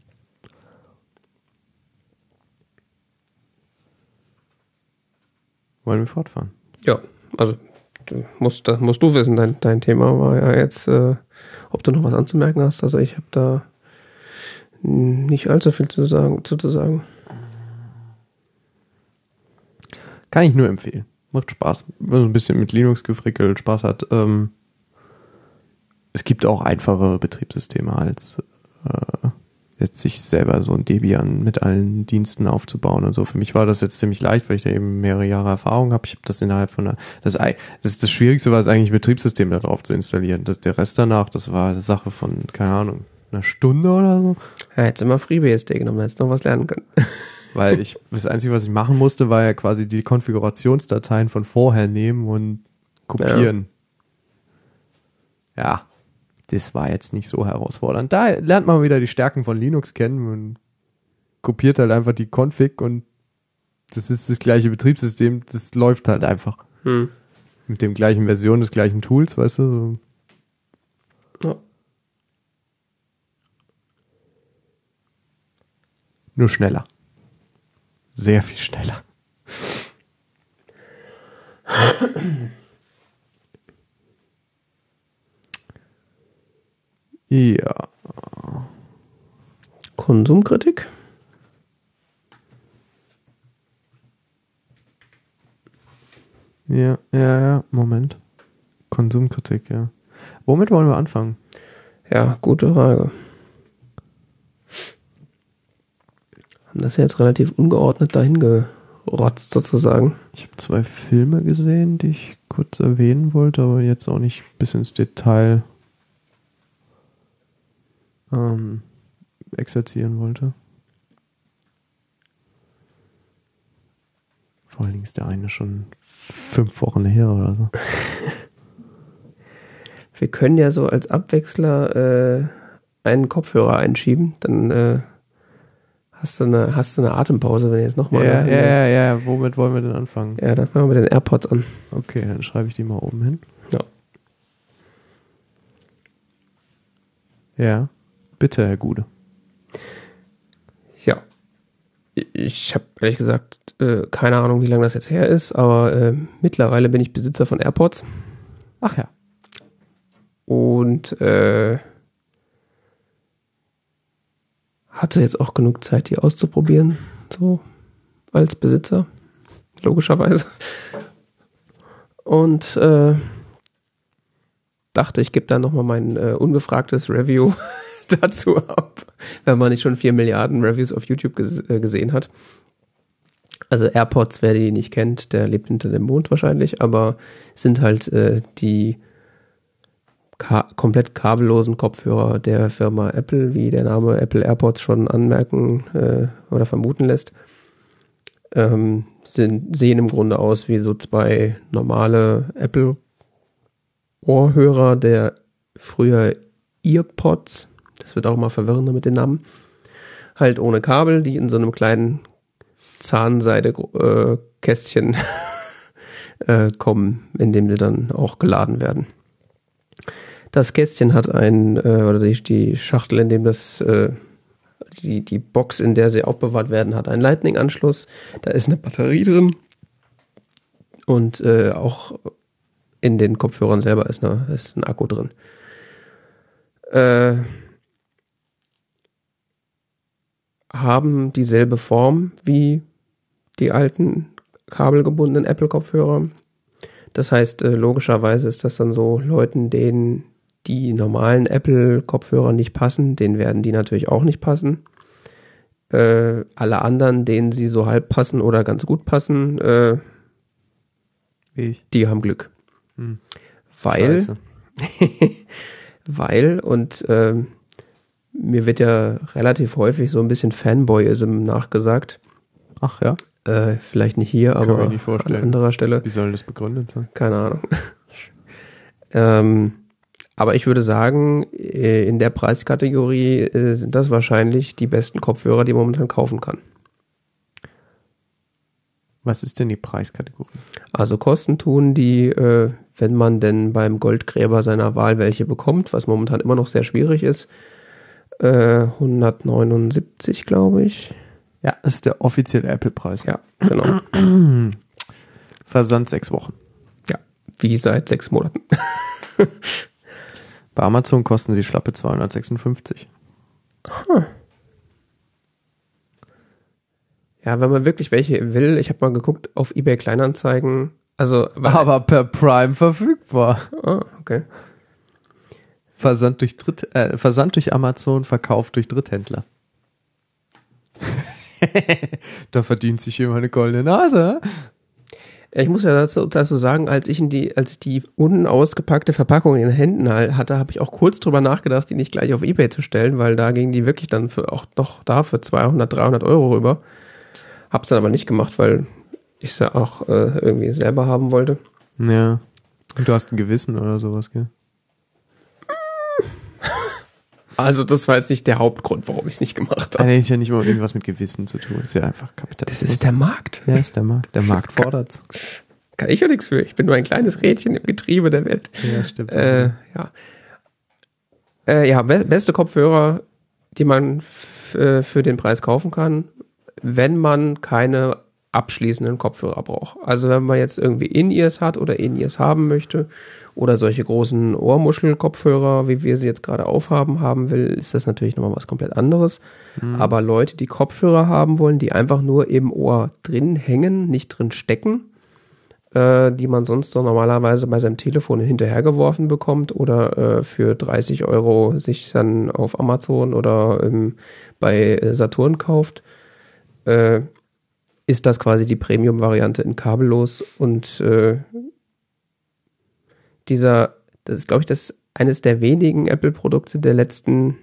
Wollen wir fortfahren? Ja, also du musst, das musst du wissen, dein, dein Thema war ja jetzt, äh, ob du noch was anzumerken hast. Also ich habe da nicht allzu viel zu sagen, zu, zu sagen. Kann ich nur empfehlen. Macht Spaß. Wenn man ein bisschen mit Linux gefrickelt Spaß hat. Ähm, es gibt auch einfache Betriebssysteme als äh, jetzt sich selber so ein Debian mit allen Diensten aufzubauen und so. Für mich war das jetzt ziemlich leicht, weil ich da eben mehrere Jahre Erfahrung habe. Ich habe das innerhalb von einer, das, das das Schwierigste war es eigentlich, Betriebssystem da drauf zu installieren. Das, der Rest danach, das war eine Sache von, keine Ahnung, einer Stunde oder so. Ja, jetzt immer FreeBSD genommen, hättest noch was lernen können. Weil ich, das Einzige, was ich machen musste, war ja quasi die Konfigurationsdateien von vorher nehmen und kopieren. Ja. ja. das war jetzt nicht so herausfordernd. Da lernt man wieder die Stärken von Linux kennen und kopiert halt einfach die Config und das ist das gleiche Betriebssystem, das läuft halt einfach. Hm. Mit dem gleichen Version des gleichen Tools, weißt du? Ja. Nur schneller. Sehr viel schneller. ja. Konsumkritik? Ja, ja, ja, Moment. Konsumkritik, ja. Womit wollen wir anfangen? Ja, gute Frage. Haben das jetzt relativ ungeordnet dahin gerotzt, sozusagen. Ich habe zwei Filme gesehen, die ich kurz erwähnen wollte, aber jetzt auch nicht bis ins Detail ähm, exerzieren wollte. Vor allen Dingen ist der eine schon fünf Wochen her oder so. Wir können ja so als Abwechsler äh, einen Kopfhörer einschieben, dann äh, hast, du eine, hast du eine Atempause, wenn jetzt nochmal. Ja, ja, ja, ja, womit wollen wir denn anfangen? Ja, dann fangen wir mit den AirPods an. Okay, dann schreibe ich die mal oben hin. Ja. Ja, bitte, Herr Gude. Ja. Ich habe ehrlich gesagt äh, keine Ahnung, wie lange das jetzt her ist, aber äh, mittlerweile bin ich Besitzer von AirPods. Ach ja. Und äh, hatte jetzt auch genug Zeit, die auszuprobieren, so als Besitzer, logischerweise. Und äh, dachte, ich gebe da nochmal mein äh, ungefragtes Review dazu ab, wenn man nicht schon vier Milliarden Reviews auf YouTube ges äh, gesehen hat. Also AirPods, wer die nicht kennt, der lebt hinter dem Mond wahrscheinlich, aber sind halt äh, die ka komplett kabellosen Kopfhörer der Firma Apple, wie der Name Apple AirPods schon anmerken äh, oder vermuten lässt. Ähm, sind, sehen im Grunde aus wie so zwei normale Apple Ohrhörer der früher Earpods. Das wird auch mal verwirrender mit den Namen. Halt ohne Kabel, die in so einem kleinen Zahnseide-Kästchen äh, kommen, in dem sie dann auch geladen werden. Das Kästchen hat ein, äh, oder die, die Schachtel, in dem das, äh, die, die Box, in der sie aufbewahrt werden, hat einen Lightning-Anschluss. Da ist eine Batterie drin. Und äh, auch in den Kopfhörern selber ist, eine, ist ein Akku drin. Äh, haben dieselbe Form wie die alten kabelgebundenen Apple-Kopfhörer. Das heißt, äh, logischerweise ist das dann so Leuten, denen die normalen Apple-Kopfhörer nicht passen, denen werden die natürlich auch nicht passen. Äh, alle anderen, denen sie so halb passen oder ganz gut passen, äh, die haben Glück. Hm. Weil, weil, und äh, mir wird ja relativ häufig so ein bisschen Fanboyism nachgesagt. Ach ja. Äh, vielleicht nicht hier, Kann aber an anderer Stelle. Wie soll das begründet sein? Keine Ahnung. ähm, aber ich würde sagen, äh, in der Preiskategorie äh, sind das wahrscheinlich die besten Kopfhörer, die man momentan kaufen kann. Was ist denn die Preiskategorie? Also Kosten tun die, äh, wenn man denn beim Goldgräber seiner Wahl welche bekommt, was momentan immer noch sehr schwierig ist, 179, glaube ich. Ja, das ist der offizielle Apple-Preis. Ja, genau. Versand sechs Wochen. Ja, wie seit sechs Monaten. Bei Amazon kosten sie schlappe 256. Huh. Ja, wenn man wirklich welche will, ich habe mal geguckt auf eBay Kleinanzeigen. Also, aber per Prime verfügbar. Ah, okay. Versand durch Dritt, äh, Versand durch Amazon, Verkauf durch Dritthändler. da verdient sich immer eine goldene Nase. Ja, ich muss ja dazu, dazu sagen, als ich in die, als ich die unausgepackte Verpackung in den Händen hatte, habe ich auch kurz drüber nachgedacht, die nicht gleich auf Ebay zu stellen, weil da ging die wirklich dann für auch noch da für 200, 300 Euro rüber. Hab's dann aber nicht gemacht, weil ich es ja auch äh, irgendwie selber haben wollte. Ja. Und du hast ein Gewissen oder sowas, gell? Also das war jetzt nicht der Hauptgrund, warum ich es nicht gemacht habe. Nein, ist ja nicht mal irgendwas mit Gewissen zu tun. ist ja einfach Kapitalismus. Das ist der Markt. Ja, ist der Markt. Der Markt fordert. Kann ich ja nichts für. Ich bin nur ein kleines Rädchen im Getriebe der Welt. Ja, stimmt. Äh, ja. Äh, ja, beste Kopfhörer, die man äh, für den Preis kaufen kann, wenn man keine abschließenden Kopfhörer braucht. Also wenn man jetzt irgendwie In-Ears hat oder In-Ears haben möchte oder solche großen Ohrmuschel-Kopfhörer, wie wir sie jetzt gerade aufhaben, haben will, ist das natürlich nochmal was komplett anderes. Mhm. Aber Leute, die Kopfhörer haben wollen, die einfach nur im Ohr drin hängen, nicht drin stecken, äh, die man sonst so normalerweise bei seinem Telefon hinterhergeworfen bekommt oder äh, für 30 Euro sich dann auf Amazon oder ähm, bei Saturn kauft, äh, ist das quasi die Premium-Variante in kabellos und äh, dieser, das ist glaube ich das eines der wenigen Apple-Produkte der letzten,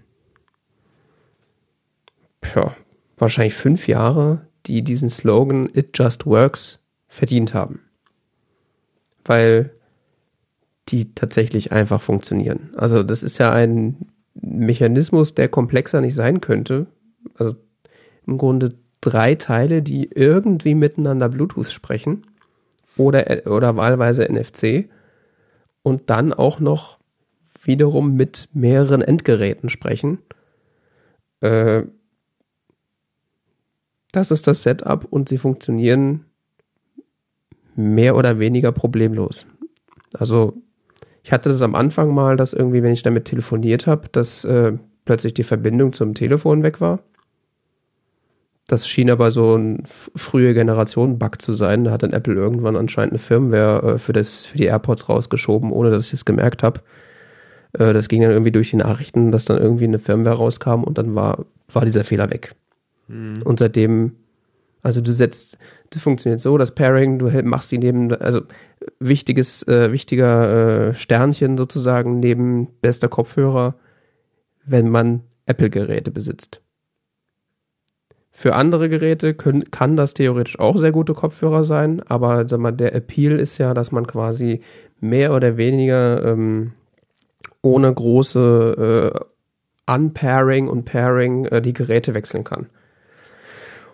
ja, wahrscheinlich fünf Jahre, die diesen Slogan It Just Works verdient haben. Weil die tatsächlich einfach funktionieren. Also das ist ja ein Mechanismus, der komplexer nicht sein könnte. Also im Grunde drei Teile, die irgendwie miteinander Bluetooth sprechen oder, oder wahlweise NFC und dann auch noch wiederum mit mehreren Endgeräten sprechen. Äh, das ist das Setup und sie funktionieren mehr oder weniger problemlos. Also ich hatte das am Anfang mal, dass irgendwie, wenn ich damit telefoniert habe, dass äh, plötzlich die Verbindung zum Telefon weg war. Das schien aber so ein frühe Generation-Bug zu sein. Da hat dann Apple irgendwann anscheinend eine Firmware äh, für, das, für die AirPods rausgeschoben, ohne dass ich es gemerkt habe. Äh, das ging dann irgendwie durch die Nachrichten, dass dann irgendwie eine Firmware rauskam und dann war, war dieser Fehler weg. Mhm. Und seitdem, also du setzt, das funktioniert so, das Pairing, du machst die neben, also wichtiges, äh, wichtiger äh, Sternchen sozusagen neben bester Kopfhörer, wenn man Apple-Geräte besitzt. Für andere Geräte können, kann das theoretisch auch sehr gute Kopfhörer sein, aber sag mal, der Appeal ist ja, dass man quasi mehr oder weniger ähm, ohne große äh, Unpairing und Pairing äh, die Geräte wechseln kann.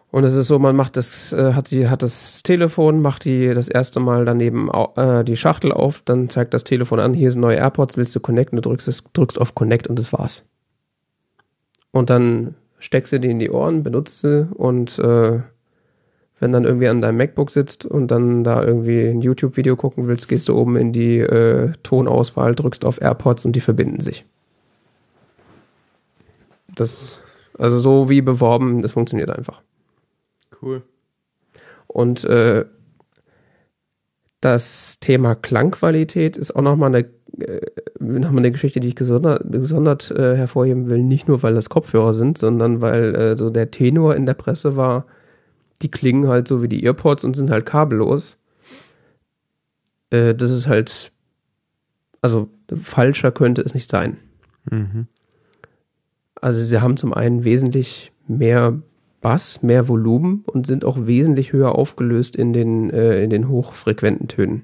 Und es ist so, man macht das, äh, hat die, hat das Telefon, macht die das erste Mal daneben äh, die Schachtel auf, dann zeigt das Telefon an, hier sind neue AirPods, willst du connecten, du drückst drückst auf Connect und das war's. Und dann steckst du die in die Ohren, benutzt sie und äh, wenn dann irgendwie an deinem MacBook sitzt und dann da irgendwie ein YouTube-Video gucken willst, gehst du oben in die äh, Tonauswahl, drückst auf AirPods und die verbinden sich. Das, also so wie beworben, das funktioniert einfach. Cool. Und äh, das Thema Klangqualität ist auch nochmal eine nochmal eine Geschichte, die ich gesondert, gesondert äh, hervorheben will, nicht nur weil das Kopfhörer sind, sondern weil äh, so der Tenor in der Presse war, die klingen halt so wie die Earpods und sind halt kabellos. Äh, das ist halt, also falscher könnte es nicht sein. Mhm. Also sie haben zum einen wesentlich mehr Bass, mehr Volumen und sind auch wesentlich höher aufgelöst in den, äh, in den hochfrequenten Tönen.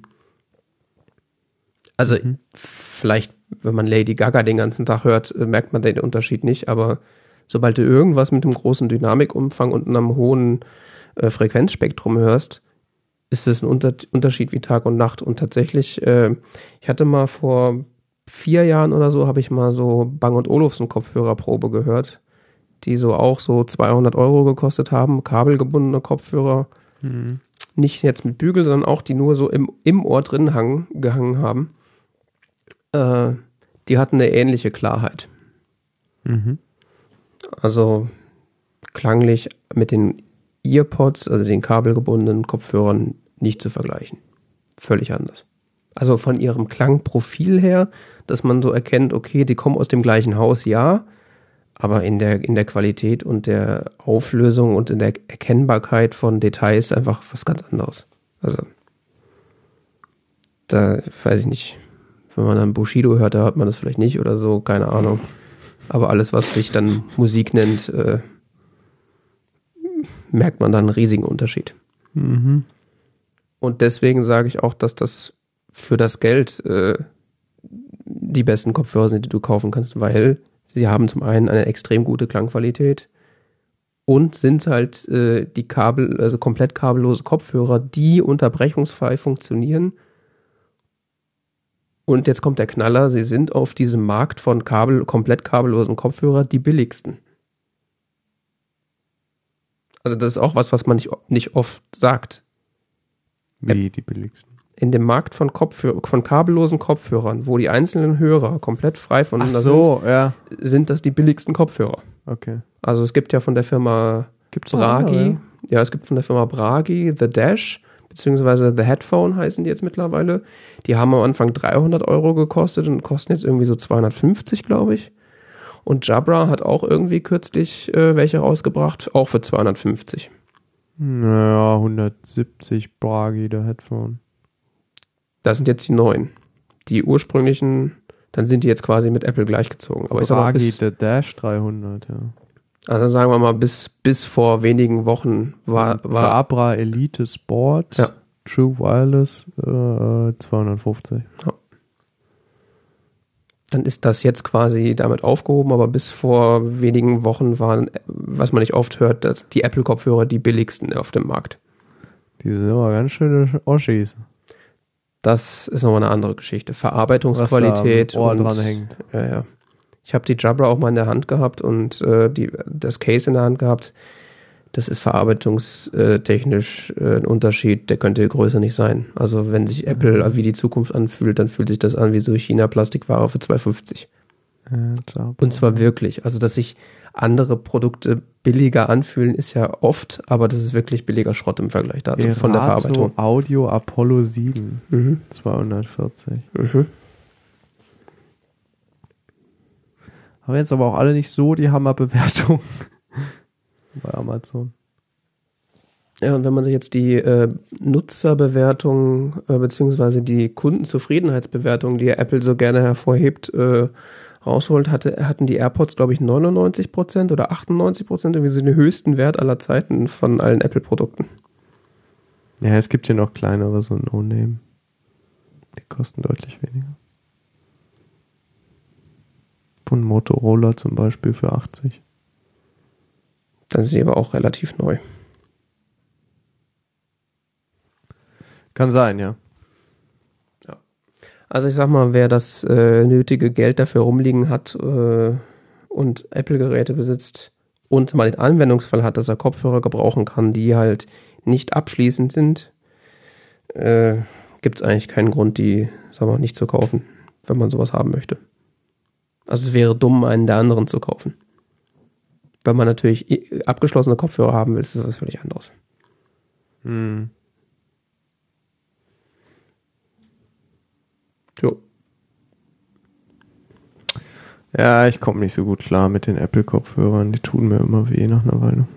Also mhm. vielleicht, wenn man Lady Gaga den ganzen Tag hört, äh, merkt man den Unterschied nicht, aber sobald du irgendwas mit einem großen Dynamikumfang und einem hohen äh, Frequenzspektrum hörst, ist es ein Unter Unterschied wie Tag und Nacht. Und tatsächlich, äh, ich hatte mal vor vier Jahren oder so, habe ich mal so Bang und Olufsen Kopfhörerprobe gehört, die so auch so 200 Euro gekostet haben, kabelgebundene Kopfhörer. Mhm. Nicht jetzt mit Bügel, sondern auch die nur so im, im Ohr drin hang, gehangen haben äh, die hatten eine ähnliche Klarheit. Mhm. Also klanglich mit den Earpods, also den kabelgebundenen Kopfhörern, nicht zu vergleichen. Völlig anders. Also von ihrem Klangprofil her, dass man so erkennt, okay, die kommen aus dem gleichen Haus, ja, aber in der, in der Qualität und der Auflösung und in der Erkennbarkeit von Details einfach was ganz anderes. Also da weiß ich nicht. Wenn man dann Bushido hört, da hört man das vielleicht nicht oder so, keine Ahnung. Aber alles, was sich dann Musik nennt, äh, merkt man dann einen riesigen Unterschied. Mhm. Und deswegen sage ich auch, dass das für das Geld äh, die besten Kopfhörer sind, die du kaufen kannst, weil sie haben zum einen eine extrem gute Klangqualität und sind halt äh, die Kabel, also komplett kabellose Kopfhörer, die unterbrechungsfrei funktionieren. Und jetzt kommt der Knaller, sie sind auf diesem Markt von Kabel, komplett kabellosen Kopfhörer die billigsten. Also das ist auch was, was man nicht, nicht oft sagt. Wie die billigsten. In dem Markt von, Kopfhör von kabellosen Kopfhörern, wo die einzelnen Hörer komplett frei voneinander so, ja. sind, sind das die billigsten Kopfhörer. Okay. Also es gibt ja von der Firma Gibt's Bragi, ja, es gibt von der Firma Bragi The Dash, beziehungsweise The Headphone heißen die jetzt mittlerweile. Die haben am Anfang 300 Euro gekostet und kosten jetzt irgendwie so 250, glaube ich. Und Jabra hat auch irgendwie kürzlich äh, welche rausgebracht, auch für 250. Naja, 170 Bragi, der Headphone. Das sind jetzt die neuen. Die ursprünglichen, dann sind die jetzt quasi mit Apple gleichgezogen. Aber ich sag mal, Bragi, bis, der Dash 300, ja. Also sagen wir mal, bis, bis vor wenigen Wochen war, war Jabra Elite Sport, Ja. True Wireless, äh, 250. dann ist das jetzt quasi damit aufgehoben, aber bis vor wenigen Wochen waren, was man nicht oft hört, dass die Apple-Kopfhörer die billigsten auf dem Markt. Die sind aber ganz schöne Oschis. Das ist nochmal eine andere Geschichte. Verarbeitungsqualität. was da am Ohr und, dran hängt. Ja, ja. Ich habe die Jabra auch mal in der Hand gehabt und äh, die, das Case in der Hand gehabt. Das ist verarbeitungstechnisch äh, ein Unterschied, der könnte größer nicht sein. Also wenn sich Apple wie die Zukunft anfühlt, dann fühlt sich das an wie so China-Plastikware für 2,50. Ja, Jabra. Und zwar wirklich. Also, dass sich andere Produkte billiger anfühlen, ist ja oft, aber das ist wirklich billiger Schrott im Vergleich dazu von der Erato Verarbeitung. Audio Apollo 7, Mhm. 240. Mhm. Haben jetzt aber auch alle nicht so die Hammerbewertung bei Amazon. Ja, und wenn man sich jetzt die äh, Nutzerbewertung äh, beziehungsweise die Kundenzufriedenheitsbewertung, die Apple so gerne hervorhebt, äh, rausholt, hatte, hatten die AirPods, glaube ich, 99% oder 98%, irgendwie so den höchsten Wert aller Zeiten von allen Apple-Produkten. Ja, es gibt hier noch kleinere, so No-Name. Die kosten deutlich weniger. Von Motorola zum Beispiel für 80. Dann ist sie aber auch relativ neu. Kann sein, ja. Also ich sag mal, wer das äh, nötige Geld dafür rumliegen hat äh, und Apple-Geräte besitzt und mal den Anwendungsfall hat, dass er Kopfhörer gebrauchen kann, die halt nicht abschließend sind, äh, gibt es eigentlich keinen Grund, die, sag mal, nicht zu kaufen, wenn man sowas haben möchte. Also es wäre dumm, einen der anderen zu kaufen. Wenn man natürlich i- abgeschlossene Kopfhörer haben will, ist das was völlig anderes. Hm. Jo. Ja, ich komme nicht so gut klar mit den Apple-Kopfhörern. Die tun mir immer weh nach einer Weile.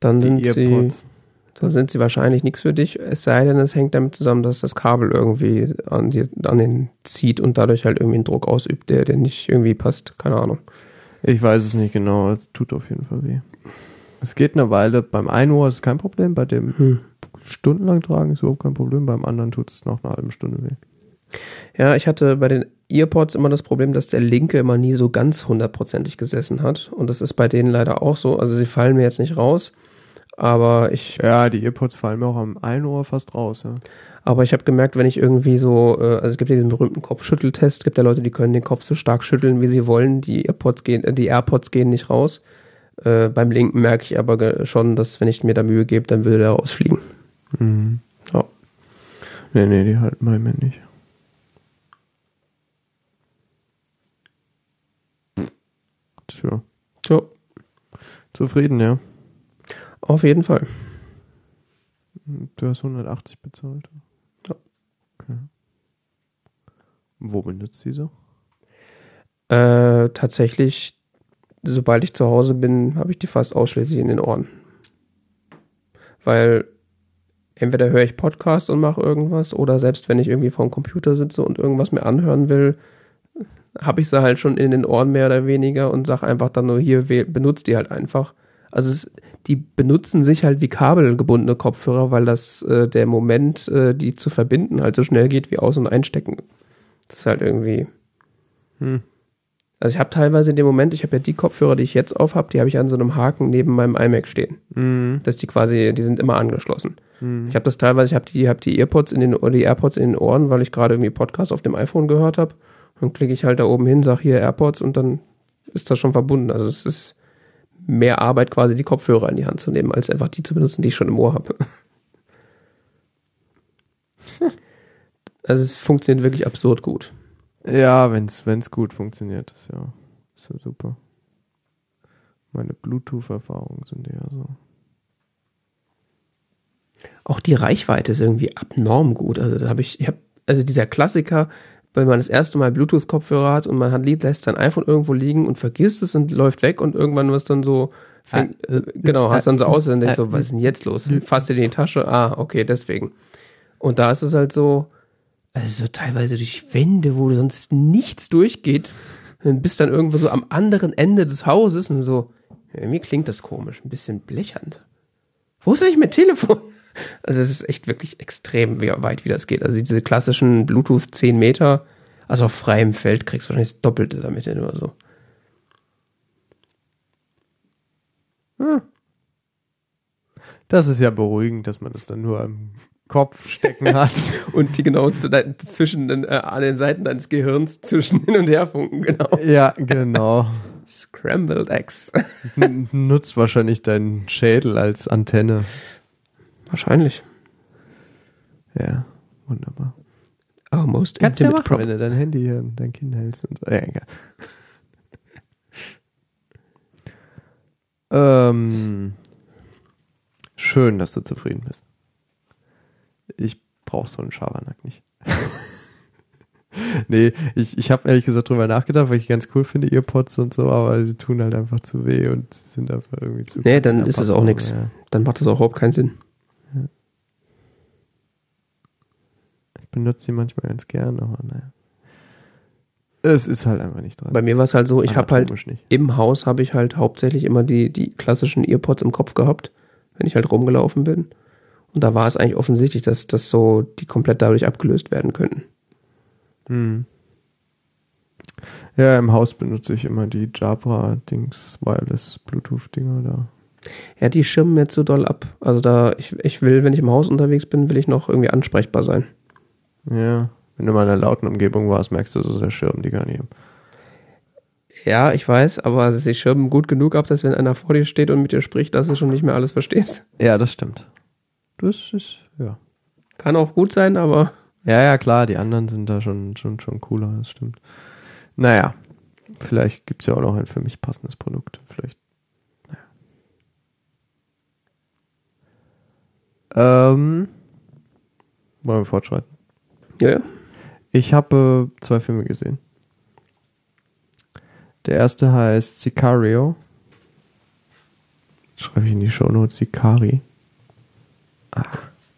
Dann sind Die sie Earpods. Dann sind sie wahrscheinlich nichts für dich, es sei denn, es hängt damit zusammen, dass das Kabel irgendwie an, dir, an den zieht und dadurch halt irgendwie einen Druck ausübt, der, der nicht irgendwie passt. Keine Ahnung. Ich weiß es nicht genau. Es tut auf jeden Fall weh. Es geht eine Weile. Beim einen Ohr ist es kein Problem. Bei dem Hm. stundenlang tragen ist überhaupt kein Problem. Beim anderen tut es nach einer halben Stunde weh. Ja, ich hatte bei den Earpods immer das Problem, dass der linke immer nie so ganz hundertprozentig gesessen hat. Und das ist bei denen leider auch so. Also sie fallen mir jetzt nicht raus. Aber ich, Ja, die Earpods fallen mir auch am einen Ohr fast raus. Ja. aber ich habe gemerkt, wenn ich irgendwie so, äh, also es gibt ja diesen berühmten Kopfschütteltest, es gibt ja Leute, die können den Kopf so stark schütteln, wie sie wollen. Die Earpods gehen, äh, die AirPods gehen nicht raus. Äh, beim linken merke ich aber schon, dass wenn ich mir da Mühe gebe, dann würde der rausfliegen. Mhm. Ja. Nee, nee, die halten bei mir nicht. Tja. So, Zufrieden, ja. Auf jeden Fall. Du hast 180 bezahlt. Ja. Okay. Wo benutzt so? Äh, tatsächlich, sobald ich zu Hause bin, habe ich die fast ausschließlich in den Ohren. Weil entweder höre ich Podcasts und mache irgendwas oder selbst wenn ich irgendwie vor dem Computer sitze und irgendwas mir anhören will, habe ich sie halt schon in den Ohren mehr oder weniger und sage einfach dann nur hier, benutzt die halt einfach. Also es, die benutzen sich halt wie kabelgebundene Kopfhörer, weil das äh, der Moment, äh, die zu verbinden, halt so schnell geht wie aus- und einstecken. Das ist halt irgendwie. Hm. Also ich habe teilweise in dem Moment, ich habe ja die Kopfhörer, die ich jetzt auf habe, die habe ich an so einem Haken neben meinem iMac stehen. Mhm. Dass die quasi, die sind immer angeschlossen. Mhm. Ich habe das teilweise, ich habe die, hab die Earpods in den, die AirPods in den Ohren, weil ich gerade irgendwie Podcast auf dem iPhone gehört habe. Dann klicke ich halt da oben hin, sag hier AirPods und dann ist das schon verbunden. Also es ist mehr Arbeit quasi die Kopfhörer in die Hand zu nehmen, als einfach die zu benutzen, die ich schon im Ohr habe. also es funktioniert wirklich absurd gut. Ja, wenn es gut funktioniert, ist ja, ist ja super. Meine Bluetooth-Erfahrungen sind eher so. Auch die Reichweite ist irgendwie abnorm gut. Also da habe ich, ich hab, also dieser Klassiker, wenn man das erste Mal Bluetooth-Kopfhörer hat und man hat Lied, lässt sein iPhone irgendwo liegen und vergisst es und läuft weg und irgendwann was dann so, fängt, äh, genau, hast dann so aus und denkst so, was ist denn jetzt los? Fasst dir in die Tasche, ah, okay, deswegen. Und da ist es halt so, also so teilweise durch Wände, wo sonst nichts durchgeht, und bist dann irgendwo so am anderen Ende des Hauses und so, mir klingt das komisch, ein bisschen blechern. Wo ist eigentlich mein Telefon? Also es ist echt wirklich extrem wie weit, wie das geht. Also diese klassischen Bluetooth 10 Meter, also auf freiem Feld kriegst du wahrscheinlich das Doppelte damit hin oder so. Hm. Das ist ja beruhigend, dass man das dann nur am Kopf stecken hat. und die genau zu, zwischen den, äh, an den Seiten deines Gehirns zwischen hin und her funken, genau. Ja, genau. Scrambled Eggs. Nutzt wahrscheinlich deinen Schädel als Antenne. Wahrscheinlich. Ja, wunderbar. Almost Kannst du ja machen, wenn du dein Handy hier in dein Kind hältst und so. Ja, egal. ähm, schön, dass du zufrieden bist. Ich brauche so einen Schabernack nicht. nee, ich, ich habe ehrlich gesagt drüber nachgedacht, weil ich ganz cool finde, Earpods und so, aber sie tun halt einfach zu weh und sind einfach irgendwie zu. Nee, dann ist es auch nichts. Ja. Dann macht das auch überhaupt keinen Sinn. Ich benutze sie manchmal ganz gern, aber naja. Es ist halt einfach nicht dran. Bei mir war es halt so, ich habe halt nicht. im Haus habe ich halt hauptsächlich immer die, die klassischen Earpods im Kopf gehabt, wenn ich halt rumgelaufen bin. Und da war es eigentlich offensichtlich, dass das so die komplett dadurch abgelöst werden könnten. Hm. Ja, im Haus benutze ich immer die Jabra-Dings, Wireless Bluetooth-Dinger da. Ja, die schirmen jetzt so doll ab. Also da, ich, ich will, wenn ich im Haus unterwegs bin, will ich noch irgendwie ansprechbar sein. Ja, wenn du mal in einer lauten Umgebung warst, merkst du so, der Schirm die gar nicht. Ja, ich weiß, aber sie schirmen gut genug ab, dass wenn einer vor dir steht und mit dir spricht, dass du schon nicht mehr alles verstehst. Ja, das stimmt. Das ist, ja. Kann auch gut sein, aber. Ja, ja, klar, die anderen sind da schon, schon, schon cooler, das stimmt. Naja, vielleicht gibt es ja auch noch ein für mich passendes Produkt. Vielleicht. Naja. Ähm, wollen wir fortschreiten? Ja, ja. Ich habe äh, zwei Filme gesehen. Der erste heißt Sicario. Schreibe ich in die Show Notes Sicari. Ah,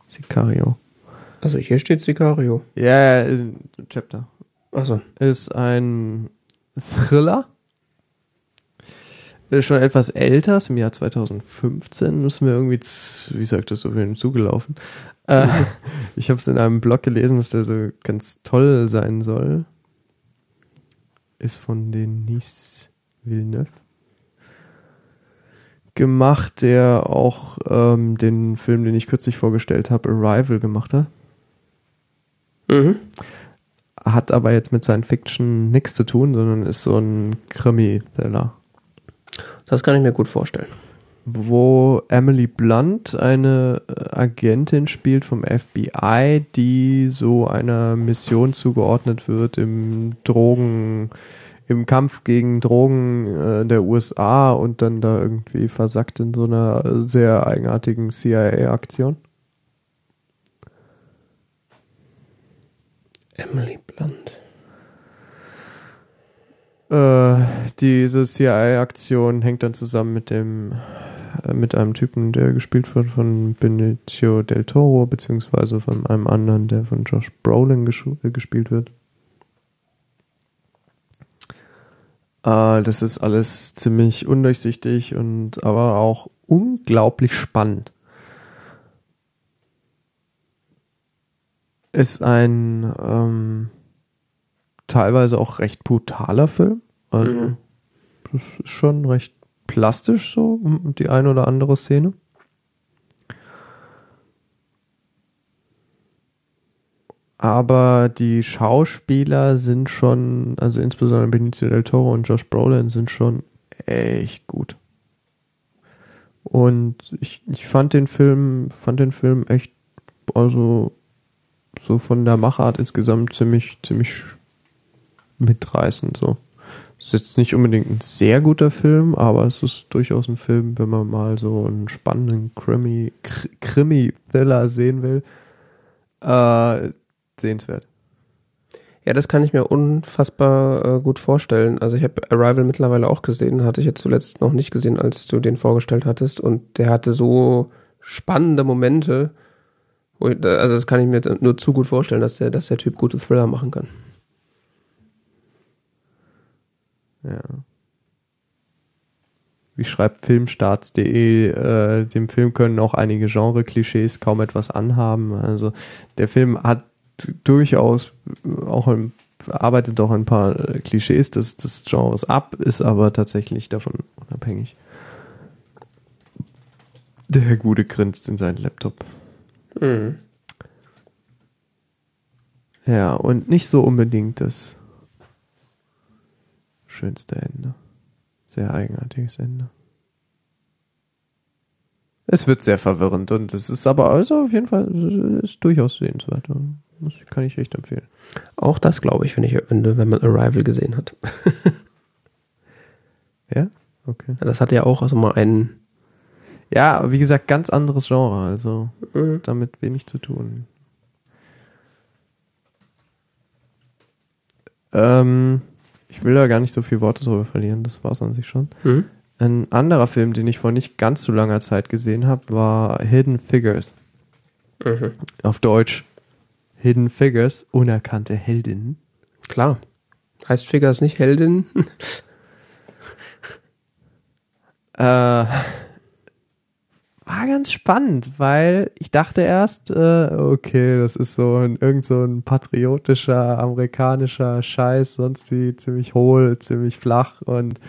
Sicario. Also hier steht Sicario. Ja, yeah, Chapter. Achso. Ist ein Thriller. Ist schon etwas älter, ist im Jahr 2015. Müssen wir irgendwie, wie sagt das so viel zugelaufen. Äh, ich habe es in einem Blog gelesen, dass der so ganz toll sein soll. Ist von Denis Villeneuve gemacht, der auch ähm, den Film, den ich kürzlich vorgestellt habe, Arrival gemacht hat. Mhm. Hat aber jetzt mit Science Fiction nichts zu tun, sondern ist so ein Krimi-Thriller. Das kann ich mir gut vorstellen. Wo Emily Blunt eine äh, Agentin spielt vom FBI, die so einer Mission zugeordnet wird im Drogen- im Kampf gegen Drogen äh, der USA und dann da irgendwie versackt in so einer sehr eigenartigen CIA-Aktion? Emily Blunt. Äh, diese CIA-Aktion hängt dann zusammen mit dem äh, mit einem Typen, der gespielt wird von Benicio del Toro, beziehungsweise von einem anderen, der von Josh Brolin äh, gespielt wird. Äh, das ist alles ziemlich undurchsichtig und aber auch unglaublich spannend. Ist ein ähm, teilweise auch recht brutaler Film. Also, mhm. das ist schon recht plastisch so, die eine oder andere Szene. Aber die Schauspieler sind schon, also insbesondere Benicio del Toro und Josh Brolin sind schon echt gut. Und ich, ich fand den Film, fand den Film echt, also so von der Machart insgesamt ziemlich, ziemlich mitreißend so. Ist jetzt nicht unbedingt ein sehr guter Film, aber es ist durchaus ein Film, wenn man mal so einen spannenden Krimi, Krimi-Thriller sehen will. Äh, sehenswert. Ja, das kann ich mir unfassbar äh, gut vorstellen. Also ich habe Arrival mittlerweile auch gesehen, hatte ich jetzt zuletzt noch nicht gesehen, als du den vorgestellt hattest. Und der hatte so spannende Momente. Also das kann ich mir nur zu gut vorstellen, dass der, dass der Typ gute Thriller machen kann. Ja. Wie schreibt filmstarts.de, äh, dem Film können auch einige Genre-Klischees kaum etwas anhaben. Also der Film hat durchaus auch ein, arbeitet auch ein paar Klischees des, des Genres ab, ist aber tatsächlich davon unabhängig. Der Herr Gude grinst in seinen Laptop. Mhm. Ja, und nicht so unbedingt das schönste Ende. Sehr eigenartiges Ende. Es wird sehr verwirrend und es ist aber also auf jeden Fall ist durchaus sehenswert. Das kann ich echt empfehlen. Auch das glaube ich, wenn ich wenn man Arrival gesehen hat. ja? Okay. Das hat ja auch also mal einen. Ja, wie gesagt, ganz anderes Genre, also mhm. damit wenig zu tun. Ähm, ich will da gar nicht so viele Worte drüber verlieren, das war es an sich schon. Mhm. Ein anderer Film, den ich vor nicht ganz so langer Zeit gesehen habe, war Hidden Figures. Mhm. Auf Deutsch Hidden Figures, unerkannte Heldinnen. Klar. Heißt Figures nicht Heldinnen? äh, war ganz spannend, weil ich dachte erst, äh, okay, das ist so ein, irgend so ein patriotischer amerikanischer Scheiß, sonst wie ziemlich hohl, ziemlich flach und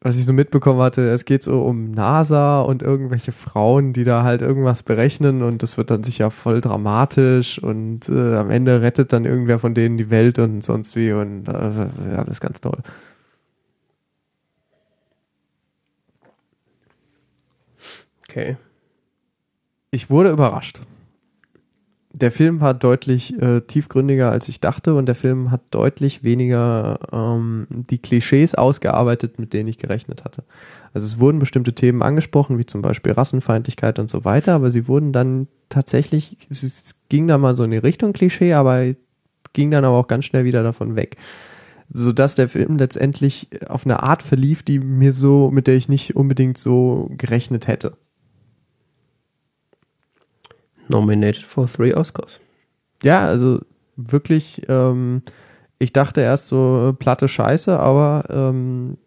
was ich so mitbekommen hatte, es geht so um NASA und irgendwelche Frauen, die da halt irgendwas berechnen und das wird dann sicher voll dramatisch und äh, am Ende rettet dann irgendwer von denen die Welt und sonst wie und also, ja, das ist ganz toll. Okay. Ich wurde überrascht der Film war deutlich äh, tiefgründiger, als ich dachte, und der Film hat deutlich weniger ähm, die Klischees ausgearbeitet, mit denen ich gerechnet hatte. Also es wurden bestimmte Themen angesprochen, wie zum Beispiel Rassenfeindlichkeit und so weiter, aber sie wurden dann tatsächlich, es, ging da mal so in die Richtung Klischee, aber ging dann aber auch ganz schnell wieder davon weg. Sodass der Film letztendlich auf eine Art verlief, die mir so, mit der ich nicht unbedingt so gerechnet hätte nominated for three Oscars. Ja, also wirklich, ähm, ich dachte erst so äh, platte Scheiße, aber ähm,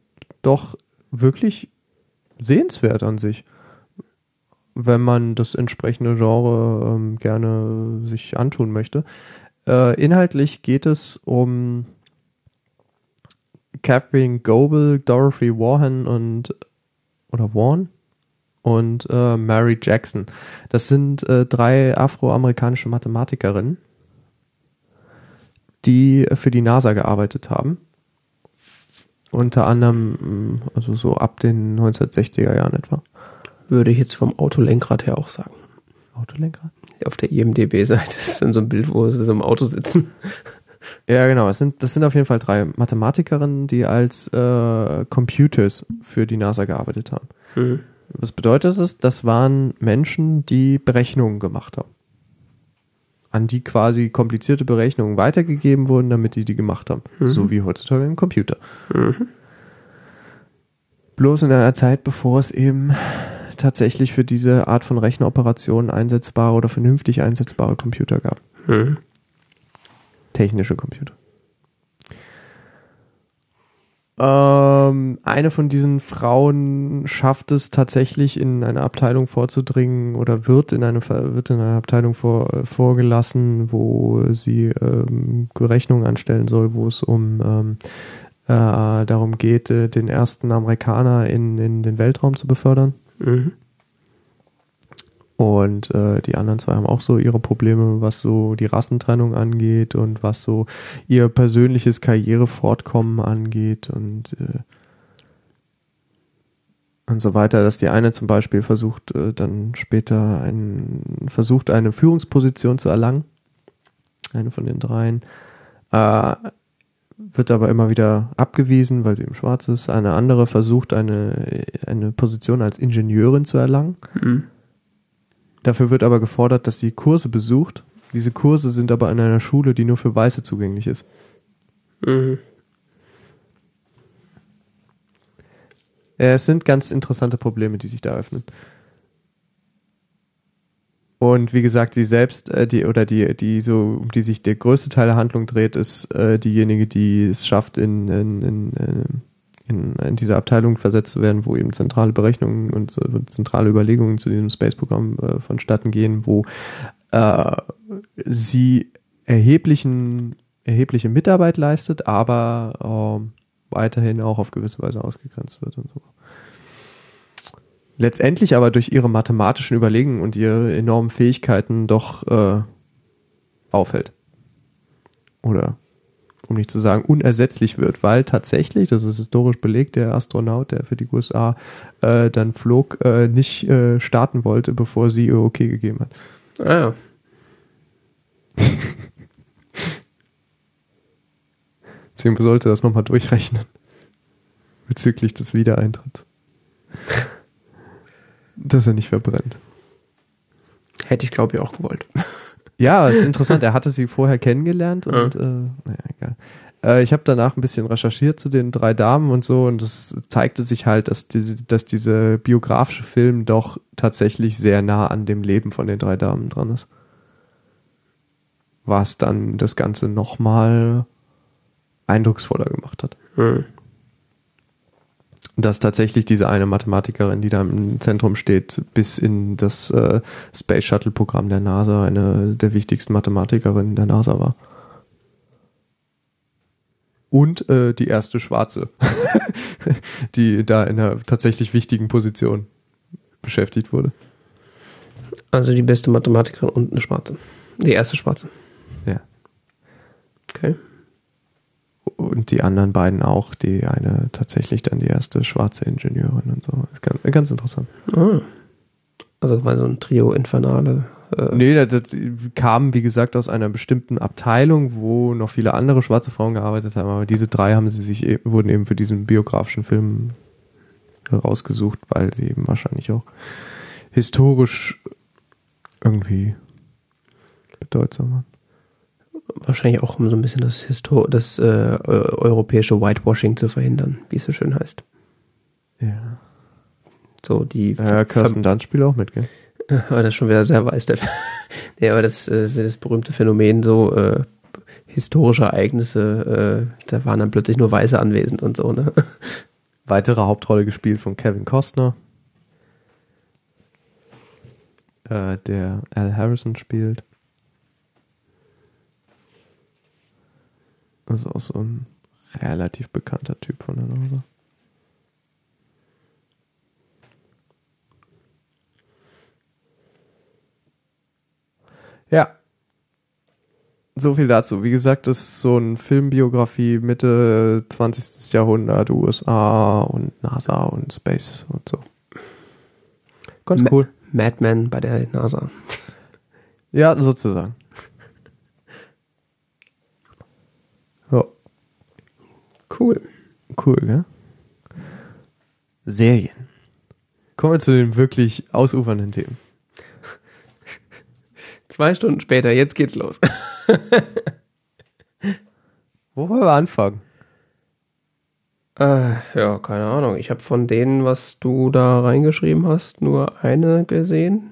doch wirklich sehenswert an sich, wenn man das entsprechende Genre ähm, gerne sich antun möchte. Äh, inhaltlich geht es um Catherine Goebel, Dorothy Warren und oder Warren? Und äh, Mary Jackson. Das sind äh, drei afroamerikanische Mathematikerinnen, die für die NASA gearbeitet haben. Unter anderem, mm, also so ab den 1960er Jahren etwa. Würde ich jetzt vom Autolenkrad her auch sagen. Autolenkrad? Auf der IMDB-Seite ist dann so ein Bild, wo sie so im Auto sitzen. Ja, genau. Das sind, das sind auf jeden Fall drei Mathematikerinnen, die als äh, Computers für die NASA gearbeitet haben. Mhm. Was bedeutet es? Das waren Menschen, die Berechnungen gemacht haben. An die quasi komplizierte Berechnungen weitergegeben wurden, damit die die gemacht haben. Mhm. So wie heutzutage im Computer. Mhm. Bloß in einer Zeit, bevor es eben tatsächlich für diese Art von Rechenoperationen einsetzbare oder vernünftig einsetzbare Computer gab. Mhm. Technische Computer. Ähm, eine von diesen Frauen schafft es tatsächlich in eine Abteilung vorzudringen oder wird in eine, wird in eine Abteilung vor, vorgelassen, wo sie ähm, anstellen soll, wo es um ähm, äh, darum geht, äh, den ersten Amerikaner in, in den Weltraum zu befördern. Mhm. Und äh, die anderen zwei haben auch so ihre Probleme, was so die Rassentrennung angeht und was so ihr persönliches Karrierefortkommen angeht und, äh, und so weiter. Dass die eine zum Beispiel versucht, äh, dann später ein, versucht, eine Führungsposition zu erlangen. Eine von den dreien. Äh, wird aber immer wieder abgewiesen, weil sie eben schwarz ist. Eine andere versucht, eine, eine Position als Ingenieurin zu erlangen. Mhm. Dafür wird aber gefordert, dass sie Kurse besucht. Diese Kurse sind aber in einer Schule, die nur für Weiße zugänglich ist. Mhm. Es sind ganz interessante Probleme, die sich da öffnen. Und wie gesagt, sie selbst, äh, die, oder die, die so, um die sich der größte Teil der Handlung dreht, ist äh, diejenige, die es schafft, in, in, in, in, in diese Abteilung versetzt zu werden, wo eben zentrale Berechnungen und so, zentrale Überlegungen zu diesem Space-Programm äh, vonstatten gehen, wo äh, sie erheblichen, erhebliche Mitarbeit leistet, aber äh, weiterhin auch auf gewisse Weise ausgegrenzt wird und so letztendlich aber durch ihre mathematischen Überlegungen und ihre enormen Fähigkeiten doch äh, auffällt. Oder um nicht zu sagen unersetzlich wird, weil tatsächlich, das ist historisch belegt, der Astronaut, der für die USA äh, dann flog, äh, nicht äh, starten wollte, bevor sie ihr okay gegeben hat. Ah ja. Deswegen sollte das nochmal durchrechnen. Bezüglich des Wiedereintritts dass er nicht verbrennt. Hätte ich, glaube ich, auch gewollt. Ja, es ist interessant. Er hatte sie vorher kennengelernt und Ja. äh, naja, egal. Äh, ich habe danach ein bisschen recherchiert zu den drei Damen und so und es zeigte sich halt, dass diese, dass diese biografische Film doch tatsächlich sehr nah an dem Leben von den drei Damen dran ist. Was dann das Ganze nochmal eindrucksvoller gemacht hat. Mhm. Dass tatsächlich diese eine Mathematikerin, die da im Zentrum steht, bis in das äh, Space Shuttle Programm der NASA eine der wichtigsten Mathematikerinnen der NASA war. Und äh, die erste Schwarze, die da in einer tatsächlich wichtigen Position beschäftigt wurde. Also die beste Mathematikerin und eine Schwarze. Die erste Schwarze. Ja. Okay. Und die anderen beiden auch, die eine tatsächlich dann die erste schwarze Ingenieurin und so. Ist ganz, ganz interessant. Ah. Also war so ein Trio Infernale. Äh, Nee, das, das kam, wie gesagt, aus einer bestimmten Abteilung, wo noch viele andere schwarze Frauen gearbeitet haben, aber diese drei haben sie sich eben, wurden eben für diesen biografischen Film rausgesucht, weil sie eben wahrscheinlich auch historisch irgendwie bedeutsam waren. Wahrscheinlich auch um so ein bisschen das, Histo das äh, eu- europäische Whitewashing zu verhindern, wie es so schön heißt. Ja. So die Ja, Kirsten Dunst spielt auch mit, gell? Aber das ist schon wieder sehr weiß. Der ja, aber das äh, ist das berühmte Phänomen, so äh, historische Ereignisse, äh, da waren dann plötzlich nur Weiße anwesend und so, ne? Weitere Hauptrolle gespielt von Kevin Costner, äh, der Al Harrison spielt. Das ist auch so ein relativ bekannter Typ von der NASA. Ja. So viel dazu. Wie gesagt, das ist so ein Filmbiografie Mitte 20. Jahrhundert, USA und NASA und Space und so. Ganz Ma- cool. Madman bei der NASA. Ja, sozusagen. Cool. cool, gell? Serien. Kommen wir zu den wirklich ausufernden Themen. Zwei Stunden später, jetzt geht's los. Wo wollen wir anfangen? Äh, ja, keine Ahnung. Ich habe von denen, was du da reingeschrieben hast, nur eine gesehen.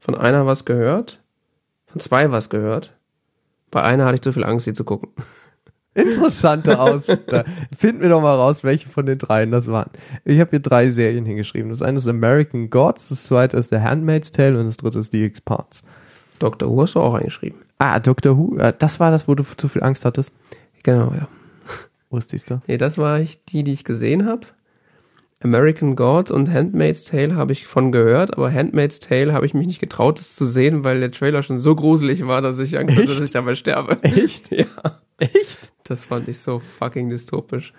Von einer was gehört. Von zwei was gehört. Bei einer hatte ich zu viel Angst, sie zu gucken. Interessante Auswahl. Finden wir doch mal raus, welche von den dreien das waren. Ich habe hier drei Serien hingeschrieben. Das eine ist American Gods, das zweite ist The Handmaid's Tale und das dritte ist The Expanse. Dr. Who hast du auch eingeschrieben. Ah, Dr. Who, äh, das war das, wo du zu viel Angst hattest? Genau, ja. Wusstest du? Nee, das war ich, die, die ich gesehen habe. American Gods und Handmaid's Tale habe ich von gehört, aber Handmaid's Tale habe ich mich nicht getraut, es zu sehen, weil der Trailer schon so gruselig war, dass ich Angst hatte, dass ich dabei sterbe. Echt? Ja. Echt? Das fand ich so fucking dystopisch.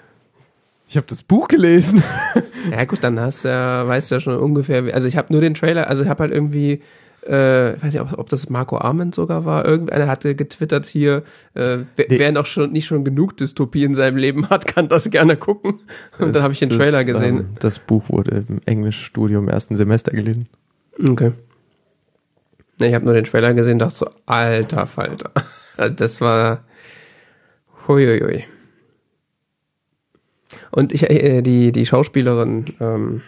Ich habe das Buch gelesen. Ja gut, dann hast du ja, weißt du ja schon ungefähr, also ich habe nur den Trailer, also ich habe halt irgendwie, äh, ich weiß nicht, ob, ob das Marco Arment sogar war, irgendeiner hatte getwittert hier, äh, wer, Nee. wer noch schon nicht schon genug Dystopie in seinem Leben hat, kann das gerne gucken. Und dann habe ich den Das, Trailer gesehen. ähm, das Buch wurde im Englischstudium im ersten Semester gelesen. Okay. Ich habe nur den Trailer gesehen und dachte so, alter Falter. Das war. Huiuiui. Und ich, äh, die, die Schauspielerin, ähm,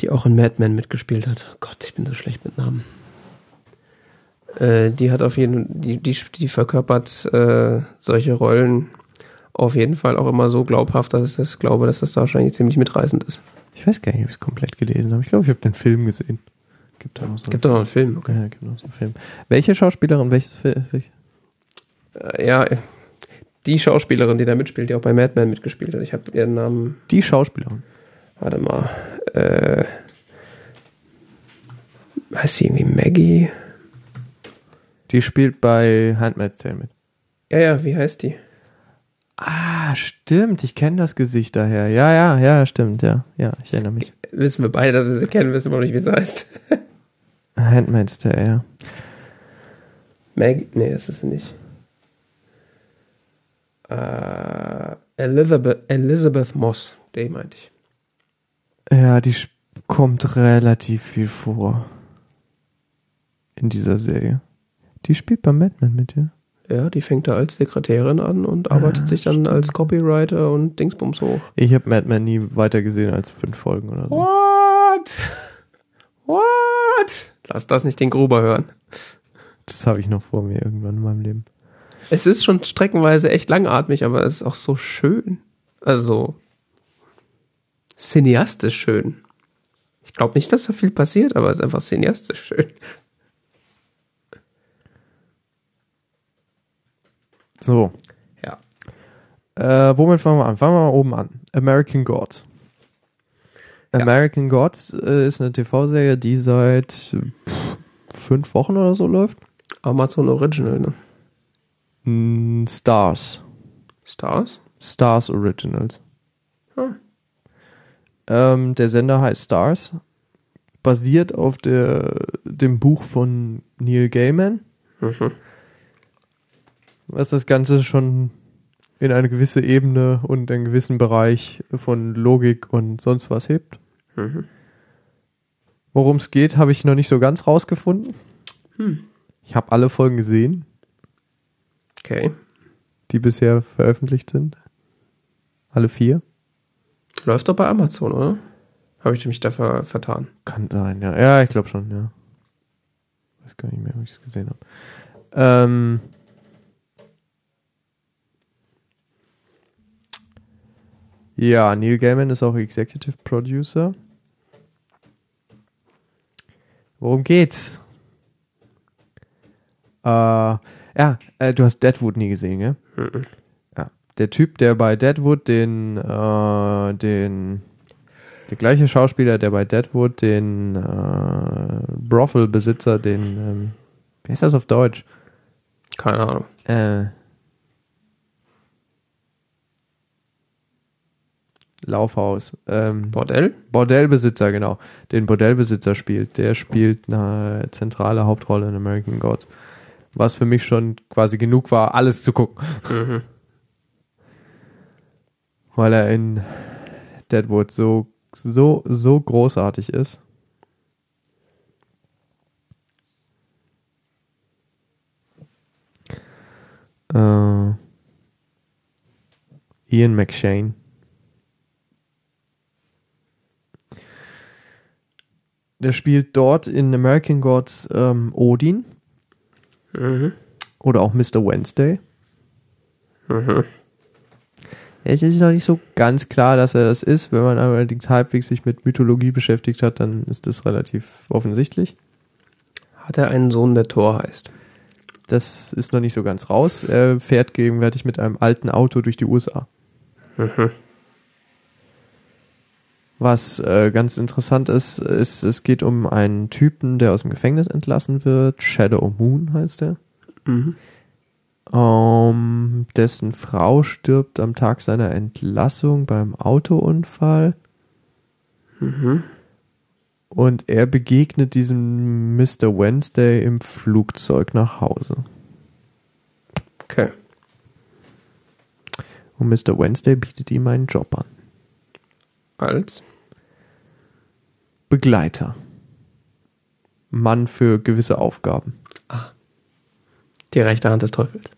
die auch in Mad Men mitgespielt hat. Oh Gott, ich bin so schlecht mit Namen. Äh, die hat auf jeden die, die, die verkörpert äh, solche Rollen auf jeden Fall auch immer so glaubhaft, dass ich das glaube, dass das da wahrscheinlich ziemlich mitreißend ist. Ich weiß gar nicht, ob ich es komplett gelesen habe. Ich glaube, ich habe den Film gesehen. Gibt da noch so Gibt doch noch einen Film, okay. Ja, gibt noch so einen Film. Welche Schauspielerin, welches Film? Welche? Äh, ja, die Schauspielerin, die da mitspielt, die auch bei Mad Men mitgespielt hat. Ich habe ihren Namen, Die Schauspielerin. warte mal, äh, heißt sie irgendwie Maggie? Die spielt bei Handmaid's Tale mit. Ja, ja, wie heißt die? Ah, stimmt. Ich kenne das Gesicht daher. Ja, ja, ja, stimmt. Ja, ja, ich erinnere mich. Wissen wir beide, dass wir sie kennen, wissen wir nicht, wie sie heißt. Handmaid's Tale, ja. Maggie, nee, das ist sie nicht. Äh, Elizabeth, Elizabeth Moss, die meinte ich. Ja, die kommt relativ viel vor. In dieser Serie. Die spielt bei Mad Men mit, ja. Ja, die fängt da als Sekretärin an und arbeitet Ah, sich dann als Copywriter und Dingsbums hoch. Ich habe Mad Men nie weiter gesehen als fünf Folgen oder so. What? What? Lass das nicht den Gruber hören. Das habe ich noch vor mir irgendwann in meinem Leben. Es ist schon streckenweise echt langatmig, aber es ist auch so schön. Also cineastisch schön. Ich glaube nicht, dass da viel passiert, aber es ist einfach cineastisch schön. So, Ja. Äh, womit fangen wir an? Fangen wir mal oben an. American Gods. Ja. American Gods äh, ist eine TV-Serie, die seit pff, fünf Wochen oder so läuft. Amazon Original, ne? Mm, Stars. Stars? Stars Originals. Hm. Ähm, der Sender heißt Stars. Basiert auf der, dem Buch von Neil Gaiman, Mhm. was das Ganze schon in eine gewisse Ebene und einen gewissen Bereich von Logik und sonst was hebt. Mhm. Worum es geht, habe ich noch nicht so ganz rausgefunden. Hm. Ich habe alle Folgen gesehen, Okay. die bisher veröffentlicht sind. Alle vier. Läuft doch bei Amazon, oder? Habe ich mich da ver vertan? Kann sein, ja. Ja, ich glaube schon, ja. Weiß gar nicht mehr, wo ich es gesehen habe. Ähm, ja, Neil Gaiman ist auch Executive Producer. Worum geht's? Äh, ja, äh, du hast Deadwood nie gesehen, gell? Mhm. Ja. Der Typ, der bei Deadwood den, äh, den, der gleiche Schauspieler, der bei Deadwood den äh, Brothel-Besitzer, den, ähm, wie heißt das auf Deutsch? Keine Ahnung. Äh, Laufhaus. Ähm, Bordell? Bordellbesitzer, genau. Den Bordellbesitzer spielt. Der spielt eine zentrale Hauptrolle in American Gods. Was für mich schon quasi genug war, alles zu gucken. Mhm. Weil er in Deadwood so, so, so großartig ist. Äh, Ian McShane. Der spielt dort in American Gods ähm, Odin Mhm. oder auch Mr. Wednesday. Mhm. Es ist noch nicht so ganz klar, dass er das ist. Wenn man allerdings halbwegs sich mit Mythologie beschäftigt hat, dann ist das relativ offensichtlich. Hat er einen Sohn, der Thor heißt? Das ist noch nicht so ganz raus. Er fährt gegenwärtig mit einem alten Auto durch die USA. Mhm. Was äh, ganz interessant ist, ist, es geht um einen Typen, der aus dem Gefängnis entlassen wird. Shadow Moon heißt er. Mhm. Ähm, dessen Frau stirbt am Tag seiner Entlassung beim Autounfall. Mhm. Und er begegnet diesem Mr. Wednesday im Flugzeug nach Hause. Okay. Und Mr. Wednesday bietet ihm einen Job an. Als? Begleiter. Mann für gewisse Aufgaben. Die rechte Hand des Teufels.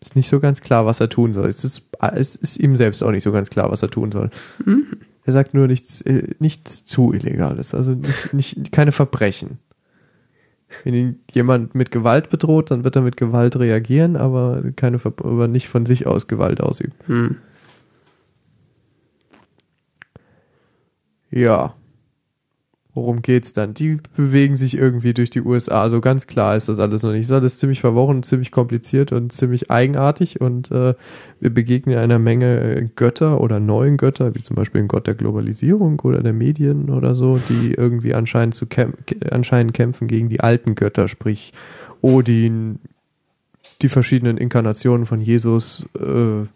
Ist nicht so ganz klar, was er tun soll. Es ist, es ist ihm selbst auch nicht so ganz klar, was er tun soll. Er sagt nur nichts, äh, nichts zu Illegales, also nicht, nicht, keine Verbrechen. Wenn ihn jemand mit Gewalt bedroht, dann wird er mit Gewalt reagieren, aber, keine, Ver- aber nicht von sich aus Gewalt ausüben. Hm. Ja. Worum geht's dann? Die bewegen sich irgendwie durch die USA. So ganz klar ist das alles noch nicht. Es ist alles ziemlich verworren, ziemlich kompliziert und ziemlich eigenartig. Und äh, wir begegnen einer Menge äh, Götter oder neuen Götter, wie zum Beispiel ein Gott der Globalisierung oder der Medien oder so, die irgendwie anscheinend, zu kämp kä- anscheinend kämpfen gegen die alten Götter, sprich Odin, die verschiedenen Inkarnationen von Jesus, äh,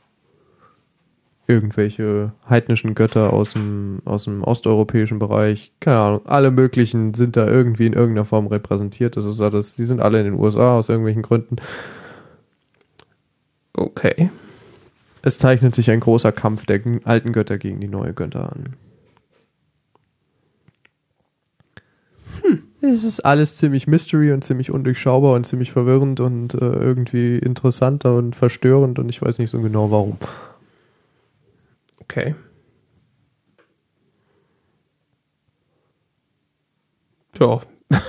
irgendwelche heidnischen Götter aus dem, aus dem osteuropäischen Bereich, keine Ahnung, alle möglichen sind da irgendwie in irgendeiner Form repräsentiert. Das ist alles, die sind alle in den USA aus irgendwelchen Gründen. Okay. Es zeichnet sich ein großer Kampf der alten Götter gegen die neue Götter an. Hm. Es ist alles ziemlich Mystery und ziemlich undurchschaubar und ziemlich verwirrend und äh, irgendwie interessant und verstörend und ich weiß nicht so genau warum. Okay. Ja.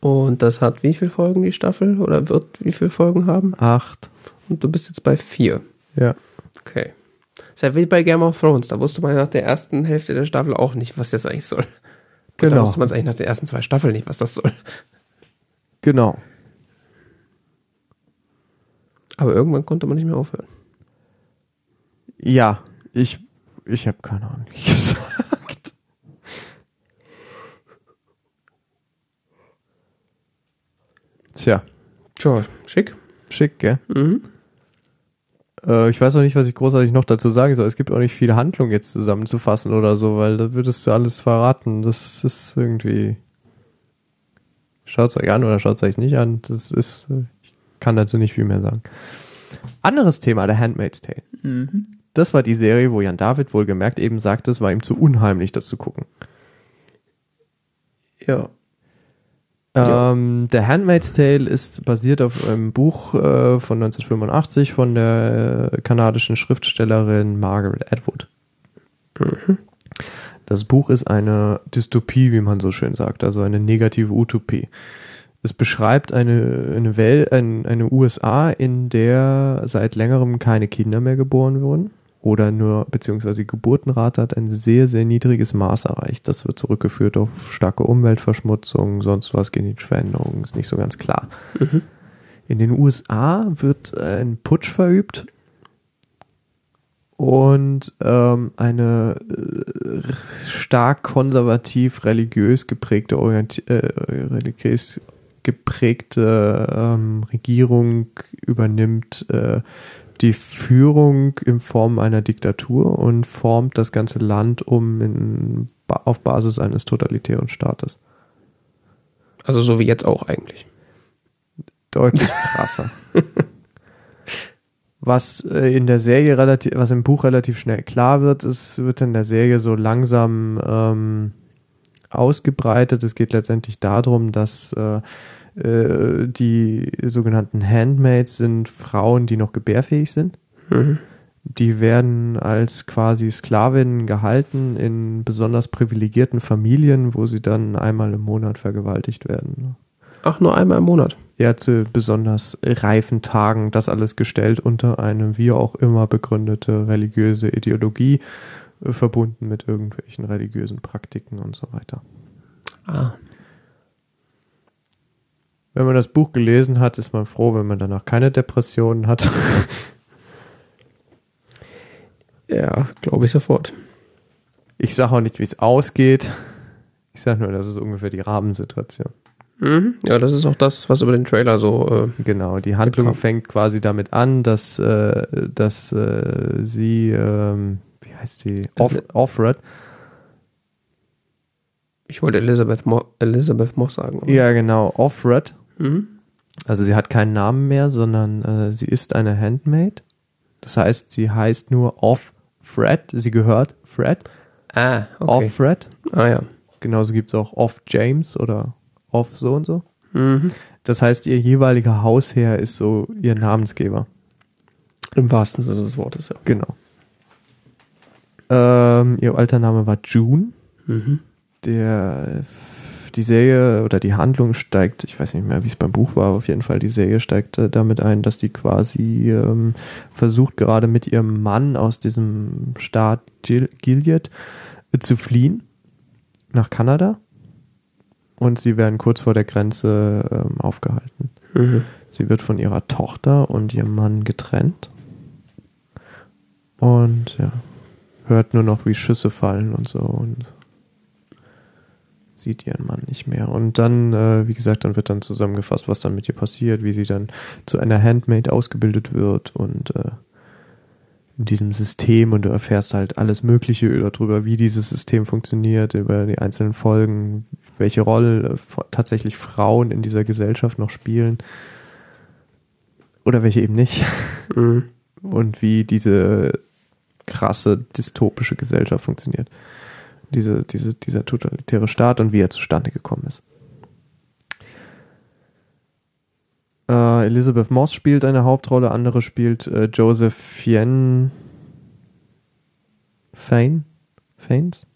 Und das hat wie viele Folgen die Staffel? Oder wird wie viele Folgen haben? Acht. Und du bist jetzt bei vier. Ja. Okay. Ist ja wie bei Game of Thrones. Da wusste man nach der ersten Hälfte der Staffel auch nicht, was das eigentlich soll. Da Genau. wusste man es eigentlich nach den ersten zwei Staffeln nicht, was das soll. Genau. Aber irgendwann konnte man nicht mehr aufhören. Ja, ich, ich habe keine Ahnung, gesagt. Tja, Tja, schick. schick, gell? Mhm. Äh, ich weiß auch nicht, was ich großartig noch dazu sagen soll. Es gibt auch nicht viel Handlung jetzt zusammenzufassen oder so, weil da würdest du alles verraten. Das ist irgendwie. Schaut es euch an oder schaut es euch nicht an. Das ist. Ich kann dazu nicht viel mehr sagen. Anderes Thema, der Handmaid's Tale. Das war die Serie, wo Jan David wohlgemerkt eben sagte, es war ihm zu unheimlich, das zu gucken. Ja. Ähm, der Handmaid's Tale ist basiert auf einem Buch äh, von 1985 von der äh, kanadischen Schriftstellerin Margaret Atwood. Das Buch ist eine Dystopie, wie man so schön sagt, also eine negative Utopie. Es beschreibt eine, eine Welt, ein, eine USA, in der seit längerem keine Kinder mehr geboren wurden oder nur, beziehungsweise die Geburtenrate hat ein sehr, sehr niedriges Maß erreicht. Das wird zurückgeführt auf starke Umweltverschmutzung, sonst was, genetische Veränderungen, ist nicht so ganz klar. In den USA wird äh, ein Putsch verübt und ähm, eine äh, stark konservativ religiös geprägte Orienti äh, religiös geprägte ähm, Regierung übernimmt äh, die Führung in Form einer Diktatur und formt das ganze Land um in, auf Basis eines totalitären Staates. Also so wie jetzt auch eigentlich. Deutlich krasser. was äh, in der Serie relativ, was im Buch relativ schnell klar wird, es wird in der Serie so langsam ähm, ausgebreitet. Es geht letztendlich darum, dass äh, Äh, die sogenannten Handmaids sind Frauen, die noch gebärfähig sind. Mhm. Die werden als quasi Sklavinnen gehalten in besonders privilegierten Familien, wo sie dann einmal im Monat vergewaltigt werden. Ach, nur einmal im Monat. Ja, zu besonders reifen Tagen, das alles gestellt unter eine wie auch immer begründete religiöse Ideologie, äh, verbunden mit irgendwelchen religiösen Praktiken und so weiter. Ah. Wenn man das Buch gelesen hat, ist man froh, wenn man danach keine Depressionen hat. Ja, glaube ich sofort. Ich sage auch nicht, wie es ausgeht. Ich sage nur, das ist ungefähr die Rahmensituation. Mhm. Ja, das ist auch das, was über den Trailer so. Äh, Genau, die Handlung Mitkommen. fängt quasi damit an, dass, äh, dass äh, sie, ähm, wie heißt sie, Off Offred, ich wollte Elizabeth, Mo Elizabeth Moss sagen. aber- ja genau, Offred, Mhm. also sie hat keinen Namen mehr, sondern äh, sie ist eine Handmaid. Das heißt, sie heißt nur Off-Fred, sie gehört Fred, Ah, okay. Off-Fred. Ah ja. Genauso gibt es auch Off-James oder Off so und so. Mhm. Das heißt, ihr jeweiliger Hausherr ist so ihr Namensgeber. Im wahrsten Sinne des Wortes, ja. Genau. Ähm, ihr alter Name war June. Mhm. Der, die Serie oder die Handlung steigt, ich weiß nicht mehr, wie es beim Buch war, aber auf jeden Fall die Serie steigt äh, damit ein, dass die quasi ähm, versucht, gerade mit ihrem Mann aus diesem Staat Gil Gilead äh, zu fliehen nach Kanada. Und sie werden kurz vor der Grenze ähm, aufgehalten. Mhm. Sie wird von ihrer Tochter und ihrem Mann getrennt. Und ja, hört nur noch, wie Schüsse fallen und so und sieht ihren Mann nicht mehr. Und dann, äh, wie gesagt, dann wird dann zusammengefasst, was dann mit ihr passiert, wie sie dann zu einer Handmaid ausgebildet wird und äh, in diesem System und du erfährst halt alles Mögliche darüber, wie dieses System funktioniert, über die einzelnen Folgen, welche Rolle äh, tatsächlich Frauen in dieser Gesellschaft noch spielen oder welche eben nicht Mhm. und wie diese krasse dystopische Gesellschaft funktioniert. Diese, diese, dieser totalitäre Staat und wie er zustande gekommen ist. Äh, Elizabeth Moss spielt eine Hauptrolle, andere spielt äh, Joseph Fien Fain? Fains?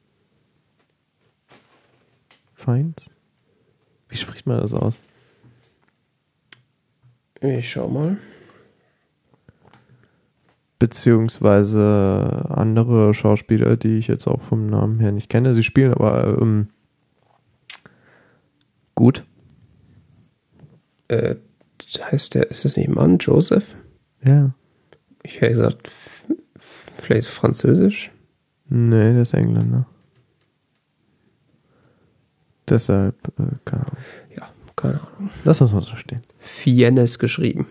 Fains? Wie spricht man das aus? Ich schau mal. Beziehungsweise andere Schauspieler, die ich jetzt auch vom Namen her nicht kenne. Sie spielen aber ähm, gut. Äh, heißt der, ist das nicht Mann? Joseph? Ja. Ich hätte gesagt, vielleicht Französisch. Nee, der ist Engländer. Deshalb, äh, keine Ahnung. Ja, keine Ahnung. Lass uns mal so stehen. Fiennes geschrieben.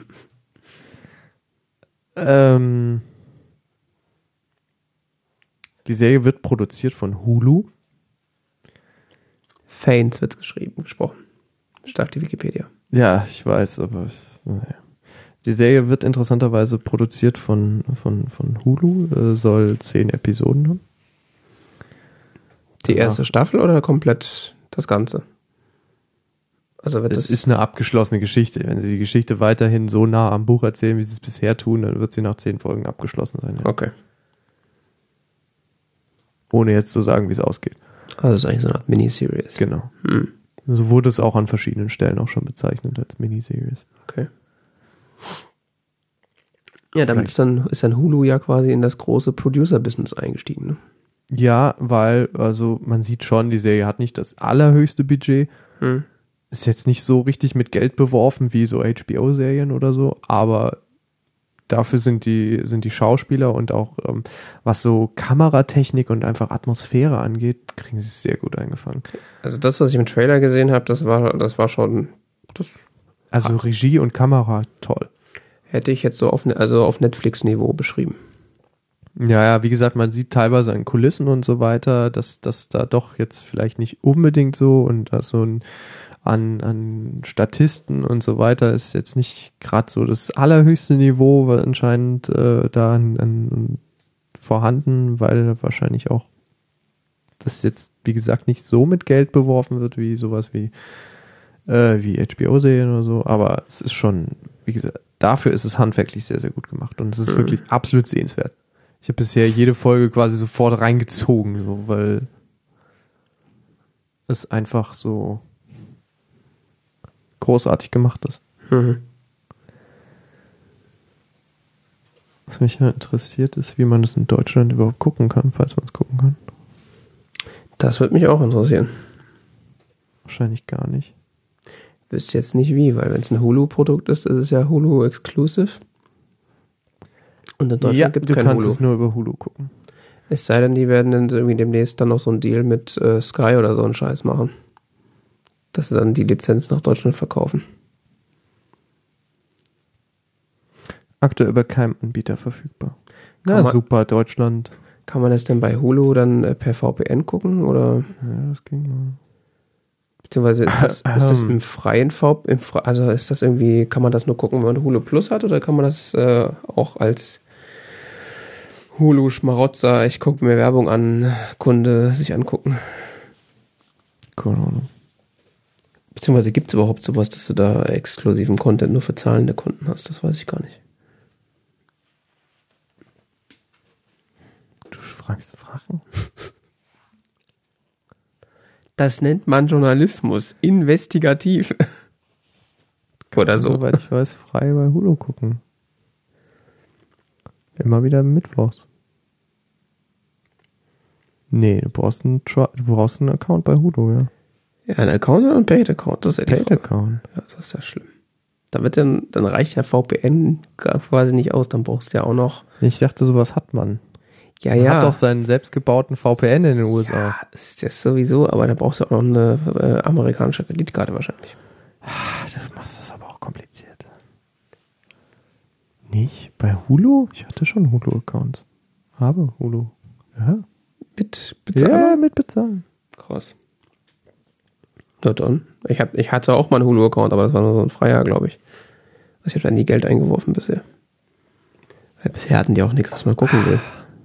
Ähm, die Serie wird produziert von Hulu. Fanes wird geschrieben, gesprochen. Stark die Wikipedia. Ja, ich weiß, aber naja. Die Serie wird interessanterweise produziert von, von, von Hulu, äh, soll zehn Episoden haben. Die Ja. erste Staffel oder komplett das Ganze? Also wird Es das ist eine abgeschlossene Geschichte. Wenn sie die Geschichte weiterhin so nah am Buch erzählen, wie sie es bisher tun, dann wird sie nach zehn Folgen abgeschlossen sein. Ja. okay. Ohne jetzt zu sagen, wie es ausgeht. Also es ist eigentlich so eine Art Miniseries. Genau. Hm. So wurde es auch an verschiedenen Stellen auch schon bezeichnet als Miniseries. Okay. Ja, damit ist dann, ist dann Hulu ja quasi in das große Producer-Business eingestiegen. Ne? Ja, weil, also man sieht schon, die Serie hat nicht das allerhöchste Budget. Hm. Ist jetzt nicht so richtig mit Geld beworfen wie so HBO-Serien oder so, aber dafür sind die, sind die Schauspieler und auch ähm, was so Kameratechnik und einfach Atmosphäre angeht, kriegen sie es sehr gut eingefangen. Also das, was ich im Trailer gesehen habe, das war, das war schon, das Also Regie und Kamera toll. hätte ich jetzt so auf, ne- also auf Netflix-Niveau beschrieben. Ja, ja, wie gesagt, man sieht teilweise an Kulissen und so weiter, dass das da doch jetzt vielleicht nicht unbedingt so und so ein an, an Statisten und so weiter ist jetzt nicht gerade so das allerhöchste Niveau weil anscheinend äh, da an, an, vorhanden, weil wahrscheinlich auch das jetzt, wie gesagt, nicht so mit Geld beworfen wird wie sowas wie äh, wie HBO-Serien oder so, aber es ist schon, wie gesagt, dafür ist es handwerklich sehr, sehr gut gemacht und es ist Mhm. wirklich absolut sehenswert. Ich habe bisher jede Folge quasi sofort reingezogen, so, weil es einfach so großartig gemacht ist. Mhm. Was mich ja interessiert ist, wie man das in Deutschland überhaupt gucken kann, falls man es gucken kann. Das wird mich auch interessieren. Wahrscheinlich gar nicht. Wüsste jetzt nicht wie, weil wenn es ein Hulu-Produkt ist, ist es ja Hulu-exclusive. Und in Deutschland gibt du es kein kannst Hulu. es nur über Hulu gucken. Es sei denn, die werden dann irgendwie demnächst dann noch so einen Deal mit äh, Sky oder so einen Scheiß machen. Dass sie dann die Lizenz nach Deutschland verkaufen. Aktuell bei keinem Anbieter verfügbar. Na man- super, Deutschland. Kann man das denn bei Hulu dann äh, per VPN gucken? Oder Ja, das ging mal. beziehungsweise ist das, ist das Ähm. im freien VPN? Im Fre also ist das irgendwie, kann man das nur gucken, wenn man Hulu Plus hat, oder kann man das äh, auch als Hulu Schmarotzer, ich gucke mir Werbung an, Kunde sich angucken? Keine Ahnung. Beziehungsweise gibt es überhaupt sowas, dass du da exklusiven Content nur für zahlende Kunden hast? Das weiß ich gar nicht. Du fragst Fragen? Das nennt man Journalismus. Investigativ. Oder so. Soweit ich weiß, frei bei Hulu gucken. Immer wieder mittwochs. Nee, du brauchst einen, du brauchst einen Account bei Hulu, ja. Ja, ein Account oder ein Paid-Account? Das ist ja. Paid-Account. Ja, das ist ja schlimm. Da wird dann, dann reicht ja VPN quasi nicht aus, dann brauchst du ja auch noch. Ich dachte, sowas hat man. Ja, Man ja. hat doch seinen selbstgebauten VPN in den USA. ja, das ist das sowieso, aber da brauchst du auch noch eine äh, amerikanische Kreditkarte wahrscheinlich. Ah, du machst das aber auch kompliziert. Nicht? Bei Hulu? Ich hatte schon Hulu-Account. Habe Hulu. Ja. Mit Ja, Bezahlung? mit bezahlen. Krass. Na dann. Ich, hab, ich hatte auch mal einen Hulu-Account, aber das war nur so ein Freier, glaube ich. Also ich habe da nie Geld eingeworfen bisher. Weil bisher hatten die auch nichts, was man gucken will.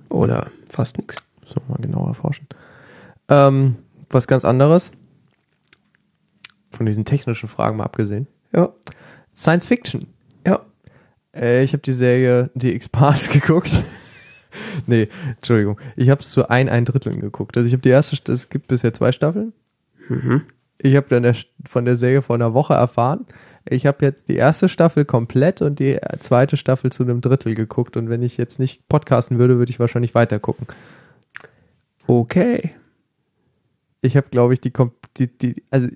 Oder fast nichts. So, mal genauer erforschen. Ähm, was ganz anderes. Von diesen technischen Fragen mal abgesehen. Ja. Science Fiction. Ja. Äh, ich habe die Serie Die X-Pars geguckt. nee, Entschuldigung. Ich habe es zu ein, ein Dritteln geguckt. Also ich habe die erste, St- es gibt bisher zwei Staffeln. Mhm. Ich habe dann von der Serie vor einer Woche erfahren. Ich habe jetzt die erste Staffel komplett und die zweite Staffel zu einem Drittel geguckt. Und wenn ich jetzt nicht podcasten würde, würde ich wahrscheinlich weiter gucken. Okay. Ich habe, glaube ich, die, die, die, also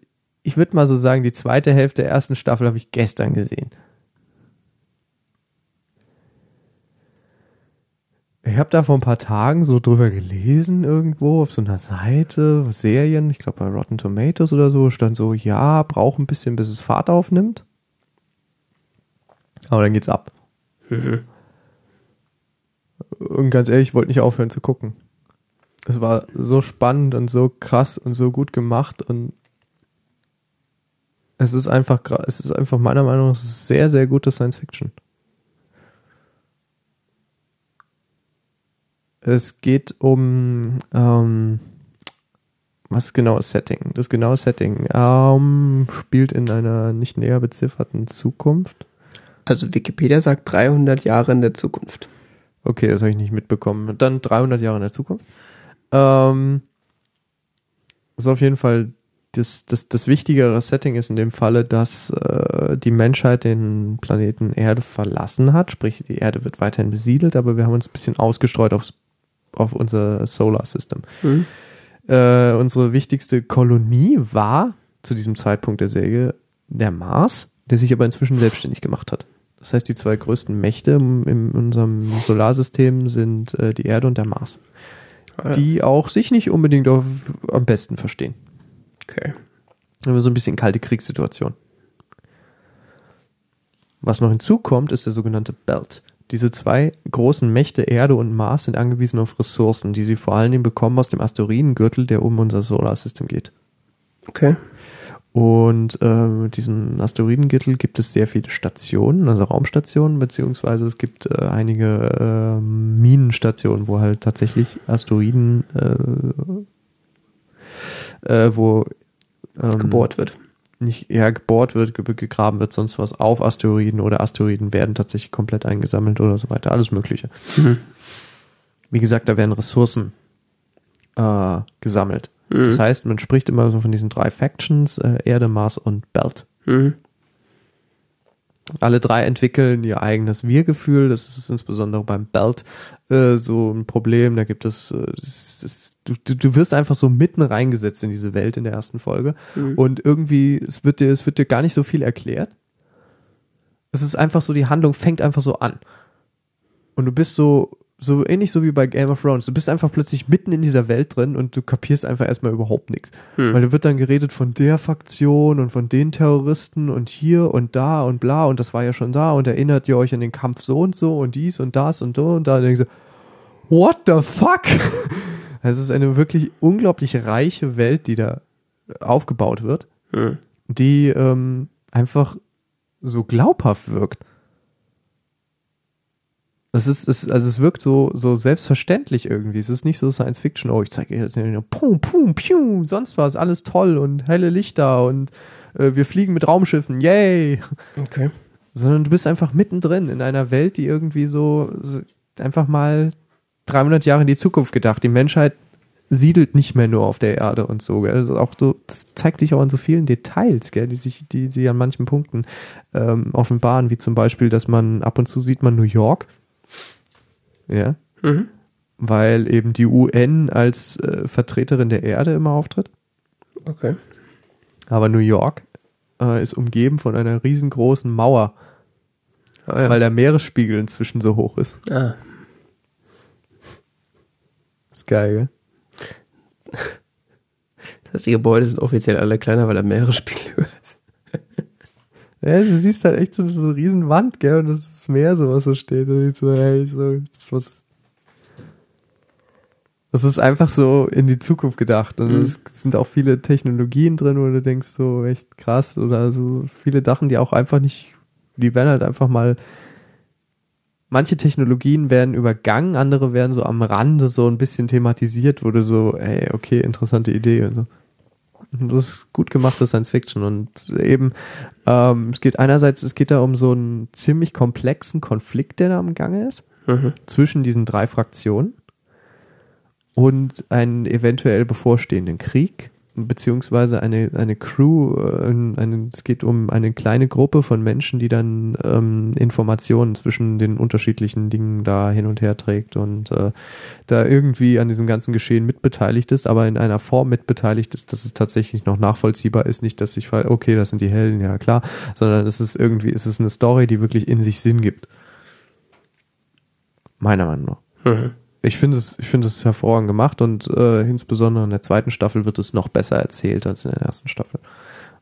ich würde mal so sagen, die zweite Hälfte der ersten Staffel habe ich gestern gesehen. Ich habe da vor ein paar Tagen so drüber gelesen irgendwo auf so einer Seite, Serien, ich glaube bei Rotten Tomatoes oder so, stand so, ja, braucht ein bisschen, bis es Fahrt aufnimmt. Aber dann geht's ab. Und ganz ehrlich, ich wollte nicht aufhören zu gucken. Es war so spannend und so krass und so gut gemacht und es ist einfach, es ist einfach meiner Meinung nach sehr, sehr gute Science Fiction. Es geht um, ähm, was ist genau das Setting? Das genaue Setting ähm, spielt in einer nicht näher bezifferten Zukunft. Also Wikipedia sagt 300 Jahre in der Zukunft. Okay, das habe ich nicht mitbekommen. Dann 300 Jahre in der Zukunft. Ähm, ist auf jeden Fall das, das, das wichtigere Setting ist in dem Falle, dass äh, die Menschheit den Planeten Erde verlassen hat. Sprich, die Erde wird weiterhin besiedelt, aber wir haben uns ein bisschen ausgestreut aufs, auf unser Solar System. Mhm. Äh, unsere wichtigste Kolonie war zu diesem Zeitpunkt der Serie der Mars, der sich aber inzwischen selbstständig gemacht hat. Das heißt, die zwei größten Mächte in unserem Solarsystem sind äh, die Erde und der Mars, Ah, ja. die auch sich nicht unbedingt auf, am besten verstehen. Okay. Aber so ein bisschen kalte Kriegssituation. Was noch hinzukommt, ist der sogenannte Belt. Diese zwei großen Mächte, Erde und Mars, sind angewiesen auf Ressourcen, die sie vor allen Dingen bekommen aus dem Asteroidengürtel, der um unser Solarsystem geht. Okay. Und äh, mit diesem Asteroidengürtel gibt es sehr viele Stationen, also Raumstationen, beziehungsweise es gibt äh, einige äh, Minenstationen, wo halt tatsächlich Asteroiden, äh, äh, wo ähm, Gebohrt wird. Nicht eher gebohrt wird, ge- gegraben wird, sonst was auf Asteroiden oder Asteroiden werden tatsächlich komplett eingesammelt oder so weiter. Alles Mögliche. Wie gesagt, da werden Ressourcen äh, gesammelt. Das heißt, man spricht immer so von diesen drei Factions, äh, Erde, Mars und Belt. Mhm. Alle drei entwickeln ihr eigenes Wir-Gefühl. Das ist insbesondere beim Belt äh, so ein Problem. Da gibt es, äh, das, das, du, du, du wirst einfach so mitten reingesetzt in diese Welt in der ersten Folge. Und irgendwie, es wird dir, es wird dir gar nicht so viel erklärt. Es ist einfach so, die Handlung fängt einfach so an. Und du bist so, so ähnlich so wie bei Game of Thrones. Du bist einfach plötzlich mitten in dieser Welt drin und du kapierst einfach erstmal überhaupt nichts. Weil da wird dann geredet von der Faktion und von den Terroristen und hier und da und bla und das war ja schon da und erinnert ihr euch an den Kampf so und so und dies und das und so und da. Und dann denkst du, what the fuck? Es ist eine wirklich unglaublich reiche Welt, die da aufgebaut wird, Mhm. die ähm, einfach so glaubhaft wirkt. Es ist, es, also es wirkt so, so selbstverständlich irgendwie. Es ist nicht so Science Fiction, oh, ich zeige dir jetzt nur pum, pum, pium, sonst was, alles toll und helle Lichter und äh, wir fliegen mit Raumschiffen, yay! Okay. Sondern du bist einfach mittendrin in einer Welt, die irgendwie so einfach mal 300 Jahre in die Zukunft gedacht. Die Menschheit siedelt nicht mehr nur auf der Erde und so. Also auch so, das zeigt sich auch in so vielen Details, gell? die sich, die sie an manchen Punkten ähm, offenbaren, wie zum Beispiel, dass man ab und zu sieht man New York. Ja. Mhm. Weil eben die UN als äh, Vertreterin der Erde immer auftritt. Okay. Aber New York äh, ist umgeben von einer riesengroßen Mauer, Ah, ja. weil der Meeresspiegel inzwischen so hoch ist. ah. Ist geil, gell? Das heißt, die Gebäude sind offiziell alle kleiner, weil der Meeresspiegel höher ist. Ja, du siehst halt echt so, so eine riesen Wand, gell, und das ist Meer, so was so steht. Und ich so, hey, so, das ist was. Das ist einfach so in die Zukunft gedacht. Und Mhm. es sind auch viele Technologien drin, wo du denkst, so echt krass. Oder so viele Sachen, die auch einfach nicht, die werden halt einfach mal. Manche Technologien werden übergangen, andere werden so am Rande so ein bisschen thematisiert, wo du so, ey, okay, interessante Idee und so. Das ist gut gemachte Science Fiction und eben, ähm, es geht einerseits, es geht da um so einen ziemlich komplexen Konflikt, der da am Gange ist, Mhm. zwischen diesen drei Fraktionen und einen eventuell bevorstehenden Krieg, beziehungsweise eine, eine Crew, äh, eine, es geht um eine kleine Gruppe von Menschen, die dann ähm, Informationen zwischen den unterschiedlichen Dingen da hin und her trägt und äh, da irgendwie an diesem ganzen Geschehen mitbeteiligt ist, aber in einer Form mitbeteiligt ist, dass es tatsächlich noch nachvollziehbar ist. Nicht, dass ich frage, okay, das sind die Helden, ja klar, sondern es ist irgendwie, es ist eine Story, die wirklich in sich Sinn gibt. Meiner Meinung nach. Mhm. Ich finde es, ich finde es hervorragend gemacht und äh, insbesondere in der zweiten Staffel wird es noch besser erzählt als in der ersten Staffel.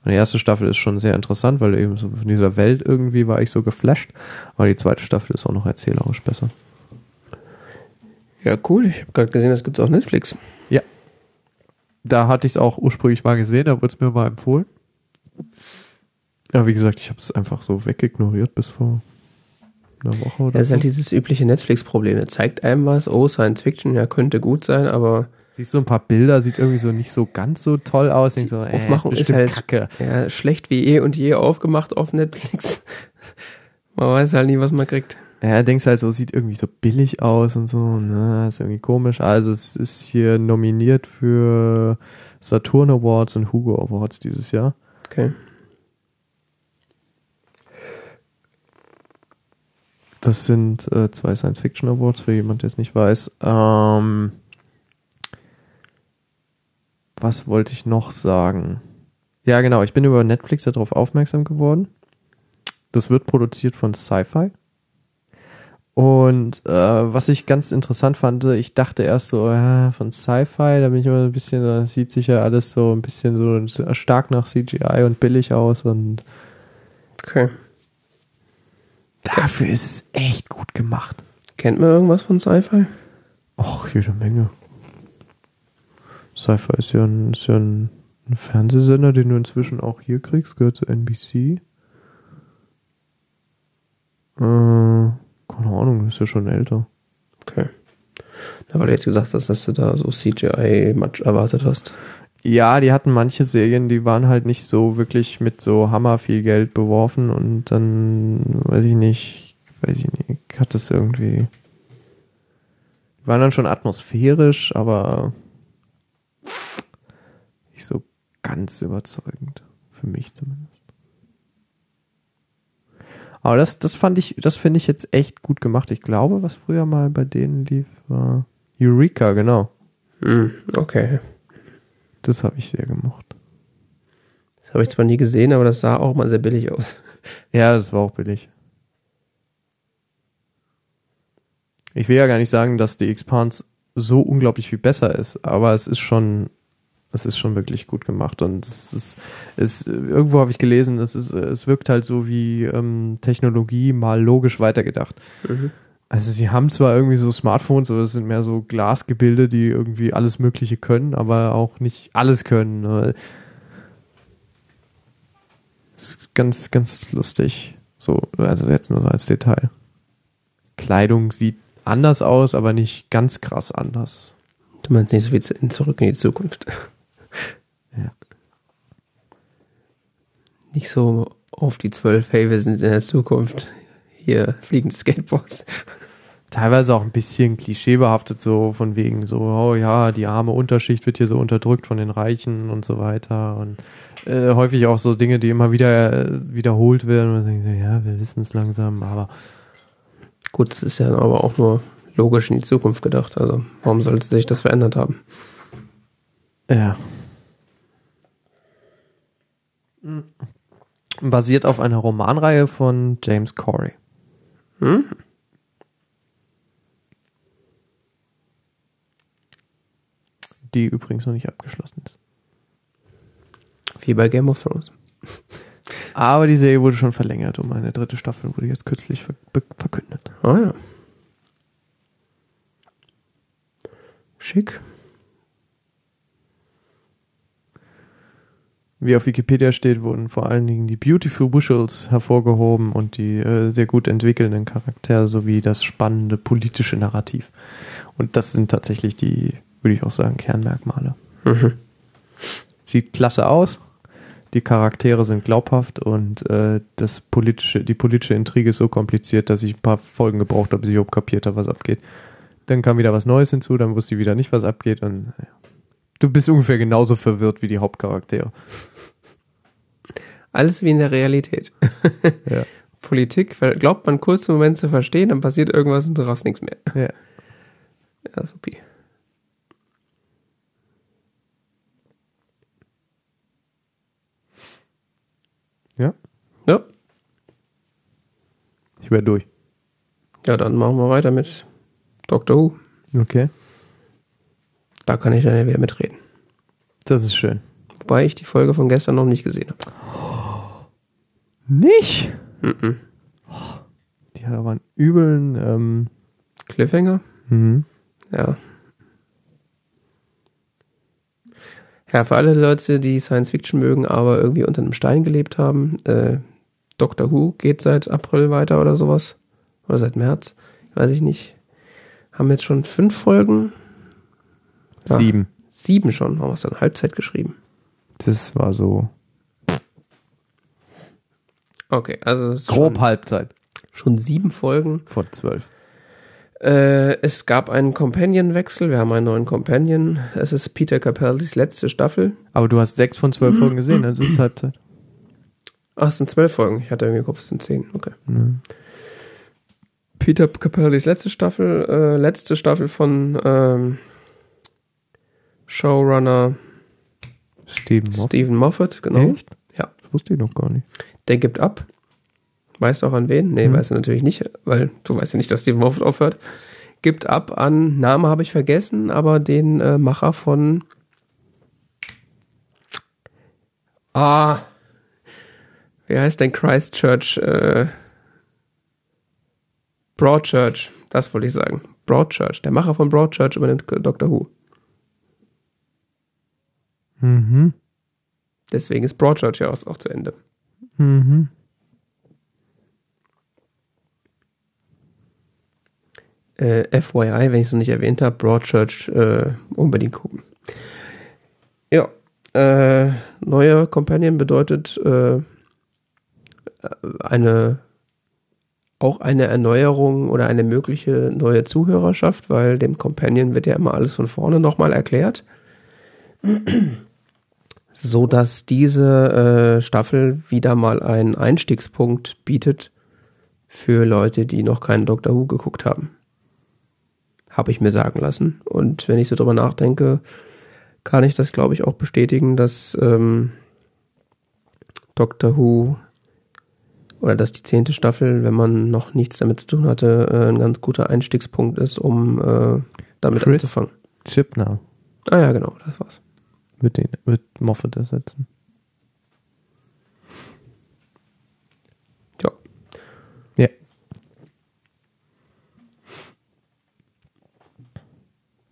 Und die erste Staffel ist schon sehr interessant, weil eben so von dieser Welt irgendwie war ich so geflasht, aber die zweite Staffel ist auch noch erzählerisch besser. Ja, cool. Ich habe gerade gesehen, das gibt es auf Netflix. Ja. Da hatte ich es auch ursprünglich mal gesehen, da wurde es mir mal empfohlen. Ja, wie gesagt, ich habe es einfach so wegignoriert bis vor einer Woche oder Das ist halt dieses übliche Netflix-Problem. Er zeigt einem was, oh, Science Fiction, ja, könnte gut sein, aber Siehst so ein paar Bilder, sieht irgendwie so nicht so ganz so toll aus. Denk so, äh, Aufmachung ist bestimmt halt Kacke. ja, schlecht wie eh und je aufgemacht auf Netflix. Man weiß halt nie, was man kriegt. Ja, denkst halt so, sieht irgendwie so billig aus und so, ne, ist irgendwie komisch. Also es ist hier nominiert für Saturn Awards und Hugo Awards dieses Jahr. Okay. Das sind äh, zwei Science Fiction Awards für jemand, der es nicht weiß. Ähm, was wollte ich noch sagen? Ja, genau, ich bin über Netflix darauf aufmerksam geworden. Das wird produziert von Sci-Fi. Und äh, was ich ganz interessant fand, ich dachte erst so, ja, von Sci-Fi, da bin ich immer ein bisschen, da sieht sich ja alles so ein bisschen so stark nach CGI und billig aus und Okay. Dafür ist es echt gut gemacht. Kennt man irgendwas von Sci-Fi? Ach, jede Menge. Sci-Fi ist ja, ein, ist ja ein, ein Fernsehsender, den du inzwischen auch hier kriegst, gehört zu NBC. Äh, keine Ahnung, ist ja schon älter. Okay. Na, weil du jetzt gesagt hast, dass du da so CGI-Match erwartet hast. Ja, die hatten manche Serien, die waren halt nicht so wirklich mit so Hammer viel Geld beworfen und dann, weiß ich nicht, weiß ich nicht, hat das irgendwie. Die waren dann schon atmosphärisch, aber nicht so ganz überzeugend. Für mich zumindest. Aber das, das fand ich, das finde ich jetzt echt gut gemacht. Ich glaube, was früher mal bei denen lief, war Eureka, genau. Hm, okay. Das habe ich sehr gemocht. Das habe ich zwar nie gesehen, aber das sah auch mal sehr billig aus. Ja, das war auch billig. Ich will ja gar nicht sagen, dass die Expanse so unglaublich viel besser ist, aber es ist schon, es ist schon wirklich gut gemacht und es ist, es, irgendwo habe ich gelesen, es ist, es wirkt halt so wie ähm, Technologie mal logisch weitergedacht. Mhm. Also sie haben zwar irgendwie so Smartphones, aber es sind mehr so Glasgebilde, die irgendwie alles Mögliche können, aber auch nicht alles können. ne? Das ist ganz, ganz lustig. So, also jetzt nur so als Detail. Kleidung sieht anders aus, aber nicht ganz krass anders. Du meinst nicht so wie zurück in die Zukunft. Ja. Nicht so auf die zwölf, hey, wir sind in der Zukunft. Hier fliegende Skateboards. Teilweise auch ein bisschen klischeebehaftet, so von wegen so, oh ja, die arme Unterschicht wird hier so unterdrückt von den Reichen und so weiter. Und äh, häufig auch so Dinge, die immer wieder äh, wiederholt werden. Und so, ja, wir wissen es langsam, aber Gut, das ist ja aber auch nur logisch in die Zukunft gedacht. Also, warum sollte sich das verändert haben? Ja. Basiert auf einer Romanreihe von James Corey. Hm? Die übrigens noch nicht abgeschlossen ist. Wie bei Game of Thrones. Aber die Serie wurde schon verlängert um eine dritte Staffel, wurde jetzt kürzlich verkündet. Ah ja. Schick. Wie auf Wikipedia steht, wurden vor allen Dingen die Beautiful Visuals hervorgehoben und die äh, sehr gut entwickelnden Charaktere sowie das spannende politische Narrativ. Und das sind tatsächlich die, würde ich auch sagen, Kernmerkmale. Mhm. Sieht klasse aus, die Charaktere sind glaubhaft und äh, das politische, die politische Intrige ist so kompliziert, dass ich ein paar Folgen gebraucht habe, bis ich überhaupt kapiert habe, was abgeht. Dann kam wieder was Neues hinzu, dann wusste ich wieder nicht, was abgeht und ja. du bist ungefähr genauso verwirrt wie die Hauptcharaktere. Alles wie in der Realität. Ja. Politik glaubt man kurz einen Moment zu verstehen, dann passiert irgendwas und daraus nichts mehr. Ja. Ja, supi. Ja? Ja. Wäre durch. Ja, dann machen wir weiter mit Doctor Who. Okay. Da kann ich dann ja wieder mitreden. Das ist schön. Wobei ich die Folge von gestern noch nicht gesehen habe. Nicht? Mhm. Die hat aber einen übeln, ähm, Cliffhanger? mhm. Ja. Ja, für alle Leute, die Science Fiction mögen, aber irgendwie unter einem Stein gelebt haben, äh, Doctor Who geht seit April weiter oder sowas. Oder seit März. Weiß ich nicht. Haben jetzt schon fünf Folgen. Ja. sieben. Sieben schon. Haben wir es dann Halbzeit geschrieben. Das war so Okay, also es grob schon, Halbzeit schon sieben Folgen. von zwölf. Äh, es gab einen Companion-Wechsel. Wir haben einen neuen Companion. Es ist Peter Capaldis letzte Staffel. Aber du hast sechs von zwölf Folgen gesehen, also ist Halbzeit. Ach, es sind zwölf Folgen. Ich hatte irgendwie im Kopf, es sind zehn. Okay. Mhm. Peter Capaldis letzte Staffel. Äh, letzte Staffel von ähm, Showrunner Steven Moffat. Stephen Moffat, genau. Echt? Ja. Das wusste ich noch gar nicht. Der gibt ab. Weißt du auch an wen? Nee, Mhm. weißt du natürlich nicht, weil du weißt ja nicht, dass Stephen Moffat aufhört. Gibt ab an, Name habe ich vergessen, aber den äh, Macher von Ah, wie heißt denn Christchurch? Äh, Broadchurch, das wollte ich sagen. Broadchurch, der Macher von Broadchurch übernimmt Doctor Who. Mhm. Deswegen ist Broadchurch ja auch, auch zu Ende. Mhm. Äh, FYI, wenn ich es noch nicht erwähnt habe, Broadchurch äh, unbedingt gucken. Ja, Äh, neue Companion bedeutet äh, eine auch eine Erneuerung oder eine mögliche neue Zuhörerschaft, weil dem Companion wird ja immer alles von vorne nochmal erklärt. so dass diese äh, Staffel wieder mal einen Einstiegspunkt bietet für Leute, die noch keinen Doctor Who geguckt haben. Habe ich mir sagen lassen. Und wenn ich so drüber nachdenke, kann ich das, glaube ich, auch bestätigen, dass ähm, Doctor Who oder dass die zehnte Staffel, wenn man noch nichts damit zu tun hatte, äh, ein ganz guter Einstiegspunkt ist, um äh, damit Chris anzufangen. Chipnow Ah ja, genau, das war's. wird, den, wird Moffat ersetzen. Ja. Ja.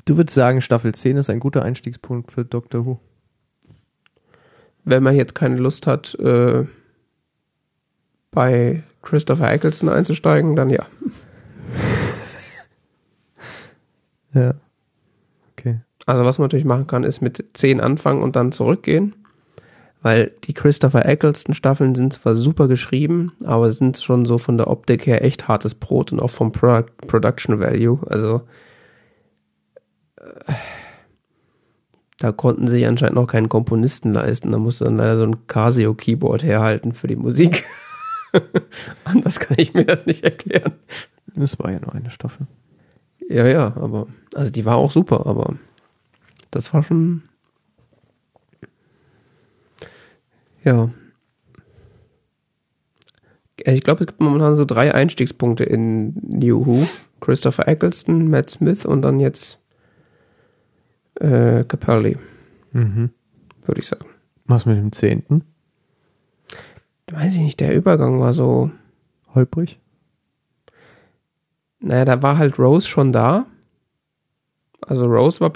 Du würdest sagen, Staffel 10 ist ein guter Einstiegspunkt für Doctor Who. Wenn man jetzt keine Lust hat, äh, bei Christopher Eccleston einzusteigen, dann ja. Ja. Okay. Also was man natürlich machen kann, ist mit 10 anfangen und dann zurückgehen. Weil die Christopher Eccleston Staffeln sind zwar super geschrieben, aber sind schon so von der Optik her echt hartes Brot und auch vom Product, Production Value. Also äh, da konnten sich anscheinend noch keinen Komponisten leisten. Da musste dann leider so ein Casio Keyboard herhalten für die Musik. Anders kann ich mir das nicht erklären. Das war ja nur eine Staffel. Ja, ja, aber also die war auch super, aber das war schon ja. Ich glaube, es gibt momentan so drei Einstiegspunkte in New Who. Christopher Eccleston, Matt Smith und dann jetzt äh, Capaldi, Mhm. würde ich sagen. Was mit dem 10.? Weiß ich nicht, der Übergang war so, Holprig? naja, da war halt Rose schon da. Also Rose war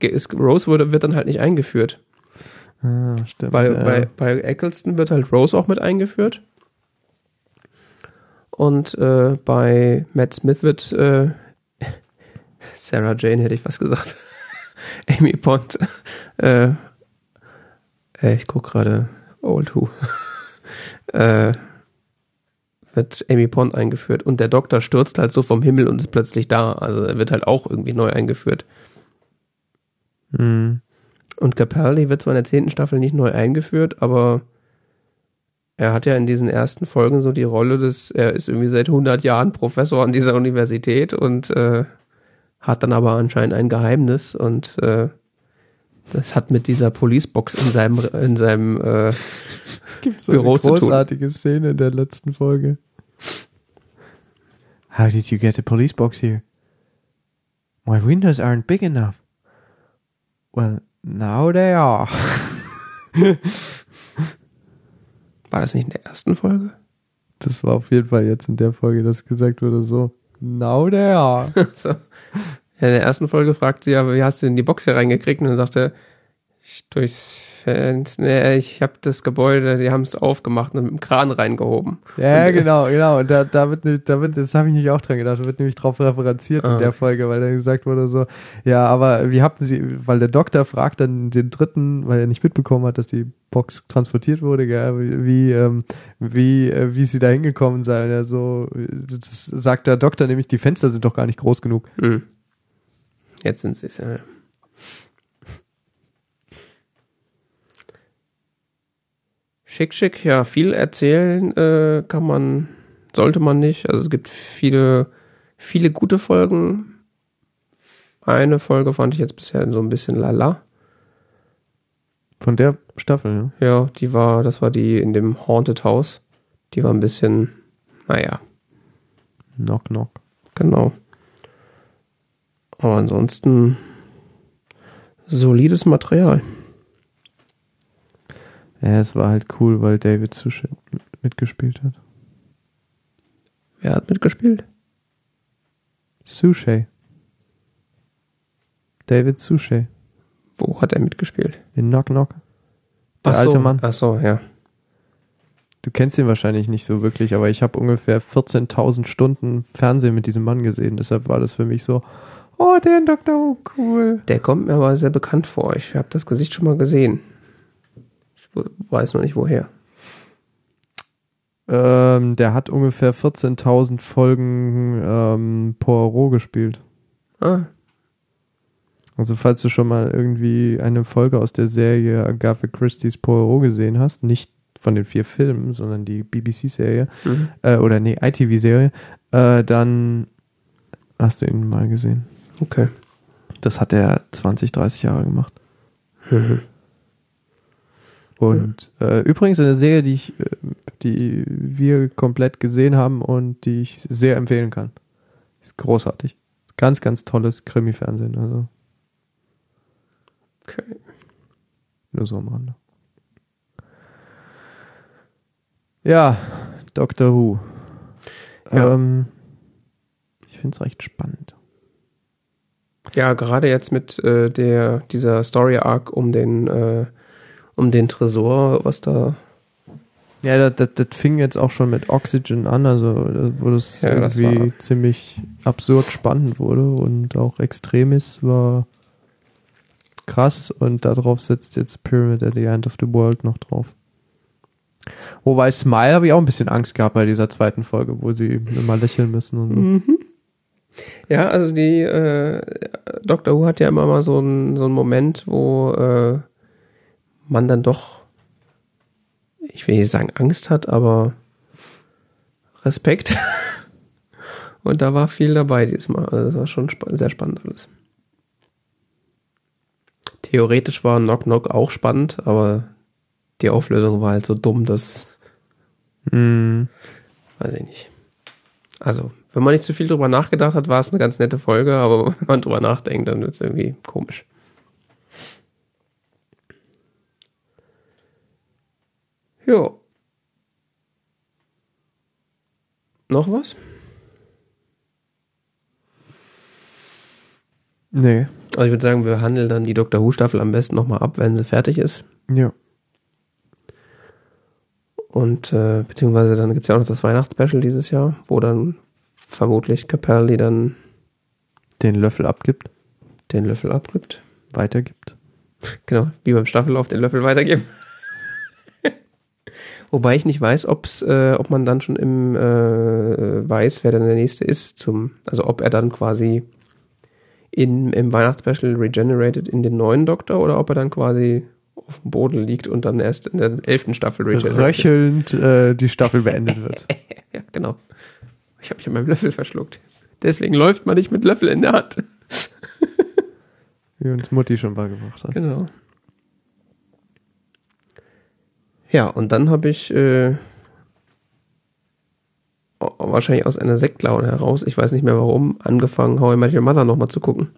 ist, Rose wurde, wird dann halt nicht eingeführt. Ah, stimmt. Bei, ja. bei, bei Eccleston wird halt Rose auch mit eingeführt. Und äh, bei Matt Smith wird äh, Sarah Jane, hätte ich fast gesagt. Amy Pond. Äh, äh, ich gucke gerade Old Who. äh, wird Amy Pond eingeführt. Und der Doktor stürzt halt so vom Himmel und ist plötzlich da. Also er wird halt auch irgendwie neu eingeführt. Mhm. Und Capaldi wird zwar in der zehnten Staffel nicht neu eingeführt, aber er hat ja in diesen ersten Folgen so die Rolle des, er ist irgendwie seit 100 Jahren Professor an dieser Universität und äh, hat dann aber anscheinend ein Geheimnis und äh, das hat mit dieser Policebox in seinem, in seinem äh, Gibt's Büro eine zu tun. großartige Szene in der letzten Folge. How did you get a police box here? My windows aren't big enough. Well, now they are. war das nicht in der ersten Folge? Das war auf jeden Fall jetzt in der Folge, dass gesagt wurde so, now they are. so. In der ersten Folge fragt sie ja, wie hast du denn die Box hier reingekriegt? Und dann sagt er, ich durchs Fenster, nee, ich habe das Gebäude, die haben es aufgemacht und mit dem Kran reingehoben. Ja, Und, genau, genau. Und da, da wird, ne- da wird, das habe ich nicht auch dran gedacht, da wird nämlich drauf referenziert Ah. in der Folge, weil dann gesagt wurde so, ja, aber wie hatten sie, weil der Doktor fragt dann den dritten, weil er nicht mitbekommen hat, dass die Box transportiert wurde, gell, wie, wie, ähm, wie, äh, wie sie da hingekommen sei. Und er so, das sagt der Doktor nämlich, die Fenster sind doch gar nicht groß genug. Hm. Jetzt sind sie es, ja. Schick, schick, ja, viel erzählen äh, kann man, sollte man nicht. Also es gibt viele, viele gute Folgen. Eine Folge fand ich jetzt bisher so ein bisschen lala. Von der Staffel, ne? Ja, die war, das war die in dem Haunted House. Die war ein bisschen, naja, Knock, knock. genau. Aber ansonsten solides Material. Ja, es war halt cool, weil David Suchet mitgespielt hat. Wer hat mitgespielt? Suchet. David Suchet. Wo hat er mitgespielt? In Knock Knock. Der Ach alte so, Mann. Ach so, ja. Du kennst ihn wahrscheinlich nicht so wirklich, aber ich habe ungefähr 14.000 Stunden Fernsehen mit diesem Mann gesehen. Deshalb war das für mich so, Oh, der Dr. Who, cool. Der kommt mir aber sehr bekannt vor. Ich habe das Gesicht schon mal gesehen. Ich weiß noch nicht woher. Ähm, der hat ungefähr 14.000 Folgen ähm, Poirot gespielt. Ah, Also falls du schon mal irgendwie eine Folge aus der Serie Agatha Christie's Poirot gesehen hast, nicht von den vier Filmen, sondern die BBC-Serie, mhm. äh, oder nee, ITV-Serie, äh, dann hast du ihn mal gesehen. Okay. Das hat er 20, 30 Jahre gemacht. Mhm. Und äh, übrigens eine Serie, die ich, äh, die wir komplett gesehen haben und die ich sehr empfehlen kann. Ist großartig. Ganz, ganz tolles Krimi-Fernsehen. Also Okay. nur so am Rande. Ja, Doctor Who. Ja. Ähm, ich finde es recht spannend. Ja, gerade jetzt mit äh, der dieser Story Arc um den äh, um den Tresor, was da Ja, das, das, das fing jetzt auch schon mit Oxygen an, also da- wo das Ja, das irgendwie war- ziemlich absurd spannend wurde und auch Extremis war krass und darauf setzt jetzt Pyramid at the End of the World noch drauf. Wobei Smile habe ich auch ein bisschen Angst gehabt bei dieser zweiten Folge, wo sie immer lächeln müssen. Und so. Mhm. Ja, also die äh, Doctor Who hat ja immer mal so einen so einen Moment, wo äh, man dann doch, ich will nicht sagen Angst hat, aber Respekt. Und da war viel dabei diesmal. Also das war schon spa sehr spannend alles. Theoretisch war Knock Knock auch spannend, aber die Auflösung war halt so dumm, dass Mhm. Weiß ich nicht. Also, wenn man nicht zu viel drüber nachgedacht hat, war es eine ganz nette Folge, aber wenn man drüber nachdenkt, dann wird es irgendwie komisch. Jo. Noch was? Nee. Also ich würde sagen, wir handeln dann die Doctor Who Staffel am besten nochmal ab, wenn sie fertig ist. Ja. Und äh, beziehungsweise dann gibt es ja auch noch das Weihnachtsspecial dieses Jahr, wo dann vermutlich Capelli dann Den Löffel abgibt, den Löffel abgibt. weitergibt. Genau, wie beim Staffellauf den Löffel weitergeben. Wobei ich nicht weiß, ob's, äh, ob man dann schon im äh, weiß, wer dann der nächste ist, zum, also ob er dann quasi in, im Weihnachtsspecial regenerated in den neuen Doktor oder ob er dann quasi auf dem Boden liegt und dann erst in der elften Staffel regenerated. Röchelnd äh, die Staffel beendet wird. Ja, genau. Ich habe mich an meinem Löffel verschluckt. Deswegen läuft man nicht mit Löffel in der Hand. Wie uns Mutti schon beigebracht hat. Genau. Ja, und dann habe ich äh, wahrscheinlich aus einer Sektlaune heraus, ich weiß nicht mehr warum, angefangen, How I Met Your Mother nochmal zu gucken.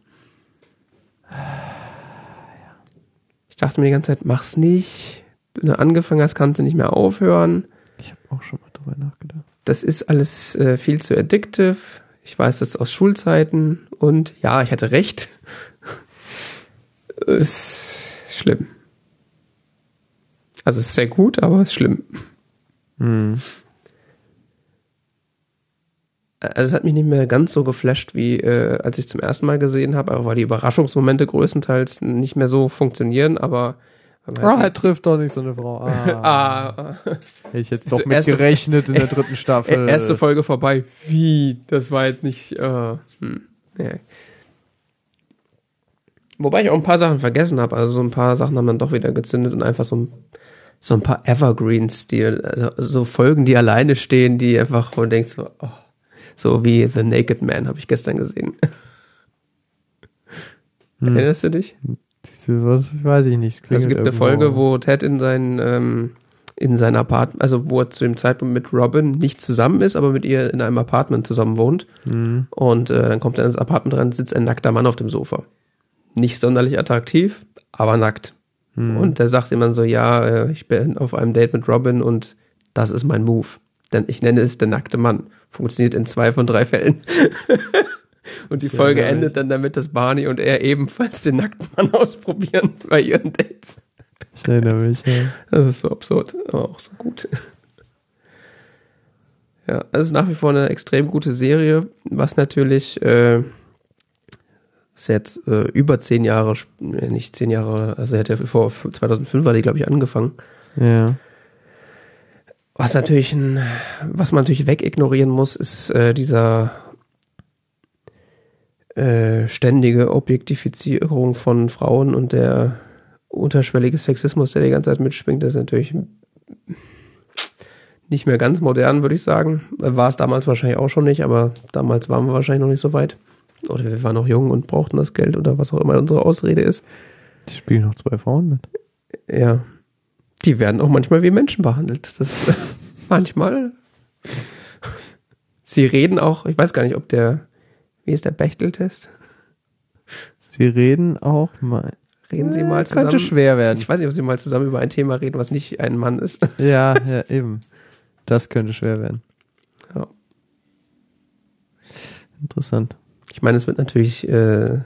Ich dachte mir die ganze Zeit, mach's nicht. Wenn du angefangen hast, kannst du nicht mehr aufhören. Ich habe auch schon mal drüber nachgedacht. Das ist alles äh, viel zu addictive. Ich weiß das aus Schulzeiten und ja, ich hatte recht. ist schlimm. Also es ist sehr gut, aber es ist schlimm. Mhm. Also es hat mich nicht mehr ganz so geflasht, wie äh, als ich zum ersten Mal gesehen habe, aber weil die Überraschungsmomente größtenteils nicht mehr so funktionieren, aber halt trifft doch nicht so eine Frau. Ah, ah, hätte ich jetzt doch mit erste- gerechnet in der dritten Staffel. erste Folge vorbei. Wie? Das war jetzt nicht. Äh, hm, nee. Wobei ich auch ein paar Sachen vergessen habe. Also so ein paar Sachen haben dann doch wieder gezündet und einfach so ein, so ein paar Evergreens, die also so Folgen, die alleine stehen, die einfach, du denkst, so, oh, so wie The Naked Man habe ich gestern gesehen. Hm. Erinnerst du dich? Was, weiß ich nicht. Also es gibt eine Folge, wo Ted in sein, ähm, in sein Apartment, also wo er zu dem Zeitpunkt mit Robin nicht zusammen ist, aber mit ihr in einem Apartment zusammen wohnt. Mhm. Und äh, dann kommt er ins Apartment rein, sitzt ein nackter Mann auf dem Sofa. Nicht sonderlich attraktiv, aber nackt. Mhm. Und der sagt ihm dann so, ja, äh, ich bin auf einem Date mit Robin und das ist mein Move. Denn ich nenne es der nackte Mann. Funktioniert in zwei von drei Fällen. und die Sehr Folge herrlich. endet dann damit, dass Barney und er ebenfalls den nackten Mann ausprobieren bei ihren Dates. Ich erinnere mich, ja. Das ist so absurd, aber auch so gut. Ja, es ist nach wie vor eine extrem gute Serie, was natürlich äh, Ist jetzt äh, über zehn Jahre, nicht zehn Jahre, also er hat ja vor 2005 war die, glaube ich, angefangen. Ja. Was natürlich, ein, was man natürlich wegignorieren muss, ist äh, dieser äh, ständige Objektifizierung von Frauen und der unterschwellige Sexismus, der die ganze Zeit mitschwingt, das ist natürlich nicht mehr ganz modern, würde ich sagen. War es damals wahrscheinlich auch schon nicht, aber damals waren wir wahrscheinlich noch nicht so weit. Oder wir waren noch jung und brauchten das Geld oder was auch immer unsere Ausrede ist. Die spielen noch zwei Frauen mit. Ja. Die werden auch manchmal wie Menschen behandelt. Das manchmal. Sie reden auch, ich weiß gar nicht, ob der, wie ist der Bechteltest? Sie reden auch mal. Reden Sie mal zusammen. Könnte schwer werden. Ich weiß nicht, ob Sie mal zusammen über ein Thema reden, was nicht ein Mann ist. Ja, ja, eben. Das könnte schwer werden. Ja. Interessant. Ich meine, es wird natürlich äh,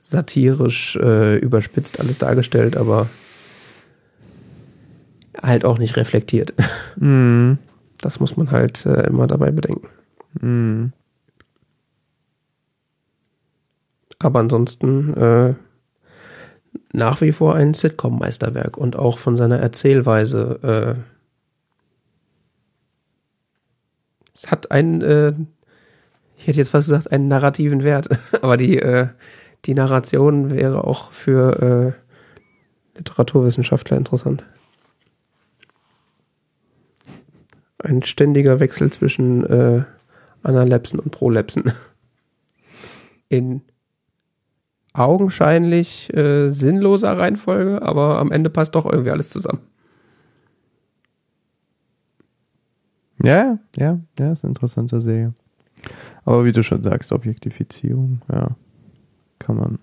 satirisch äh, überspitzt alles dargestellt, aber halt auch nicht reflektiert. Mm. Das muss man halt äh, immer dabei bedenken. Mm. Aber ansonsten äh, nach wie vor ein Sitcom-Meisterwerk und auch von seiner Erzählweise. Äh, es hat einen, äh, ich hätte jetzt fast gesagt, einen narrativen Wert, aber die, äh, die Narration wäre auch für äh, Literaturwissenschaftler interessant. Ein ständiger Wechsel zwischen äh, Analepsen und Prolepsen. In augenscheinlich äh, sinnloser Reihenfolge, aber am Ende passt doch irgendwie alles zusammen. Ja, ja, ja, ist eine interessante Serie. Aber wie du schon sagst, Objektifizierung, ja, kann man,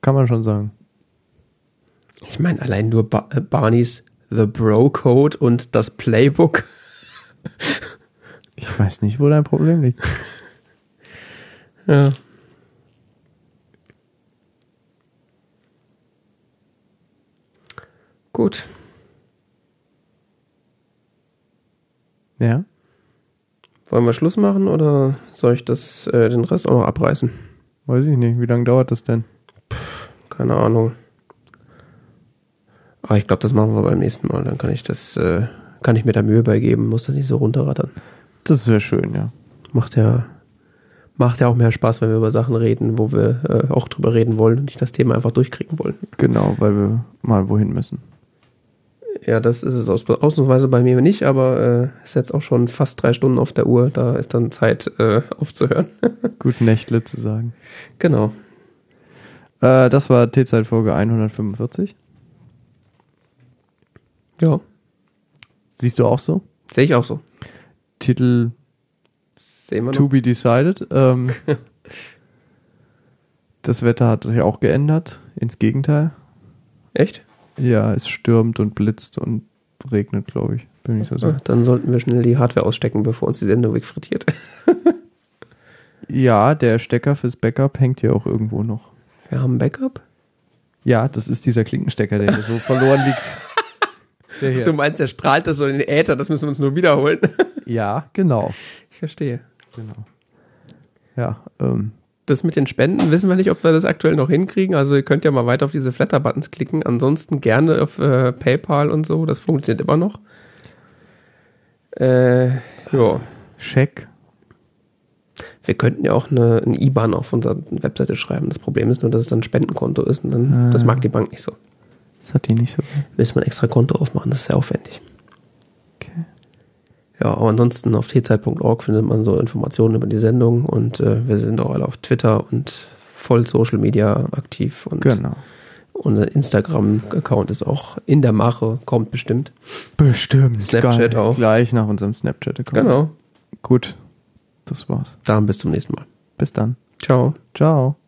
kann man schon sagen. Ich meine, allein nur ba äh, Barneys The Bro Code und das Playbook. ich weiß nicht, wo dein Problem liegt. ja. Gut. Ja. Wollen wir Schluss machen oder soll ich das, äh, den Rest auch noch abreißen? Weiß ich nicht. Wie lange dauert das denn? Puh, keine Ahnung. Aber ich glaube, das machen wir beim nächsten Mal. Dann kann ich das, äh, kann ich mir da Mühe beigeben, muss das nicht so runterrattern. Das ist sehr schön, ja. Macht ja, macht ja auch mehr Spaß, wenn wir über Sachen reden, wo wir äh, auch drüber reden wollen und nicht das Thema einfach durchkriegen wollen. Genau, weil wir mal wohin müssen. Ja, das ist es aus, ausnahmsweise bei mir nicht, aber äh, ist jetzt auch schon fast drei Stunden auf der Uhr. Da ist dann Zeit äh, aufzuhören. Gut Nächtle zu sagen. Genau. Äh, das war T-Zeit-Folge 145. Ja. Siehst du auch so? Sehe ich auch so. Titel Sehen wir To noch. be decided. Ähm, das Wetter hat sich auch geändert. Ins Gegenteil. Echt? Ja, es stürmt und blitzt und regnet, glaube ich. Bin ich so sicher. dann sollten wir schnell die Hardware ausstecken, bevor uns die Sendung wegfrittiert. Ja, der Stecker fürs Backup hängt hier auch irgendwo noch. Wir haben Backup? Ja, das ist dieser Klinkenstecker, der hier so verloren liegt. Hier. Du meinst, der strahlt das so in den Äther, das müssen wir uns nur wiederholen. Ja, genau. Ich verstehe. genau. Ja, ähm, Das mit den Spenden wissen wir nicht, ob wir das aktuell noch hinkriegen. Also ihr könnt ja mal weiter auf diese Flatter-Buttons klicken. Ansonsten gerne auf äh, PayPal und so. Das funktioniert immer noch. Äh, ja. Scheck. Wir könnten ja auch eine, ein IBAN auf unserer Webseite schreiben. Das Problem ist nur, dass es dann ein Spendenkonto ist. Und dann, Ah. das mag die Bank nicht so. Das hat die nicht so. Müssen wir ein extra Konto aufmachen. Das ist sehr aufwendig. Ja, aber ansonsten auf tzeit.org findet man so Informationen über die Sendung. Und äh, wir sind auch alle auf Twitter und voll Social Media aktiv. Und Genau. unser Instagram-Account ist auch in der Mache. Kommt bestimmt. Bestimmt. Snapchat auch. Gleich nach unserem Snapchat-Account. Genau. Gut. Das war's. Dann bis zum nächsten Mal. Bis dann. Ciao. Ciao.